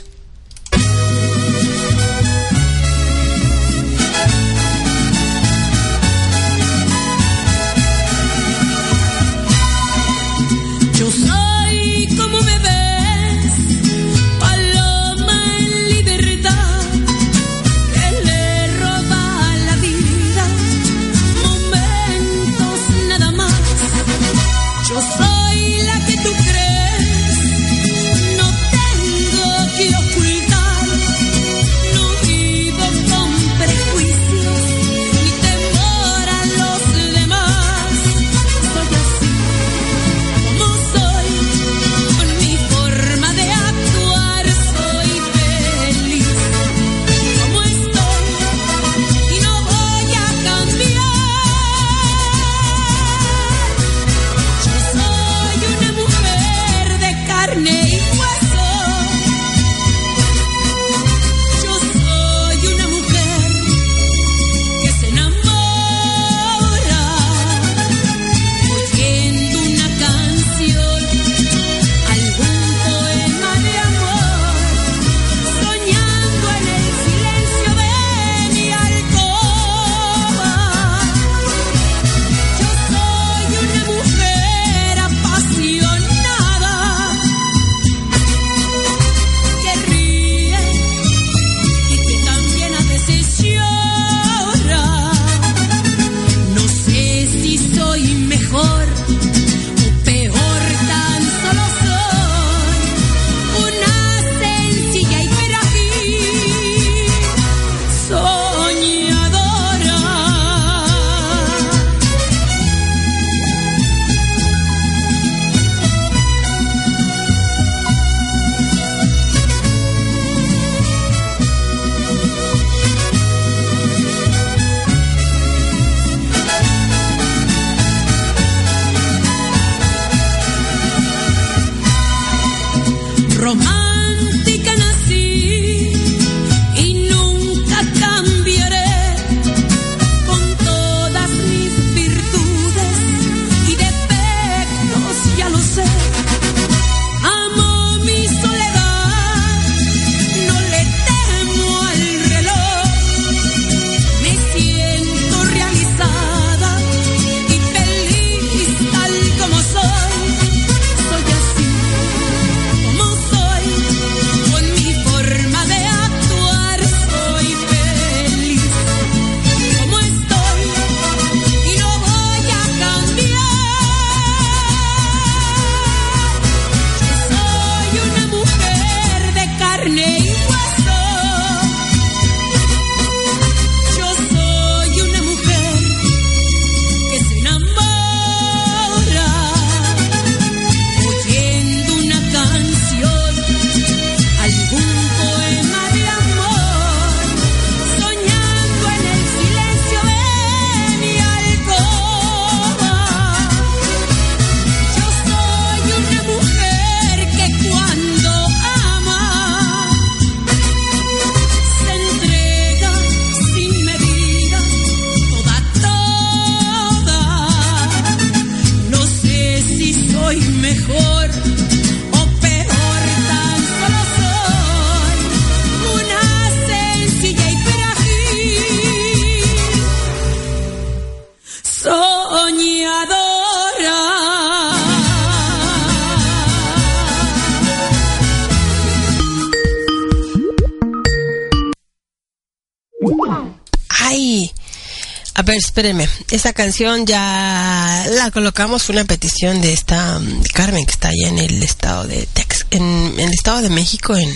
pero espérenme, esa canción ya la colocamos, fue una petición de esta mm, Carmen que está allá en el estado de Tex, en, el estado de México, en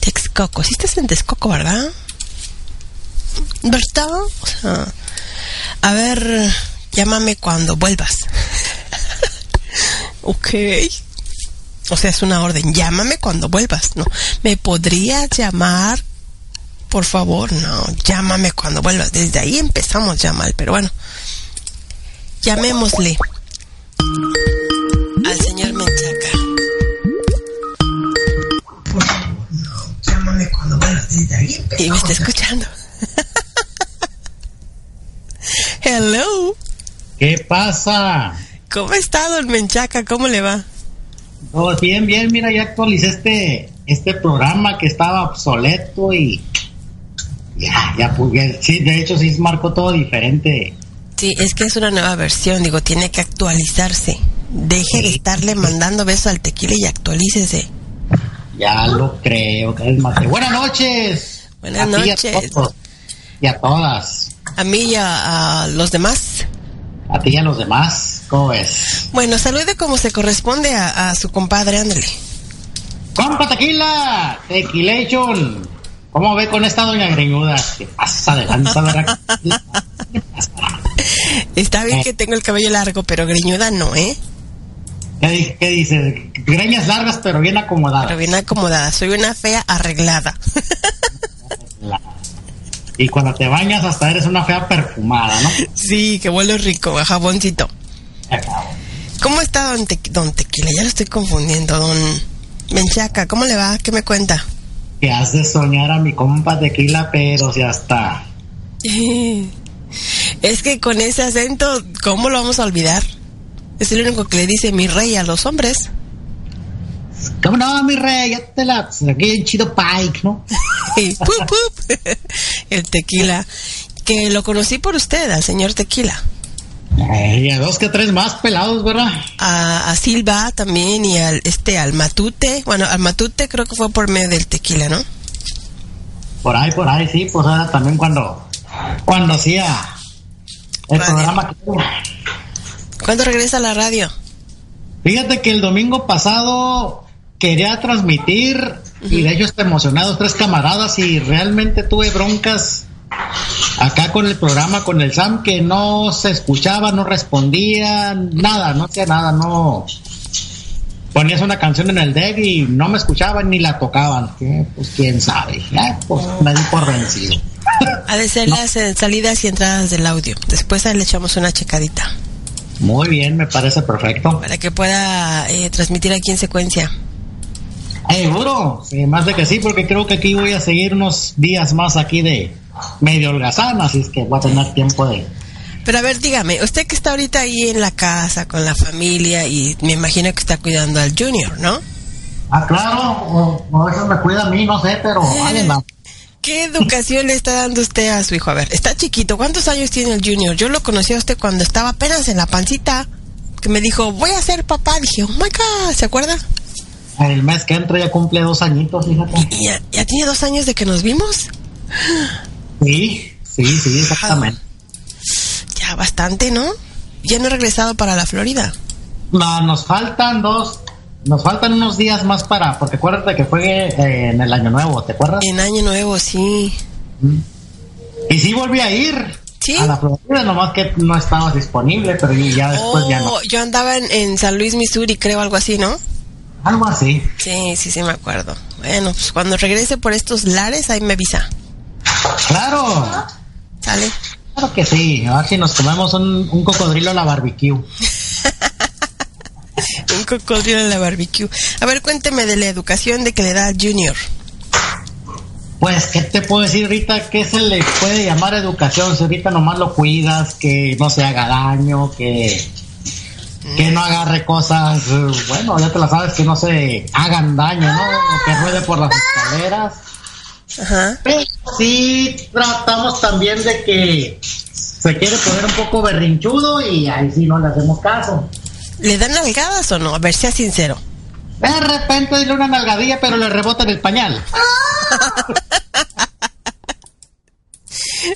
Texcoco. Sí estás en Texcoco, ¿verdad? ¿Verdad? A ver, llámame cuando vuelvas. ok. O sea, es una orden, llámame cuando vuelvas, ¿no? ¿Me podrías llamar por favor, no, llámame cuando vuelvas. Desde ahí empezamos ya mal, pero bueno, llamémosle al señor Menchaca. Por favor, no, llámame cuando vuelvas. Desde ahí empezamos. Y me está escuchando. Hello. ¿Qué pasa? ¿Cómo está, don Menchaca? ¿Cómo le va? No, bien, bien, mira, ya actualicé este, este programa que estaba obsoleto y ya, ya, pues, ya- sí, de hecho sí marcó todo diferente. Sí, es que es una nueva versión, digo, tiene que actualizarse. Deje de estarle mandando besos al tequila y actualícese. Ya lo creo, cálmate. Buenas noches. Buenas A ti y a noches. todos. Y a todas. A mí y a, a los demás. A ti y a los demás. ¿Cómo ves? Bueno, salude como se corresponde a, a su compadre, ándale. ¡Compa Tequila! Tequilation. ¿Cómo ve con esta doña greñuda? ¿Qué pasa de lanza, verdad? Está bien que tengo el cabello largo, pero greñuda no, ¿eh? ¿Qué, qué dices? Greñas largas pero bien acomodadas. Pero bien acomodada. Soy una fea arreglada. Y cuando te bañas hasta eres una fea perfumada, ¿no? Sí, que huele rico, a jaboncito. ¿Cómo está don, Te- don Tequila? Ya lo estoy confundiendo, don Menchaca. ¿Cómo le va? ¿Qué me cuenta? Que has de soñar a mi compa Tequila, pero si hasta... Es que con ese acento, ¿cómo lo vamos a olvidar? Es el único que le dice mi rey a los hombres. ¿Cómo no, mi rey? Ya te la... Aquí Chido Pike, ¿no? Pup, pup. El tequila. Que lo conocí por usted, al señor Tequila. Y a dos que tres más pelados, ¿verdad? A, a Silva también y al este al Matute. Bueno, al Matute creo que fue por medio del tequila, ¿no? Por ahí, por ahí, sí. Pues era también cuando... Cuando hacía... El programa. ¿Cuándo regresa a la radio? Fíjate que el domingo pasado quería transmitir y de hecho está emocionados tres camaradas y realmente tuve broncas acá con el programa con el Sam que no se escuchaba, no respondía, nada, no hacía nada, no ponías una canción en el deck y no me escuchaban ni la tocaban, que, pues quién sabe, pues me di por vencido. Ha de ser las eh, salidas y entradas del audio. Después le echamos una checadita Muy bien, me parece perfecto. para que pueda eh, transmitir aquí en secuencia. Seguro, sí, más de que sí, porque creo que aquí voy a seguir unos días más aquí de medio holgazán, así es que voy a tener tiempo de... Pero a ver, dígame, usted que está ahorita ahí en la casa con la familia y me imagino que está cuidando al Junior, ¿no? Ah, claro, o, o eso me cuida a mí, no sé, pero la- ¿Qué educación le está dando usted a su hijo? A ver, está chiquito. ¿Cuántos años tiene el Junior? Yo lo conocí a usted cuando estaba apenas en la pancita. Que me dijo, voy a ser papá. Dije, oh my God, ¿se acuerda? el mes que entra ya cumple dos añitos, fíjate. ¿Y ya, ya tiene dos años de que nos vimos? Sí, sí, sí, exactamente. Ya bastante, ¿no? Ya no he regresado para la Florida. No, nos faltan dos, nos faltan unos días más para, porque acuérdate que fue eh, en el año nuevo, ¿te acuerdas? En año nuevo, sí. Y sí volví a ir ¿Sí? a la Florida, nomás que no estabas disponible, pero ya después ya no. Oh, yo andaba en, en San Luis, Missouri, creo, algo así, ¿no? Algo así. Sí, sí, sí, me acuerdo. Bueno, pues cuando regrese por estos lares, ahí me avisa. Claro. ¿Sale? Claro que sí, a ver si nos comemos un, un cocodrilo a la barbecue. Un cocodrilo en la barbecue. A ver, cuénteme de la educación de que le da Junior. Pues, ¿qué te puedo decir ahorita? ¿Qué se le puede llamar educación? Si ahorita nomás lo cuidas, que no se haga daño, que, que no agarre cosas, bueno, ya te la sabes, que no se hagan daño, ¿no? O que ruede por las escaleras. Ajá. Pero sí tratamos también de que se quiere poner un poco berrinchudo y ahí sí no le hacemos caso. ¿Le dan nalgadas o no? A ver, sea sincero. De repente dile una nalgadilla, pero le rebota en el pañal.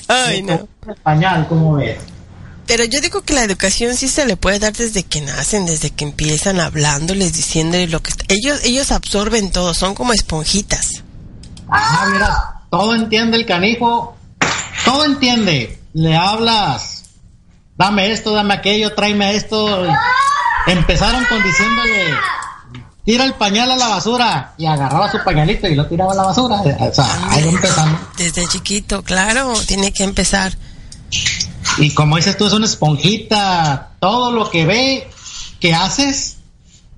Ay, no. El pañal, ¿cómo ves? Pero yo digo que la educación sí se le puede dar desde que nacen, desde que empiezan hablándoles, diciéndoles lo que... Ellos, ellos absorben todo, son como esponjitas. Ah, mira, todo entiende el canijo. Todo entiende. Le hablas. Dame esto, dame aquello, tráeme esto. Empezaron con diciéndole, tira el pañal a la basura. Y agarraba su pañalito y lo tiraba a la basura. O sea, ahí empezamos. Desde chiquito, claro, tiene que empezar. Y como dices tú, es una esponjita. Todo lo que ve que haces,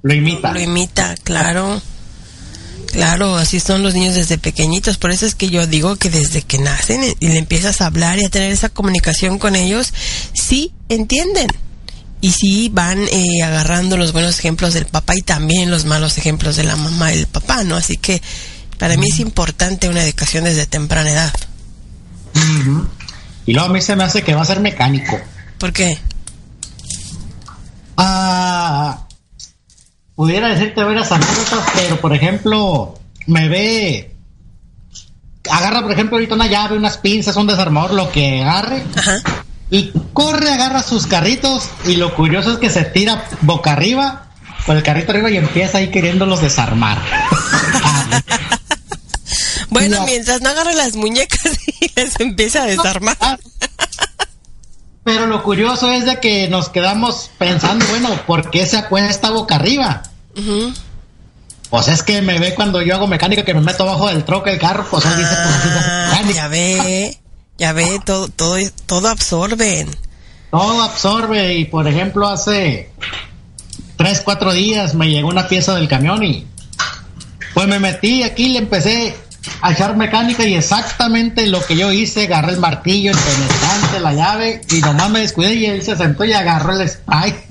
lo imita. Lo imita, claro. Claro, así son los niños desde pequeñitos. Por eso es que yo digo que desde que nacen y le empiezas a hablar y a tener esa comunicación con ellos, sí entienden. Y sí van eh, agarrando los buenos ejemplos del papá y también los malos ejemplos de la mamá y el papá, ¿no? Así que para mí es importante una educación desde temprana edad. Y luego a mí se me hace que va a ser mecánico. ¿Por qué? Ah, pudiera decirte varias anécdotas, pero por ejemplo, me ve. Agarra, por ejemplo, ahorita una llave, unas pinzas, un desarmador, lo que agarre. Y corre, agarra sus carritos. Y lo curioso es que se tira boca arriba, con el carrito arriba y empieza ahí queriéndolos desarmar. Bueno, mientras no agarre las muñecas y les empieza a desarmar. Pero lo curioso es de que nos quedamos pensando, bueno, ¿por qué se acuesta boca arriba? Pues es que me ve cuando yo hago mecánica que me meto abajo del troque del carro, pues él dice, pues Ah, mecánica. ya ve, ya ve, todo, todo, todo absorben. Todo absorbe y por ejemplo hace tres, cuatro días me llegó una pieza del camión y pues me metí aquí, le empecé a echar mecánica y exactamente lo que yo hice, agarré el martillo, el penetrante, la llave y nomás me descuidé y él se sentó y agarró el spike,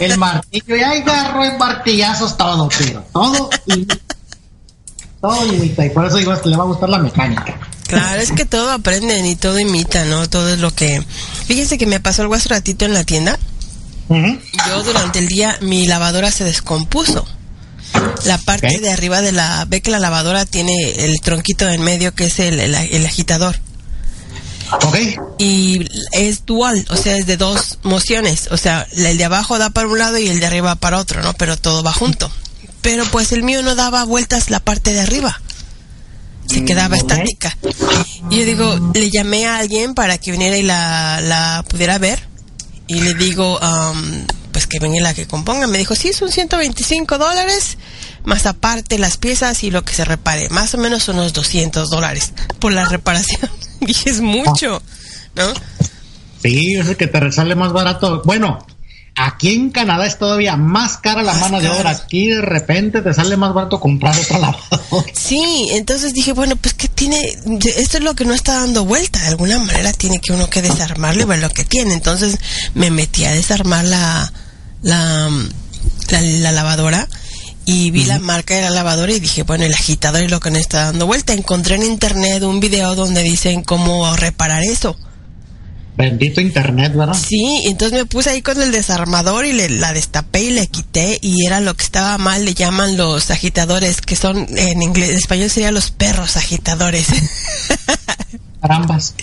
el martillo y ahí agarró en martillazos todo, pero todo y todo imita y por eso digo es que le va a gustar la mecánica. Claro, es que todo aprenden y todo imita, ¿no? Todo es lo que... Fíjense que me pasó algo hace ratito en la tienda. Yo durante el día mi lavadora se descompuso. La parte de arriba de la... Ve que la lavadora tiene el tronquito en medio que es el, el- el agitador. Y es dual, o sea, es de dos mociones. O sea, el de abajo da para un lado y el de arriba para otro, ¿no? Pero todo va junto. Pero pues el mío no daba vueltas la parte de arriba. Se quedaba ok. estática. Y yo digo, le llamé a alguien para que viniera y la, la pudiera ver. Y le digo, am, pues que venga la que componga. Me dijo, sí, son 125 dólares, más aparte las piezas y lo que se repare. Más o menos unos 200 dólares por la reparación. Dije, es mucho, ¿no? Sí, es el que te sale más barato. Bueno, aquí en Canadá es todavía más cara la mano de obra. Aquí de repente te sale más barato comprar otra lavadora. Sí, entonces dije, bueno, pues que tiene, esto es lo que no está dando vuelta, de alguna manera tiene que uno que desarmarlo y ver lo que tiene. Entonces me metí a desarmar la, la, la, la lavadora y vi la marca de la lavadora y dije, bueno, el agitador es lo que no está dando vuelta. Encontré en internet un video donde dicen cómo reparar eso. Bendito internet, ¿verdad? Sí, entonces me puse ahí con el desarmador y le, la destapé y le quité y era lo que estaba mal, le llaman los agitadores, que son en inglés, en español serían los perros agitadores, Carambas.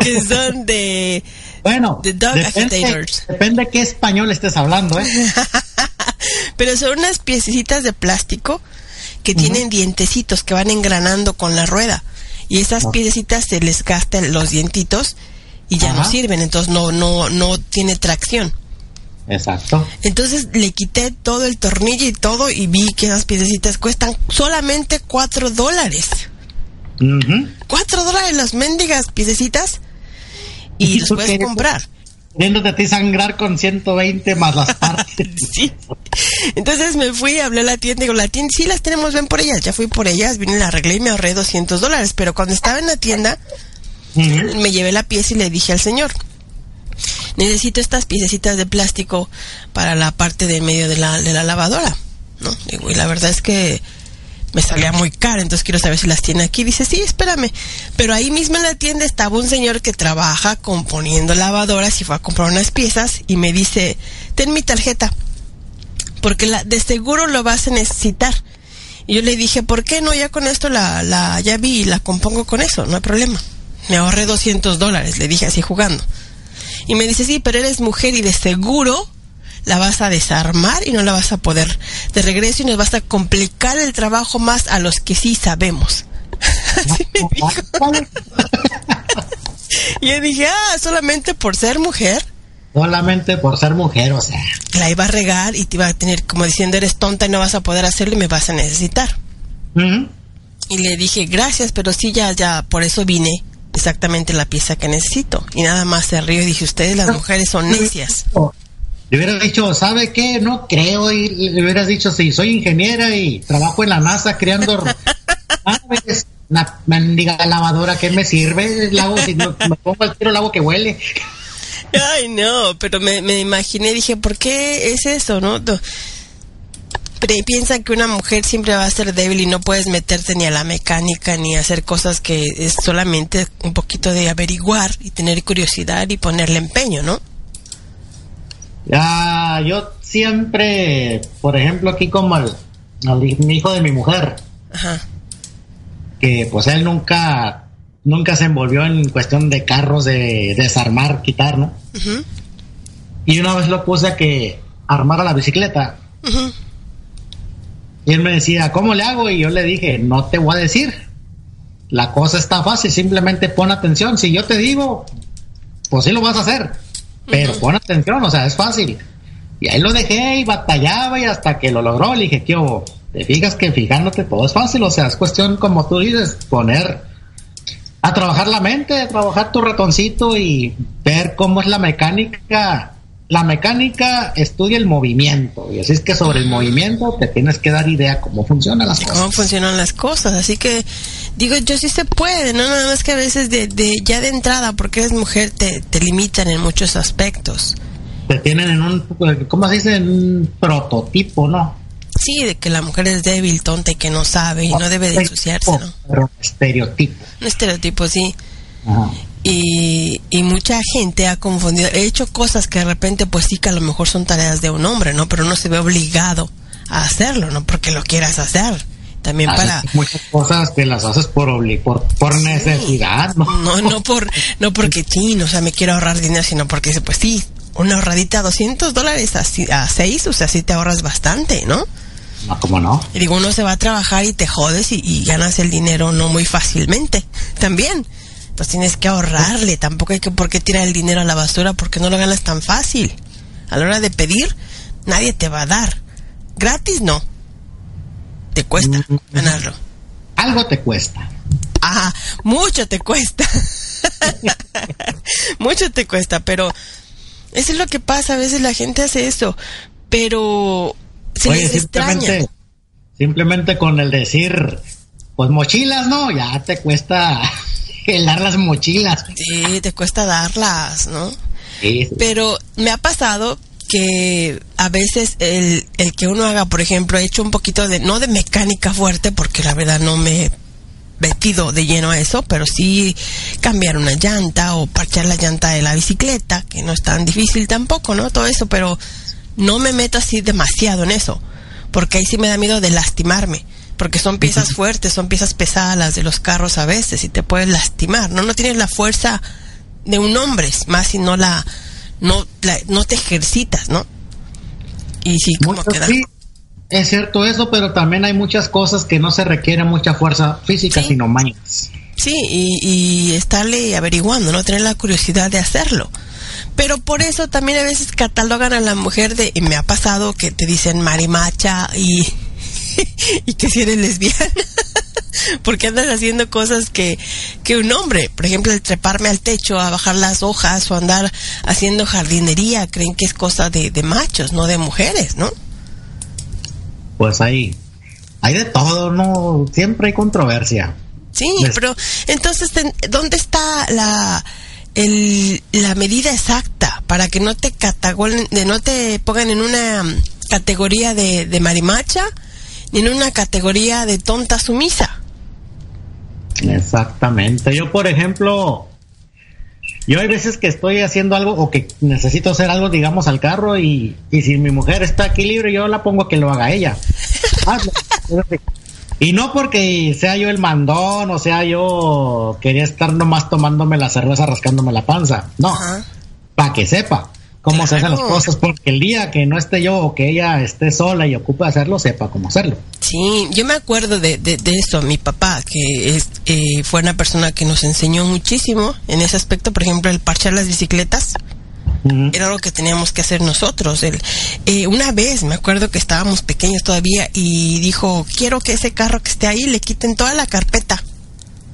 Que son de... Bueno, The dog depende, depende qué español estés hablando, ¿eh? Pero son unas piececitas de plástico que tienen dientecitos que van engranando con la rueda. Y esas piececitas se les gastan los dientitos y ya no sirven, entonces no, no, no tiene tracción. Exacto. Entonces le quité todo el tornillo y todo y vi que esas piececitas cuestan solamente cuatro dólares. Cuatro dólares las mendigas piececitas y los puedes comprar. Viéndote a ti sangrar con 120 más las partes. sí. Entonces me fui, hablé a la tienda y digo, la tienda, sí las tenemos, ven por ellas. Ya fui por ellas, vine, la arreglé y me ahorré 200 dólares. Pero cuando estaba en la tienda, me llevé la pieza y le dije al señor, necesito estas piececitas de plástico para la parte de medio de la, de la lavadora. ¿no? Digo, y la verdad es que me salía muy cara, entonces quiero saber si las tiene aquí. Dice, sí, espérame. Pero ahí mismo en la tienda estaba un señor que trabaja componiendo lavadoras y fue a comprar unas piezas y me dice, ten mi tarjeta, porque la, de seguro lo vas a necesitar. Y yo le dije, ¿por qué no? Ya con esto la, la ya vi y la compongo con eso, no hay problema. Me ahorré 200 dólares, le dije así jugando. Y me dice, sí, pero eres mujer y de seguro la vas a desarmar y no la vas a poder de regreso y nos vas a complicar el trabajo más a los que sí sabemos. Así me dijo. y yo dije, ah, solamente por ser mujer. Solamente por ser mujer, o sea. La iba a regar y te iba a tener como diciendo, eres tonta y no vas a poder hacerlo y me vas a necesitar. Y le dije, gracias, pero sí, ya, ya, por eso vine exactamente la pieza que necesito. Y nada más se rió y dije, ustedes las mujeres son necias. Le hubieras dicho, ¿sabe qué? No creo. Y le hubieras dicho, sí, soy ingeniera y trabajo en la NASA creando aves. Una mendiga lavadora, ¿qué me sirve? El agua, si no- me pongo al tiro el agua que huele. Ay, no, pero me, me imaginé, dije, ¿por qué es eso, no? Pero piensan que una mujer siempre va a ser débil y no puedes meterte ni a la mecánica ni hacer cosas que es solamente un poquito de averiguar y tener curiosidad y ponerle empeño, ¿no? Ya, yo siempre, por ejemplo, aquí como al, al hijo de mi mujer, Ajá. que pues él nunca, nunca se envolvió en cuestión de carros, de desarmar, quitar, ¿no? Y una vez lo puse a que armara la bicicleta. ujú. Y él me decía, ¿cómo le hago? Y yo le dije, no te voy a decir. La cosa está fácil, simplemente pon atención. Si yo te digo, pues sí lo vas a hacer. Pero pon atención, o sea, es fácil. Y ahí lo dejé y batallaba y hasta que lo logró, le dije, ¿qué hubo? Te fijas que fijándote todo es fácil, o sea, es cuestión, como tú dices, poner a trabajar la mente, a trabajar tu ratoncito y ver cómo es la mecánica. La mecánica estudia el movimiento, y así es que sobre el movimiento te tienes que dar idea cómo funcionan las cosas. cómo funcionan las cosas. Así que digo, yo sí se puede, ¿no? Nada más que a veces de, de ya de entrada, porque eres mujer, te, te limitan en muchos aspectos. Te tienen en un, ¿cómo se dice? En un prototipo, ¿no? Sí, de que la mujer es débil, tonta y que no sabe y no debe de ensuciarse, ¿no? Pero estereotipo. Un estereotipo, sí. Ajá. Y, y mucha gente ha confundido. He hecho cosas que de repente, pues sí, que a lo mejor son tareas de un hombre, ¿no? Pero no se ve obligado a hacerlo, ¿no? Porque lo quieras hacer. También Haces para. muchas cosas que las haces por por, por necesidad, ¿no? No, no por, no porque sí, o sea, me quiero ahorrar dinero, sino porque dice, pues sí, una ahorradita 200 dólares a, si- a 6, o sea, sí te ahorras bastante, ¿no? No, ¿cómo no? Y digo, uno se va a trabajar y te jodes y, y ganas el dinero no muy fácilmente. También. Pues tienes que ahorrarle. Tampoco hay que por qué tirar el dinero a la basura porque no lo ganas tan fácil. A la hora de pedir, nadie te va a dar. Gratis no. Te cuesta ganarlo. Algo te cuesta. Ajá, mucho te cuesta. mucho te cuesta, pero eso es lo que pasa. A veces la gente hace eso, pero se Oye, les extraña. simplemente, simplemente con el decir, pues mochilas, ¿no? Ya te cuesta helar las mochilas. Sí, te cuesta darlas, ¿no? Sí, sí. Pero me ha pasado que a veces el, el que uno haga, por ejemplo, he hecho un poquito de, no de mecánica fuerte, porque la verdad no me he metido de lleno a eso, pero sí cambiar una llanta o parchar la llanta de la bicicleta, que no es tan difícil tampoco, ¿no? Todo eso, pero no me meto así demasiado en eso, porque ahí sí me da miedo de lastimarme. Porque son piezas fuertes, son piezas pesadas las de los carros a veces y te puedes lastimar, ¿no? No tienes la fuerza de un hombre, más si no la no la- no te ejercitas, ¿no? Y sí, como es cierto eso, pero también hay muchas cosas que no se requiere mucha fuerza física, Sí. sino mañas. Sí, y, y estarle averiguando, ¿no? Tener la curiosidad de hacerlo. Pero por eso también a veces catalogan a la mujer de, y me ha pasado que te dicen marimacha y, y que si eres lesbiana. Porque andas haciendo cosas que, que un hombre, por ejemplo, el treparme al techo a bajar las hojas o andar haciendo jardinería, creen que es cosa de, de machos, no de mujeres, ¿no? Pues hay, hay de todo, ¿no? Siempre hay controversia. Sí, Les- pero entonces, ¿en- ¿dónde está la, el- la medida exacta para que no te de no te pongan en una categoría de, de marimacha ni en una categoría de tonta sumisa? Exactamente. Yo, por ejemplo, yo hay veces que estoy haciendo algo o que necesito hacer algo, digamos, al carro y, y si mi mujer está aquí libre, yo la pongo a que lo haga ella. Hazlo. y no porque sea yo el mandón o sea yo quería estar nomás tomándome la cerveza rascándome la panza. No, para que sepa cómo se hacen las cosas, porque el día que no esté yo o que ella esté sola y ocupe hacerlo, sepa cómo hacerlo. Sí, yo me acuerdo de, de, de eso, mi papá, que es, eh, fue una persona que nos enseñó muchísimo en ese aspecto, por ejemplo, el parchar las bicicletas. Era algo que teníamos que hacer nosotros. El, eh, una vez me acuerdo que estábamos pequeños todavía y dijo, quiero que ese carro que esté ahí le quiten toda la carpeta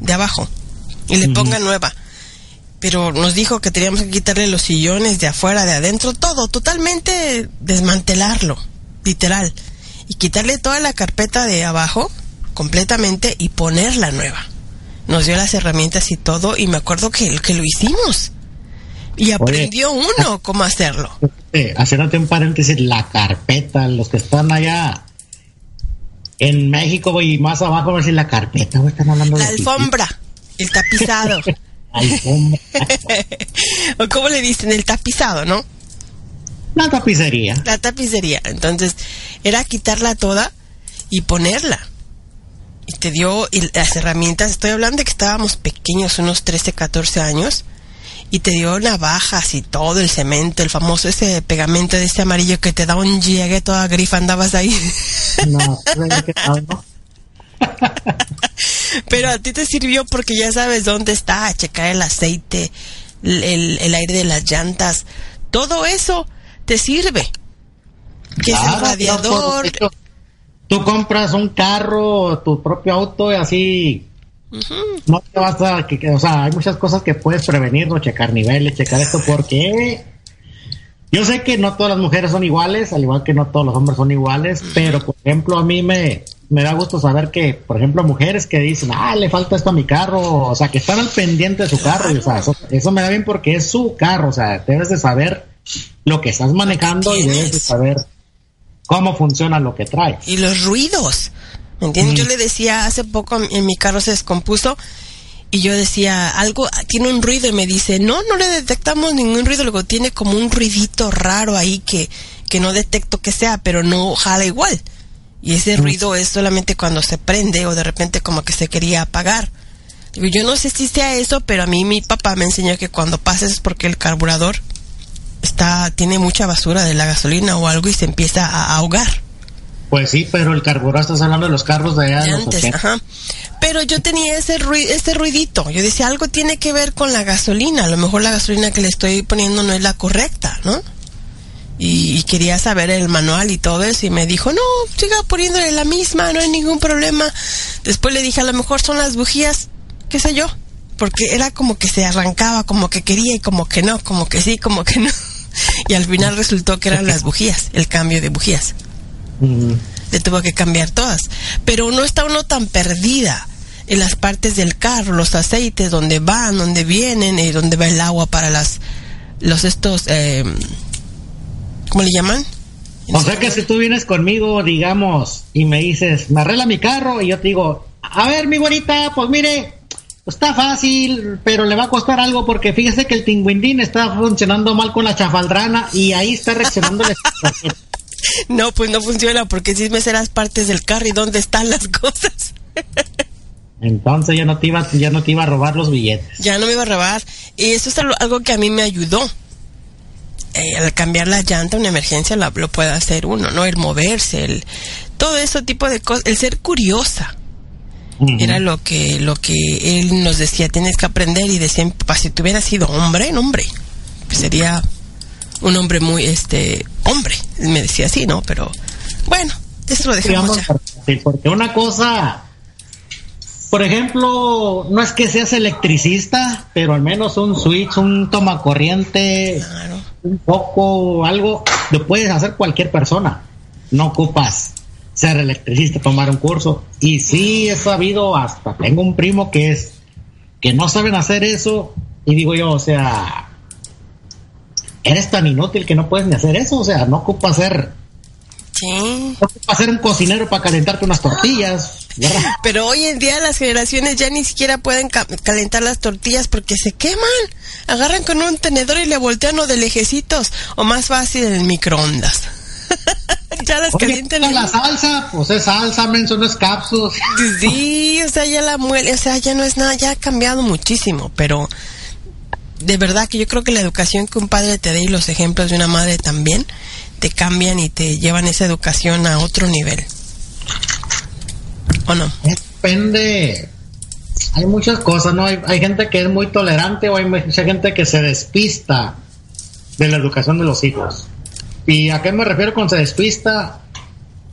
de abajo y le pongan nueva. Pero nos dijo que teníamos que quitarle los sillones de afuera, de adentro, todo, totalmente desmantelarlo, literal. Y quitarle toda la carpeta de abajo completamente y ponerla nueva. Nos dio las herramientas y todo y me acuerdo que, que lo hicimos. Y aprendió uno cómo hacerlo. Eh, haciéndote un paréntesis, la carpeta, los que están allá en México, y más abajo, a ver si la carpeta, están hablando La de alfombra, el tapizado. alfombra. o cómo le dicen, el tapizado, ¿no? La tapicería. La tapicería. Entonces, era quitarla toda y ponerla. Y te dio y las herramientas. Estoy hablando de que estábamos pequeños, unos 13, 14 años. Y te dio navajas y todo el cemento, el famoso ese pegamento de ese amarillo que te da un llegue toda grifa, andabas ahí. No, ¿qué tal, no? Pero a ti te sirvió porque ya sabes dónde está, checar el aceite, el, el- aire de las llantas, todo eso te sirve. Que es el Claro, radiador. Tú compras un carro, tu propio auto y así. No te vas a, que, que- o sea, hay muchas cosas que puedes prevenir, no checar niveles, checar esto, porque yo sé que no todas las mujeres son iguales, al igual que no todos los hombres son iguales, pero por ejemplo a mí me, me da gusto saber que, por ejemplo, mujeres que dicen, ah, le falta esto a mi carro, o sea, que están al pendiente de su carro, y, o sea, eso, eso me da bien porque es su carro, o sea, debes de saber lo que estás manejando y debes de saber cómo funciona lo que trae. y los ruidos. ¿Me entiendes? Mm. Yo le decía, hace poco en mi carro se descompuso y yo decía, algo tiene un ruido y me dice, no, no le detectamos ningún ruido, luego tiene como un ruidito raro ahí que, que no detecto que sea, pero no jala igual. Y ese ruido es solamente cuando se prende o de repente como que se quería apagar. Digo, yo no sé si sea eso, pero a mí mi papá me enseñó que cuando pasa es porque el carburador está tiene mucha basura de la gasolina o algo y se empieza a ahogar. Pues sí, pero el carburador, estás hablando de los carros de allá de los antes, 80. ajá. Pero yo tenía ese ruido, ese ruidito. Yo decía, algo tiene que ver con la gasolina. A lo mejor la gasolina que le estoy poniendo no es la correcta, ¿no? Y, y quería saber el manual y todo eso. Y me dijo, no, siga poniéndole la misma, no hay ningún problema. Después le dije, a lo mejor son las bujías, qué sé yo. Porque era como que se arrancaba, como que quería y como que no, como que sí, como que no. Y al final resultó que eran las bujías, el cambio de bujías le tuvo que cambiar todas. Pero no está uno tan perdida en las partes del carro, los aceites, donde van, donde vienen, y donde va el agua para las, los estos, eh, ¿cómo le llaman? O sea que si tú vienes conmigo, digamos, y me dices, me arregla mi carro, y yo te digo, a ver, mi güerita, pues mire, está fácil, pero le va a costar algo porque fíjese que el tingüindín está funcionando mal con la chafaldrana y ahí está reaccionando el No, pues no funciona porque si me sé las partes del carro y dónde están las cosas. Entonces ya no te iba, ya no te iba a robar los billetes. Ya no me iba a robar. Y eso es algo- algo que a mí me ayudó. Eh, al cambiar la llanta, una emergencia la- lo puede hacer uno, ¿no? El moverse, el, todo ese tipo de cosas, el ser curiosa. Era lo que, lo que él nos decía, tienes que aprender y decía, papá, si tuviera sido hombre, no hombre, pues sería un hombre muy, este, hombre. Me decía así, ¿no? Pero, bueno, eso lo dejamos Digamos, ya. porque- porque una cosa, por ejemplo, no es que seas electricista, pero al menos un switch, un tomacorriente, un poco, algo, lo puedes hacer cualquier persona. No ocupas ser electricista, tomar un curso. Y sí he sabido, hasta tengo un primo que es, que no saben hacer eso, y digo yo, o sea, eres tan inútil que no puedes ni hacer eso, o sea, no ocupas ser Sí. no ocupas ser un cocinero para calentarte unas tortillas. ¿verdad? Pero hoy en día las generaciones ya ni siquiera pueden ca- calentar las tortillas porque se queman. Agarran con un tenedor y le voltean o de lejecitos o más fácil en el microondas. ya las Oye, calientan. ¿qué tal la salsa, pues es salsa, menso, no es cápsulas. Sí, o sea, ya la muele, o sea, ya no es nada, ya ha cambiado muchísimo, pero de verdad que yo creo que la educación que un padre te dé y los ejemplos de una madre también te cambian y te llevan esa educación a otro nivel. ¿O no? Depende. Hay muchas cosas, ¿no? Hay, hay gente que es muy tolerante o hay mucha gente que se despista de la educación de los hijos. ¿Y a qué me refiero con se despista?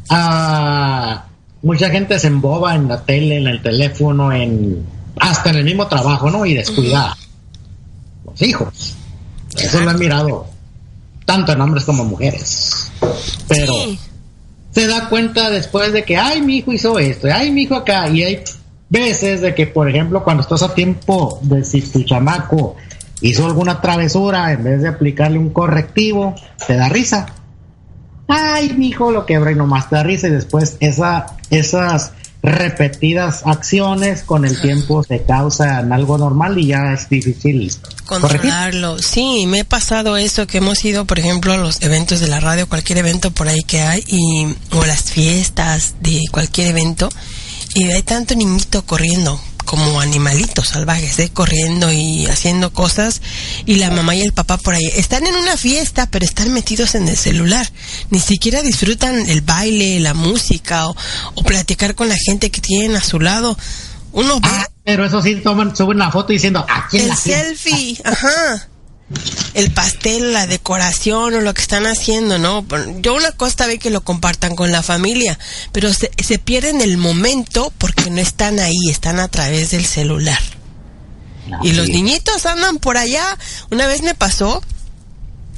A mucha gente se emboba en la tele, en el teléfono, en hasta en el mismo trabajo, ¿no? Y descuidada. hijos. Eso lo he mirado tanto en hombres como mujeres. Pero se da cuenta después de que, ay, mi hijo hizo esto, ay, mi hijo acá, y hay veces de que, por ejemplo, cuando estás a tiempo de si tu chamaco hizo alguna travesura, en vez de aplicarle un correctivo, te da risa. Ay, mi hijo lo quebra y nomás te da risa, y después esa, esas repetidas acciones con el tiempo se causan algo normal y ya es difícil controlarlo. Sí, me he pasado eso que hemos ido, por ejemplo, a los eventos de la radio, cualquier evento por ahí que hay, y, o las fiestas de cualquier evento, y hay tanto niñito corriendo como animalitos salvajes, ¿eh? corriendo y haciendo cosas, y la mamá y el papá por ahí están en una fiesta, pero están metidos en el celular, ni siquiera disfrutan el baile, la música o, o platicar con la gente que tienen a su lado. Uno Ah, pero eso sí, toman, suben una foto diciendo, aquí el la fiesta". selfie, ajá. El pastel, la decoración o lo que están haciendo, ¿no? Yo una cosa ve que lo compartan con la familia, pero se, se pierden el momento porque no están ahí, están a través del celular. Y los niñitos andan por allá. Una vez me pasó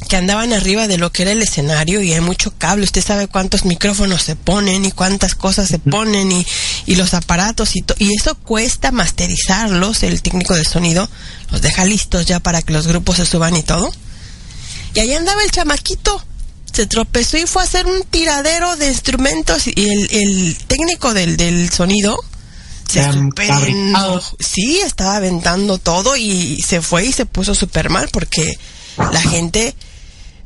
que andaban arriba de lo que era el escenario y hay mucho cable. Usted sabe cuántos micrófonos se ponen y cuántas cosas se ponen y, y los aparatos y, to- y eso cuesta masterizarlos. El técnico de sonido los deja listos ya para que los grupos se suban y todo. Y ahí andaba el chamaquito. Se tropezó y fue a hacer un tiradero de instrumentos y el, el técnico del, del sonido se enojó. Sí, estaba aventando todo y se fue y se puso súper mal porque la gente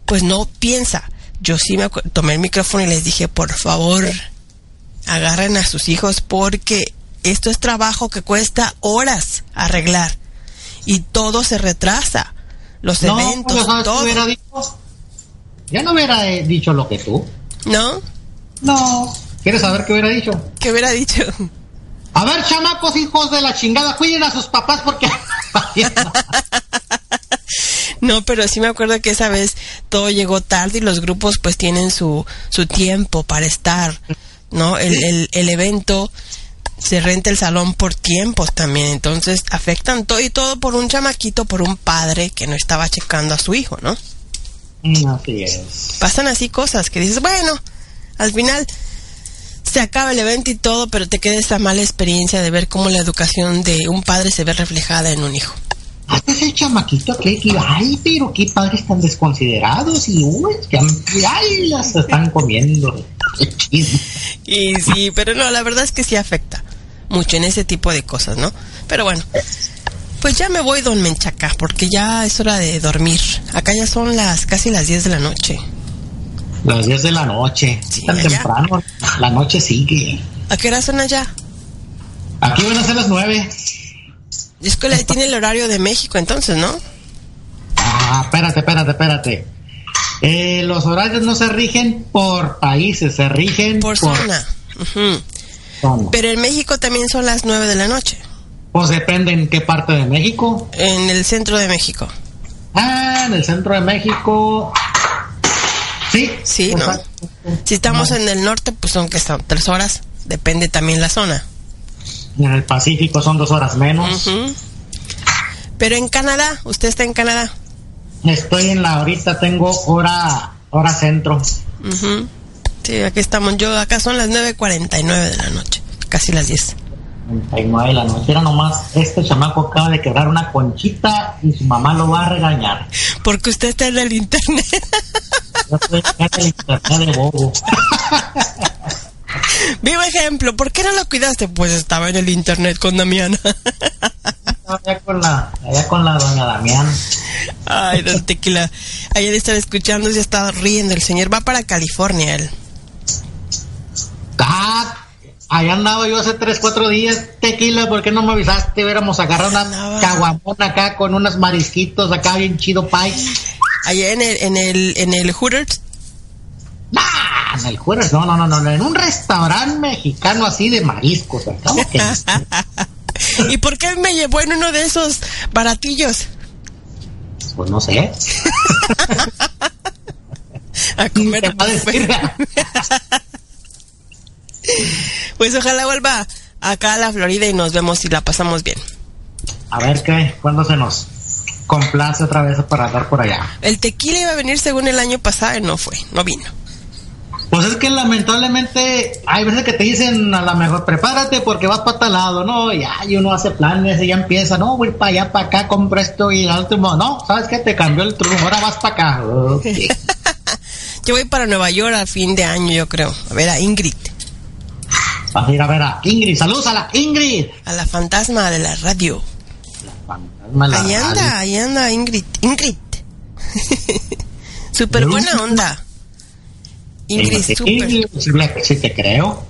pues no piensa. Yo sí me tomé el micrófono y les dije, por favor, agarren a sus hijos porque esto es trabajo que cuesta horas arreglar y todo se retrasa. Los No, eventos, ¿sabes qué todo. dicho? Ya no hubiera eh, dicho lo que tú. ¿No? No. ¿Quieres saber qué hubiera dicho? ¿Qué hubiera dicho? A ver, chamacos, hijos de la chingada, cuiden a sus papás porque... No, pero sí me acuerdo que esa vez todo llegó tarde y los grupos pues tienen su, su tiempo para estar, ¿no? El, el, el evento se renta el salón por tiempos también, entonces afectan todo y todo por un chamaquito, por un padre que no estaba checando a su hijo, ¿no? Mm, Así es. Pasan así cosas que dices, bueno, al final se acaba el evento y todo, pero te queda esa mala experiencia de ver cómo la educación de un padre se ve reflejada en un hijo. Este es el chamaquito que, ay, pero qué padres tan desconsiderados y uy, que ay, las están comiendo. Y sí, pero no, la verdad es que sí afecta mucho en ese tipo de cosas, ¿no? Pero bueno, pues ya me voy, don Menchaca, porque ya es hora de dormir. Acá ya son las casi las 10 de la noche. Las 10 de la noche, tan allá. temprano, la noche sigue. ¿A qué hora son allá? Aquí van a ser las 9. Es que tiene el horario de México entonces, ¿no? Ah, espérate, espérate, espérate. Eh, los horarios no se rigen por países, se rigen Por por, zona. Ujú. zona. Pero en México también son las 9 de la noche. Pues depende en qué parte de México. En el centro de México. Ah, en el centro de México. Sí. Sí, ¿no? exacto. Si estamos en el norte, pues son que son tres horas. Depende también la zona. En el Pacífico son dos horas menos. Pero en Canadá, usted está en Canadá. Estoy en la ahorita tengo hora hora centro. Sí, aquí estamos. Yo acá son las 9.49 de la noche. Casi las 10. 39 de la noche. Era nomás este chamaco acaba de quebrar una conchita y su mamá lo va a regañar. Porque usted está en el internet. Yo estoy en el internet de bobo. Vivo ejemplo. ¿Por qué no lo cuidaste? Pues estaba en el internet con Damiana. Allá con la, allá con la doña Damián. Ay, don Tequila. Ayer estaba escuchando y se estaba riendo. El señor va para California, él. Ah, allá andaba yo hace 3, 4 días, tequila, ¿por qué no me avisaste? Hubiéramos agarrado una caguamona acá con unos marisquitos acá bien chido pie. Allá en el, en el, en el Hooters. Ah, en el jueves, no, no, no, no, en un restaurante mexicano así de mariscos. ¿Y por qué me llevó en uno de esos baratillos? Pues no sé. A comer a? Pues ojalá vuelva acá a la Florida y nos vemos y la pasamos bien. A ver qué, ¿cuándo se nos? complace otra vez para andar por allá. El tequila iba a venir según el año pasado y no fue, no vino. Pues es que lamentablemente hay veces que te dicen a lo mejor prepárate porque vas para tal lado, ¿no? Y, ay, uno hace planes y ya empieza, no, voy para allá, para acá, compro esto y al último, no, ¿sabes qué? Te cambió el turno, ahora vas para acá. Yo voy para Nueva York a fin de año, yo creo. A ver a Ingrid, Vas a ir a ver a Ingrid, saludos a la Ingrid. a la fantasma de la radio. Mala Ahí anda, radio. ahí anda Ingrid. Ingrid. Súper buena onda. Ingrid, Sí, súper. sí, sí te creo.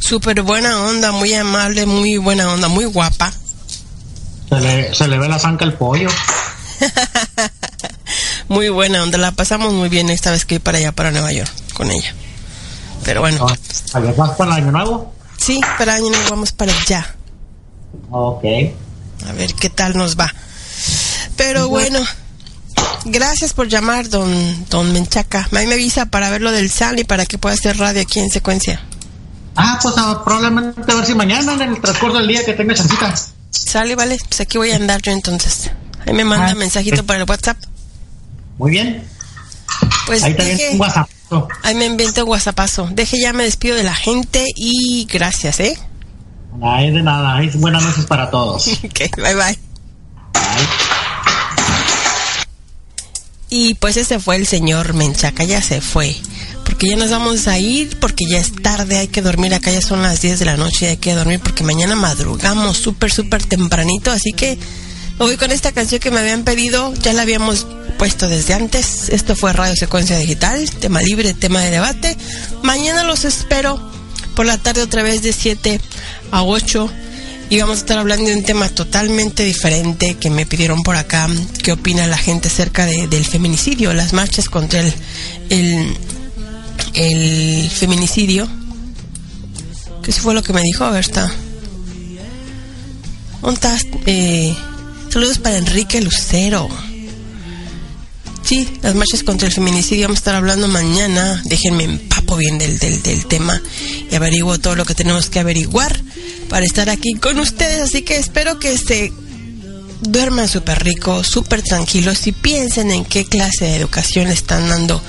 Súper buena onda, muy amable, muy buena onda, muy guapa. Se le, se le ve la zanca al pollo. Muy buena onda, la pasamos muy bien esta vez que voy para allá, para Nueva York, con ella. Pero bueno, ¿Allá vas para el año nuevo? Sí, para año nos vamos para allá. Ok. A ver qué tal nos va. Pero bueno, gracias por llamar, don, don Menchaca. Ahí me avisa para ver lo del Sally para que pueda hacer radio aquí en secuencia. Ah, pues ah, probablemente a ver si mañana en el transcurso del día que tenga chancita. Sale, vale, pues aquí voy a andar yo entonces. Ahí me manda Ah, mensajito para el WhatsApp. Muy bien. Pues Ahí también deje- un WhatsApp. Ahí me invento WhatsAppazo. Deje ya me despido de la gente y gracias, ¿eh? Ay, de nada. Ay, buenas noches para todos. ok, bye bye. Y pues ese fue el señor Menchaca, ya se fue. Porque ya nos vamos a ir, porque ya es tarde, hay que dormir. Acá ya son las 10 de la noche y hay que dormir porque mañana madrugamos súper, súper tempranito. Así que me voy con esta canción que me habían pedido, ya la habíamos puesto desde antes. Esto fue Radio Secuencia Digital, tema libre, tema de debate. Mañana los espero por la tarde otra vez de 7 a 8 y vamos a estar hablando de un tema totalmente diferente que me pidieron por acá. ¿Qué opina la gente acerca de- del feminicidio, las marchas contra el, el, feminicidio? ¿Qué fue lo que me dijo? A ver, está. ¿Dónde estás? Eh, saludos para Enrique Lucero. Sí, las marchas contra el feminicidio vamos a estar hablando mañana. Déjenme empapo bien del, del, del tema y averiguo todo lo que tenemos que averiguar para estar aquí con ustedes. Así que espero que se duerman súper rico, súper tranquilos y piensen en qué clase de educación le están dando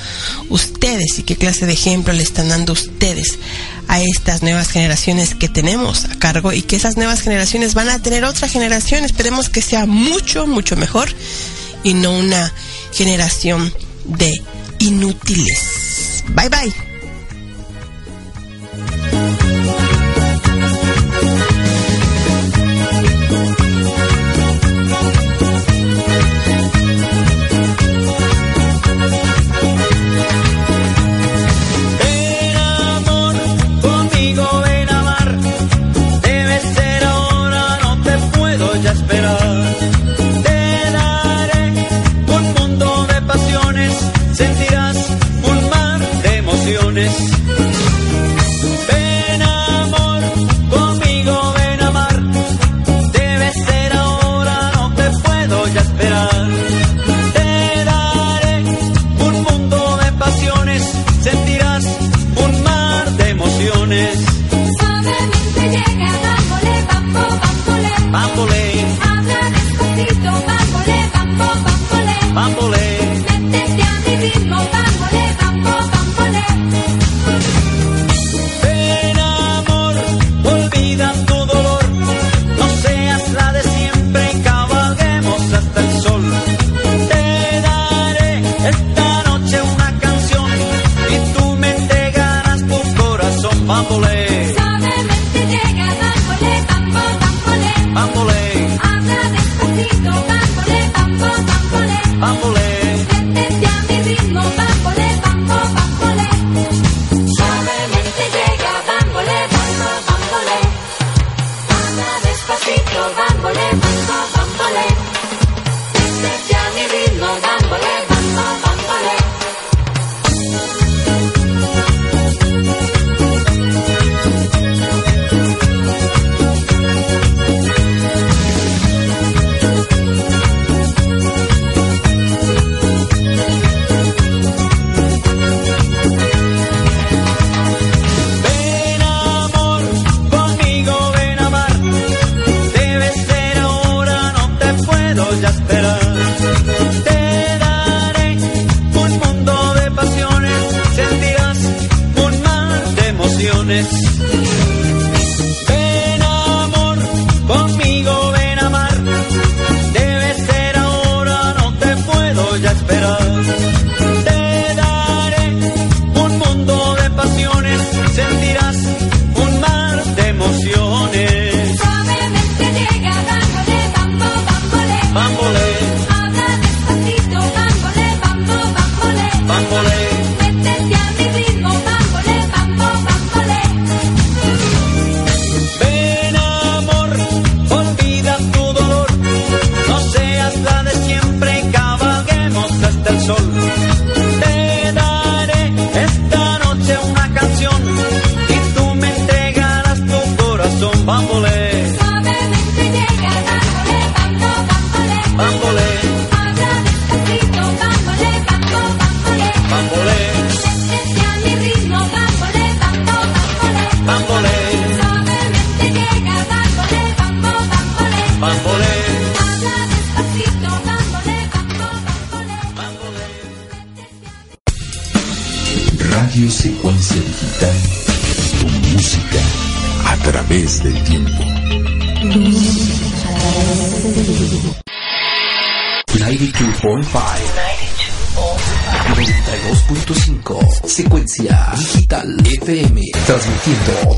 ustedes y qué clase de ejemplo le están dando ustedes a estas nuevas generaciones que tenemos a cargo y que esas nuevas generaciones van a tener otra generación. Esperemos que sea mucho, mucho mejor y no una generación de inútiles. Bye bye.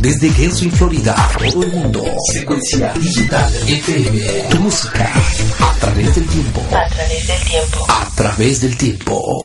Desde Genshin, Florida a todo el mundo. Secuencia Digital FM Tu música a través del tiempo. A través del tiempo. A través del tiempo